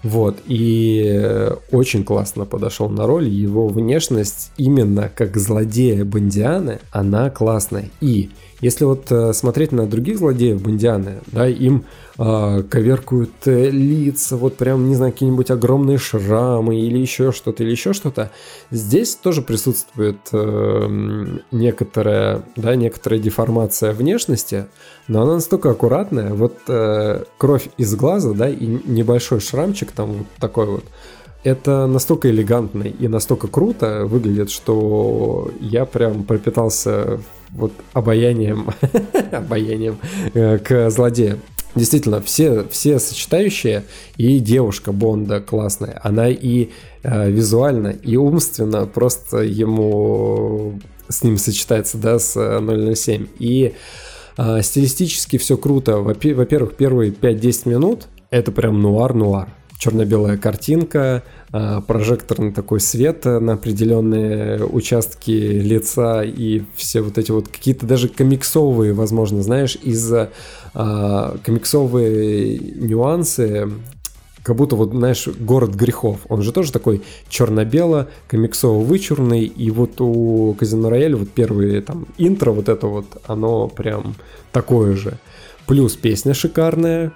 вот, и очень классно подошел на роль, его внешность именно как злодея Бондианы, она классная. И если вот э, смотреть на других злодеев Бондианы, да, им э, коверкуют лица, вот прям, не знаю, какие-нибудь огромные шрамы или еще что-то, или еще что-то. Здесь тоже присутствует э, некоторая, да, некоторая деформация внешности, но она настолько аккуратная. Вот э, кровь из глаза, да, и небольшой шрамчик там вот такой вот, это настолько элегантно и настолько круто выглядит, что я прям пропитался вот обаянием, обаянием э, к злодеям. Действительно, все, все сочетающие, и девушка Бонда классная, она и э, визуально, и умственно просто ему с ним сочетается, да, с 007. И э, стилистически все круто. Во-первых, первые 5-10 минут это прям нуар-нуар черно-белая картинка, а, прожекторный такой свет на определенные участки лица и все вот эти вот какие-то даже комиксовые, возможно, знаешь, из-за комиксовые нюансы как будто вот, знаешь, город грехов. Он же тоже такой черно-бело, комиксово-вычурный, и вот у Казино Рояль вот первые там интро вот это вот, оно прям такое же. Плюс песня шикарная,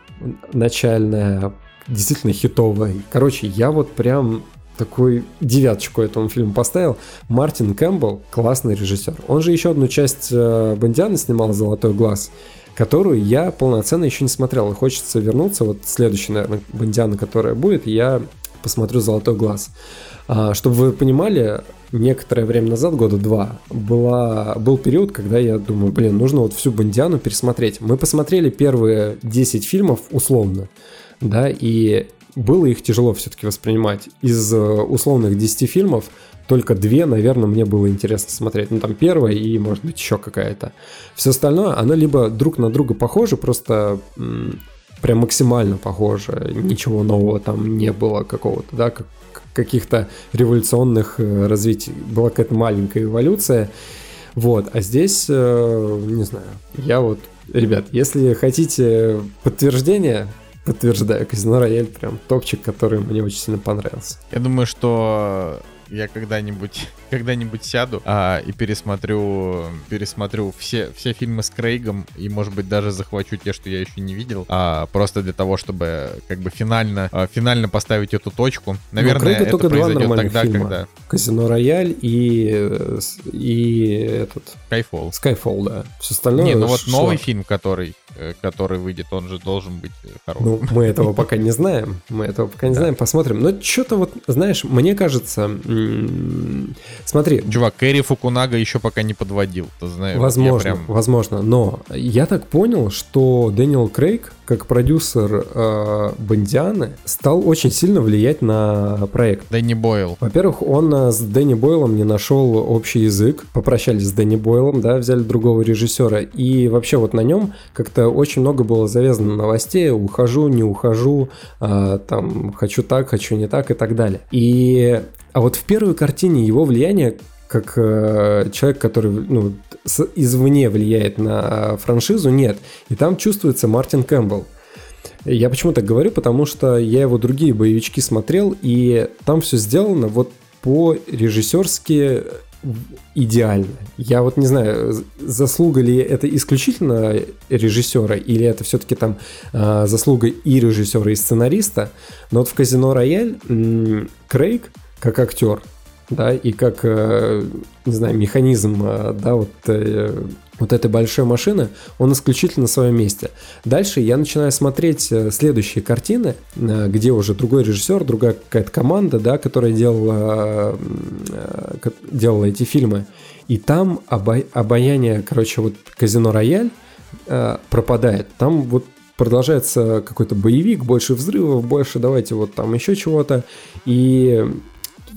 начальная, действительно хитовая. Короче, я вот прям такой девяточку этому фильму поставил. Мартин Кэмпбелл классный режиссер. Он же еще одну часть э, Бондиана снимал «Золотой глаз», которую я полноценно еще не смотрел. Хочется вернуться. Вот следующая, наверное, Бондиана, которая будет, я посмотрю «Золотой глаз». А, чтобы вы понимали, некоторое время назад, года два, была, был период, когда я думаю, блин, нужно вот всю Бондиану пересмотреть. Мы посмотрели первые 10 фильмов условно, да, и было их тяжело все-таки воспринимать. Из э, условных 10 фильмов только две, наверное, мне было интересно смотреть. Ну, там первая и, может быть, еще какая-то. Все остальное, оно либо друг на друга похоже, просто прям максимально похоже. Ничего нового там не было какого-то, да, как, каких-то революционных э, развитий. Была какая-то маленькая эволюция. Вот, а здесь, э, не знаю, я вот, ребят, если хотите подтверждение, подтверждаю, Казино Рояль прям топчик, который мне очень сильно понравился. Я думаю, что я когда-нибудь когда-нибудь сяду а, и пересмотрю пересмотрю все все фильмы с Крейгом и может быть даже захвачу те, что я еще не видел, а, просто для того, чтобы как бы финально а, финально поставить эту точку. Наверное, это только произойдет два тогда, фильма. когда Казино Рояль и и этот Skyfall. Skyfall, да. Все остальное. Не, ну вот шлак. новый фильм, который э, который выйдет, он же должен быть э, хорошим. Ну, мы этого пока не знаем. Мы этого пока не знаем. Посмотрим. Но что-то вот, знаешь, мне кажется... Смотри, Чувак, Кэрри Фукунага еще пока не подводил, ты знаешь. возможно, прям- возможно. Но я так понял, что Дэниел Крейг, как продюсер э, Бондианы, стал очень сильно влиять на проект. Дэнни Бойл. Во-первых, он э, с Дэнни Бойлом не нашел общий язык, попрощались с Дэнни Бойлом, да, взяли другого режиссера, и вообще вот на нем как-то очень много было завязано новостей, ухожу, не ухожу, а, там, хочу так, хочу не так и так далее. И, а вот в первой картине его влияние как э, человек, который ну, с- извне влияет на франшизу, нет. И там чувствуется Мартин Кэмпбелл. Я почему так говорю? Потому что я его другие боевички смотрел, и там все сделано вот по-режиссерски идеально. Я вот не знаю, заслуга ли это исключительно режиссера, или это все-таки там а, заслуга и режиссера, и сценариста. Но вот в «Казино Рояль» Крейг, как актер, да, и как, э, не знаю, механизм, э, да, вот, э, вот этой большой машины, он исключительно на своем месте. Дальше я начинаю смотреть следующие картины, где уже другой режиссер, другая какая-то команда, да, которая делала, делала эти фильмы. И там обаяние, короче, вот «Казино Рояль» пропадает. Там вот продолжается какой-то боевик, больше взрывов, больше давайте вот там еще чего-то. И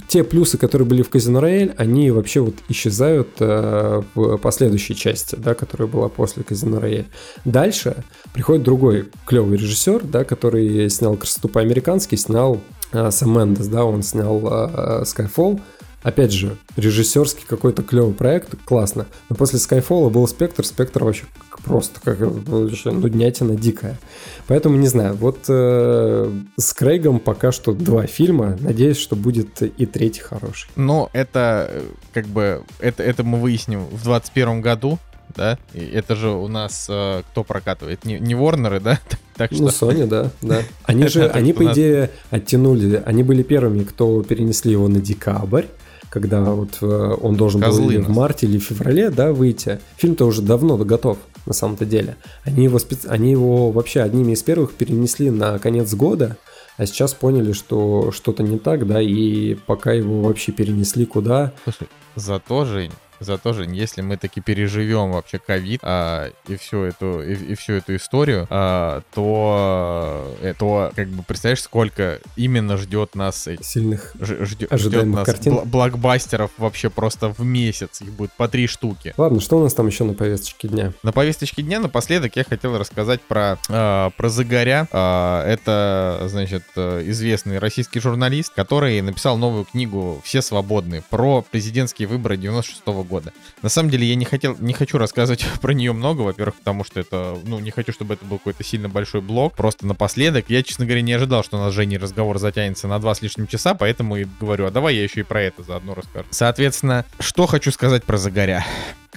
те плюсы, которые были в Казино Рояль, они вообще вот исчезают э, в последующей части, да, которая была после Казино Рояль. Дальше приходит другой клевый режиссер, да, который снял «Красоту по-американски», снял э, Сэм Мендес, да, он снял э, Skyfall. Опять же, режиссерский какой-то клевый проект, классно. Но после Skyfall был Спектр, Спектр вообще просто как вообще нуднятина дикая. Поэтому не знаю, вот э, с Крейгом пока что два фильма. Надеюсь, что будет и третий хороший. Ну, это э, как бы, это, это мы выясним в 21 году, да? И это же у нас э, кто прокатывает? Не, не Ворнеры, да? Так что... Ну, Sony, да, да. Они же, они, по идее, оттянули, они были первыми, кто перенесли его на декабрь, когда вот э, он должен был Козлы или в марте, или в феврале, да, выйти. Фильм-то уже давно готов, на самом-то деле. Они его, специ- они его вообще одними из первых перенесли на конец года, а сейчас поняли, что что-то не так, да, и пока его вообще перенесли куда, Слушай, зато, Жень, зато, Жень, если мы таки переживем вообще ковид а, и всю эту и, и всю эту историю, а, то, э, то как бы представляешь, сколько именно ждет нас сильных ж- ждет, нас картин. блокбастеров вообще просто в месяц. Их будет по три штуки. Ладно, что у нас там еще на повесточке дня? На повесточке дня напоследок я хотел рассказать про, э, про Загоря. Э, это, значит, э, известный российский журналист, который написал новую книгу «Все свободны» про президентские выборы 96 года. На самом деле я не хотел, не хочу рассказывать про нее много, во-первых, потому что это, ну, не хочу, чтобы это был какой-то сильно большой блок. Просто напоследок, я, честно говоря, не ожидал, что у нас с Женей разговор затянется на два с лишним часа, поэтому и говорю, а давай я еще и про это заодно расскажу. Соответственно, что хочу сказать про Загоря.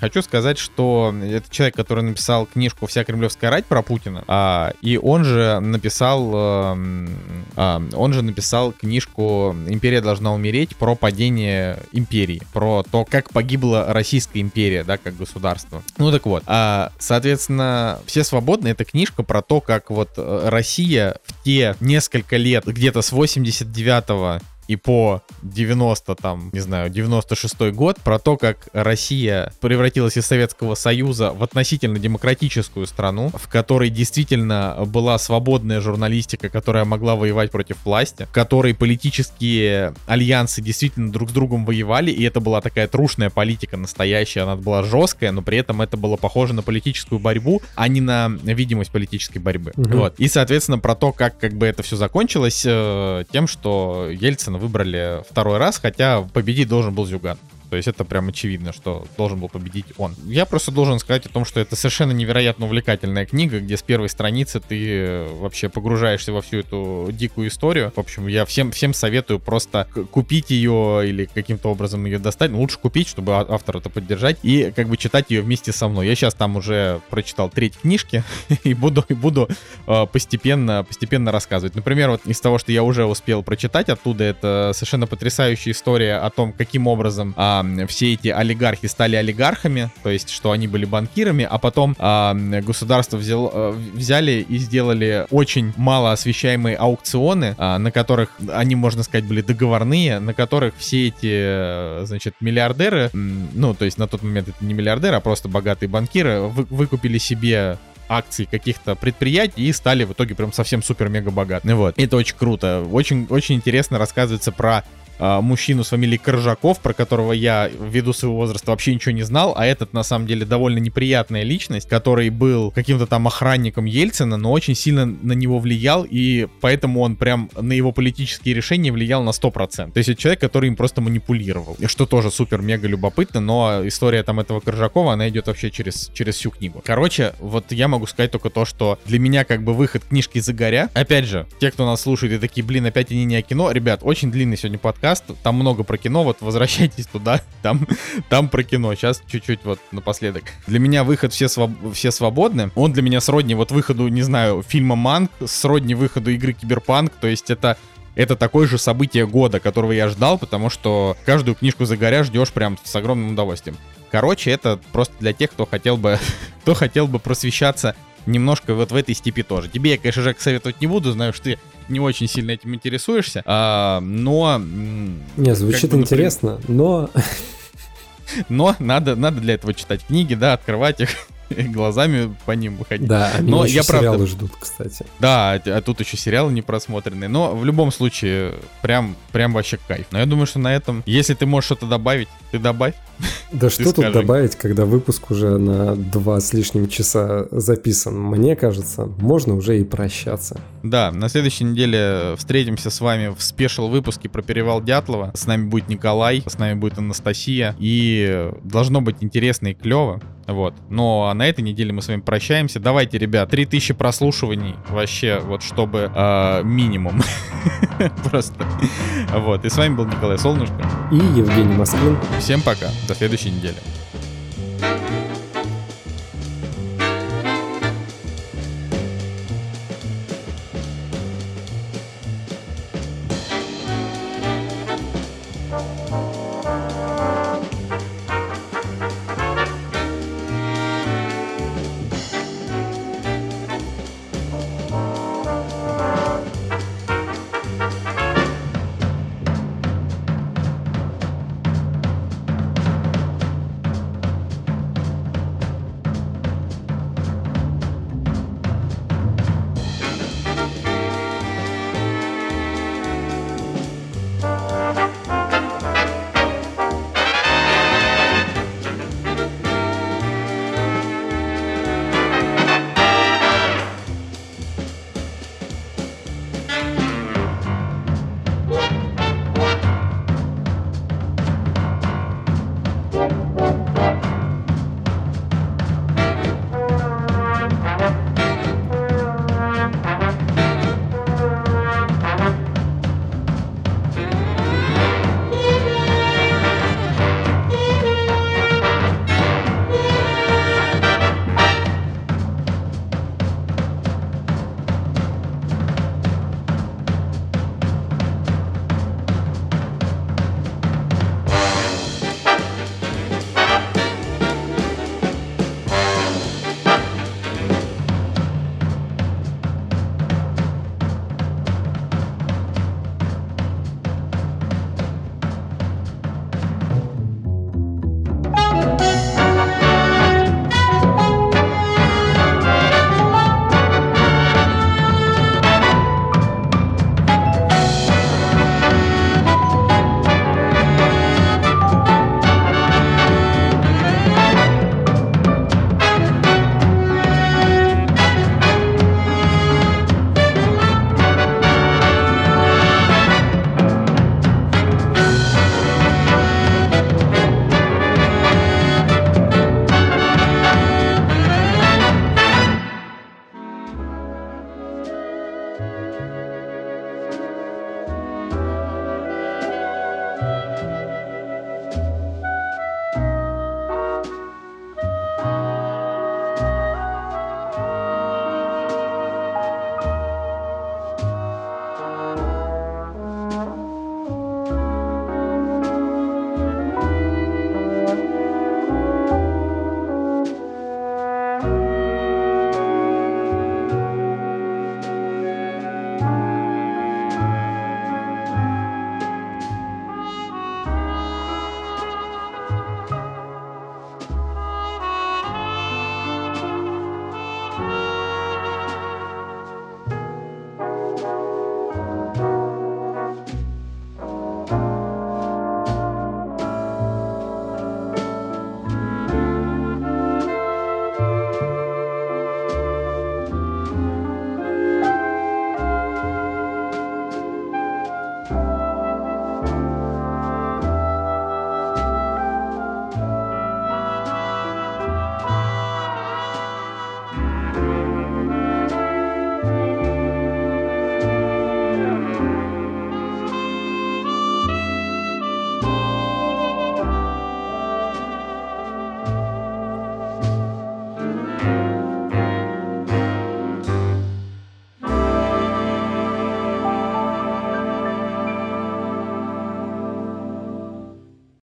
Хочу сказать, что это человек, который написал книжку «Вся кремлевская рать» про Путина, а, и он же написал, а, а, он же написал книжку «Империя должна умереть» про падение империи, про то, как погибла Российская империя, да, как государство. Ну так вот, а, соответственно, «Все свободны» — это книжка про то, как вот э, Россия в те несколько лет, где-то с 89 и по 90, там, не знаю, 96 год, про то, как Россия превратилась из Советского Союза в относительно демократическую страну, в которой действительно была свободная журналистика, которая могла воевать против власти, в которой политические альянсы действительно друг с другом воевали, и это была такая трушная политика настоящая, она была жесткая, но при этом это было похоже на политическую борьбу, а не на видимость политической борьбы. Угу. Вот. И, соответственно, про то, как как бы это все закончилось э, тем, что Ельцин Ельцина выбрали второй раз, хотя победить должен был Зюган. То есть это прям очевидно, что должен был победить он. Я просто должен сказать о том, что это совершенно невероятно увлекательная книга, где с первой страницы ты вообще погружаешься во всю эту дикую историю. В общем, я всем, всем советую просто купить ее или каким-то образом ее достать. Ну, лучше купить, чтобы а, автора это поддержать, и как бы читать ее вместе со мной. Я сейчас там уже прочитал треть книжки и буду, и буду э, постепенно, постепенно рассказывать. Например, вот из того, что я уже успел прочитать оттуда, это совершенно потрясающая история о том, каким образом а, все эти олигархи стали олигархами, то есть что они были банкирами, а потом а, государство взял, а, взяли и сделали очень мало освещаемые аукционы, а, на которых они, можно сказать, были договорные, на которых все эти, значит, миллиардеры, ну, то есть на тот момент это не миллиардеры, а просто богатые банкиры, вы, выкупили себе акций каких-то предприятий и стали в итоге прям совсем супер-мега богатыми. Вот. Это очень круто. Очень, очень интересно рассказывается про мужчину с фамилией Коржаков, про которого я ввиду своего возраста вообще ничего не знал, а этот на самом деле довольно неприятная личность, который был каким-то там охранником Ельцина, но очень сильно на него влиял, и поэтому он прям на его политические решения влиял на 100%. То есть это человек, который им просто манипулировал, что тоже супер-мега любопытно, но история там этого Коржакова, она идет вообще через, через всю книгу. Короче, вот я могу сказать только то, что для меня как бы выход книжки «Загоря», опять же, те, кто нас слушает и такие, блин, опять они не о кино, ребят, очень длинный сегодня подкаст, подкаст, там много про кино, вот возвращайтесь туда, там, там про кино. Сейчас чуть-чуть вот напоследок. Для меня выход «Все, своб... все свободны», он для меня сродни вот выходу, не знаю, фильма «Манк», сродни выходу игры «Киберпанк», то есть это это такое же событие года, которого я ждал, потому что каждую книжку Загоря ждешь прям с огромным удовольствием. Короче, это просто для тех, кто хотел бы, кто хотел бы просвещаться немножко вот в этой степи тоже. Тебе я, конечно, Жек, советовать не буду, знаю, что ты не очень сильно этим интересуешься, а, но... Не, звучит бы, интересно, но... Но надо, надо для этого читать книги, да, открывать их глазами по ним выходить. Да, но я правда... сериалы ждут, кстати. Да, а тут еще сериалы не просмотренные. Но в любом случае, прям, прям вообще кайф. Но я думаю, что на этом, если ты можешь что-то добавить, ты добавь. Да что тут добавить, когда выпуск уже на два с лишним часа записан? Мне кажется, можно уже и прощаться. Да, на следующей неделе встретимся с вами в спешл выпуске про перевал Дятлова. С нами будет Николай, с нами будет Анастасия. И должно быть интересно и клево. Вот. Но на этой неделе мы с вами прощаемся. Давайте, ребят, 3000 прослушиваний вообще, вот чтобы э, минимум. Просто. Вот. И с вами был Николай Солнышко. И Евгений Москвин. Всем пока. До следующей недели.